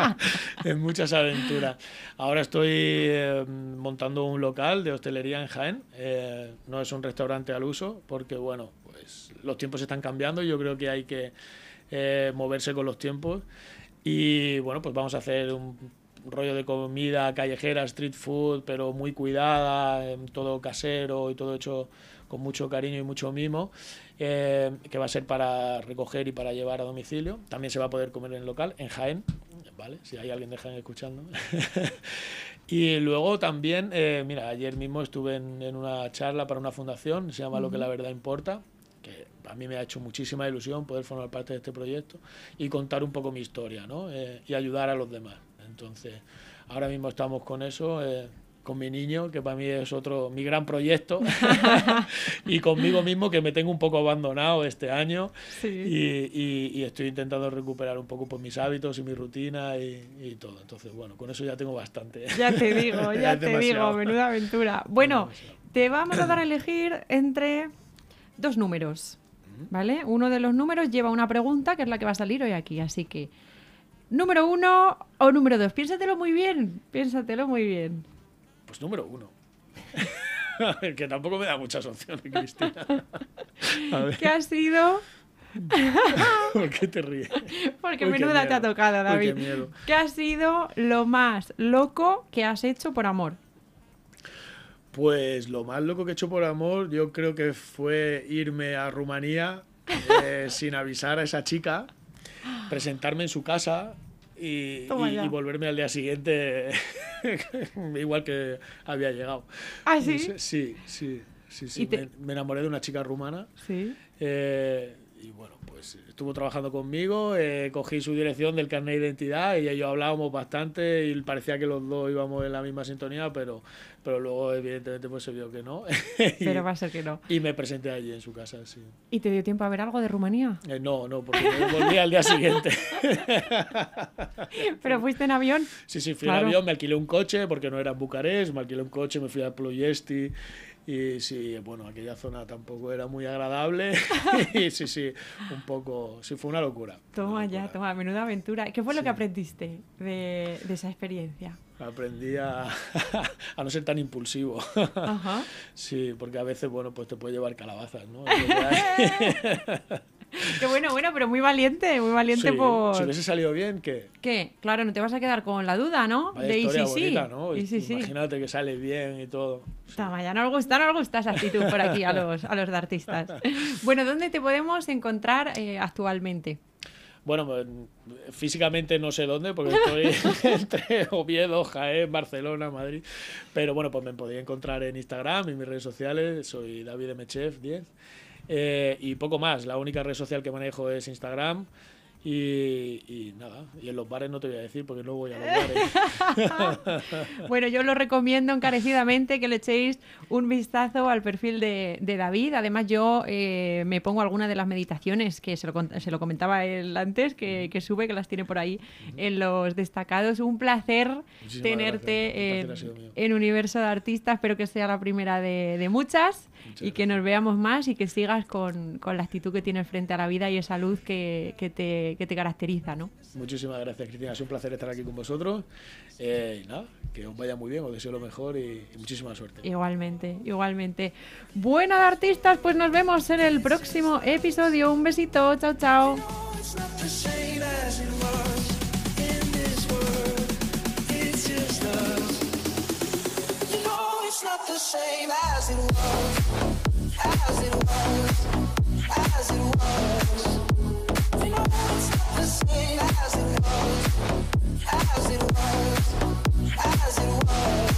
[LAUGHS] en muchas aventuras. Ahora estoy eh, montando un local de hostelería en Jaén. Eh, no es un restaurante al uso, porque bueno, pues los tiempos están cambiando yo creo que hay que eh, moverse con los tiempos. Y bueno, pues vamos a hacer un rollo de comida callejera, street food, pero muy cuidada, todo casero y todo hecho con mucho cariño y mucho mimo, eh, que va a ser para recoger y para llevar a domicilio. También se va a poder comer en el local, en Jaén, ¿vale? Si hay alguien de Jaén escuchando. [LAUGHS] y luego también, eh, mira, ayer mismo estuve en, una charla para una fundación, se llama Lo que la verdad importa, que a mí me ha hecho muchísima ilusión poder formar parte de este proyecto y contar un poco mi historia, ¿no? Eh, y ayudar a los demás. Entonces, ahora mismo estamos con eso con mi niño, que para mí es otro, mi gran proyecto, [LAUGHS] [LAUGHS] y conmigo mismo, que me tengo un poco abandonado este año, y, y, estoy intentando recuperar un poco pues, mis hábitos y mi rutina y, todo. Entonces, bueno, con eso ya tengo bastante. Ya te [LAUGHS] digo, ya, te digo, menuda aventura. Bueno, te vamos a dar a elegir entre dos números, ¿vale? Uno de los números lleva una pregunta, que es la que va a salir hoy aquí, así que... Número uno o número dos, piénsatelo muy bien, piénsatelo muy bien. Pues número uno. [LAUGHS] que tampoco me da muchas opciones, Cristina. [LAUGHS] ¿Qué ha sido? [LAUGHS] ¿por qué te ríes? Porque Uy, qué menuda te ha tocado, Uy, David. qué miedo. ¿Qué ha sido lo más loco que has hecho por amor? Pues lo más loco que he hecho por amor, yo creo que fue irme a Rumanía eh, sin avisar a esa chica, presentarme en su casa y, volverme al día siguiente [LAUGHS] igual que había llegado. ¿Ah, sí? Sí, sí, sí. sí, sí. Y te- Me, me enamoré de una chica rumana. Sí. eh, y bueno, pues estuvo trabajando conmigo, eh, cogí su dirección del carnet de identidad y yo hablábamos bastante y parecía que los dos íbamos en la misma sintonía, pero, pero luego evidentemente pues se vio que no. [LAUGHS] y, Pero va a ser que no. y me presenté allí en su casa, sí. ¿Y te dio tiempo a ver algo de Rumanía? Eh, no, no, porque volví al día siguiente. [LAUGHS] ¿Pero fuiste en avión? Sí, sí, fui Claro. en avión, me alquilé un coche porque no era en Bucarest, me alquilé un coche, me fui a Ploiesti y sí, bueno, aquella zona tampoco era muy agradable [LAUGHS] y sí, sí, un poco, sí, fue una locura. Toma una ya, toma, menuda aventura. ¿Qué fue lo Sí. que aprendiste de, de esa experiencia? Aprendí a, [LAUGHS] a no ser tan impulsivo. Ajá. [LAUGHS] Sí, porque a veces, bueno, pues te puede llevar calabazas, ¿no? [LAUGHS] Qué bueno, bueno, pero muy valiente, muy valiente Sí, por... Si hubiese salido bien, ¿qué? ¿Qué? Claro, no te vas a quedar con la duda, ¿no? Vaya de historia bonita, ¿no? Sí. Imagínate que sale bien y todo. Toma, ya no nos gusta, no nos gusta esa actitud por aquí a los, a los de artistas. [LAUGHS] Bueno, ¿dónde te podemos encontrar eh, actualmente? Bueno, pues, físicamente no sé dónde, porque estoy [LAUGHS] entre Oviedo, Jaén, Barcelona, Madrid. Pero bueno, pues me podéis encontrar en Instagram, en mis redes sociales. Soy David Mechef 10. Eh, y poco más. La única red social que manejo es Instagram. Y, y nada, y en los bares no te voy a decir porque no voy a los bares. [LAUGHS] Bueno, yo lo recomiendo encarecidamente que le echéis un vistazo al perfil de, de David. Además, yo eh, me pongo algunas de las meditaciones que se lo, se lo comentaba él antes, que, que sube, que las tiene por ahí en los destacados. Un placer Muchísimas tenerte gracias. En, placer en Universo de Artistas. Espero que sea la primera de, de muchas Muchas y que nos veamos más y que sigas con, con la actitud que tienes frente a la vida y esa luz que, que te, que te caracteriza, ¿no? Muchísimas gracias, Cristina. Sido un placer estar aquí con vosotros. Eh, y nada, que os vaya muy bien, os deseo lo mejor y, y muchísima suerte. Igualmente, igualmente. Bueno, de artistas, pues nos vemos en el próximo episodio. Un besito, chao, chao. it's not the same as it was, as it was, as it was. It's not the same as it was, as it was, as it was.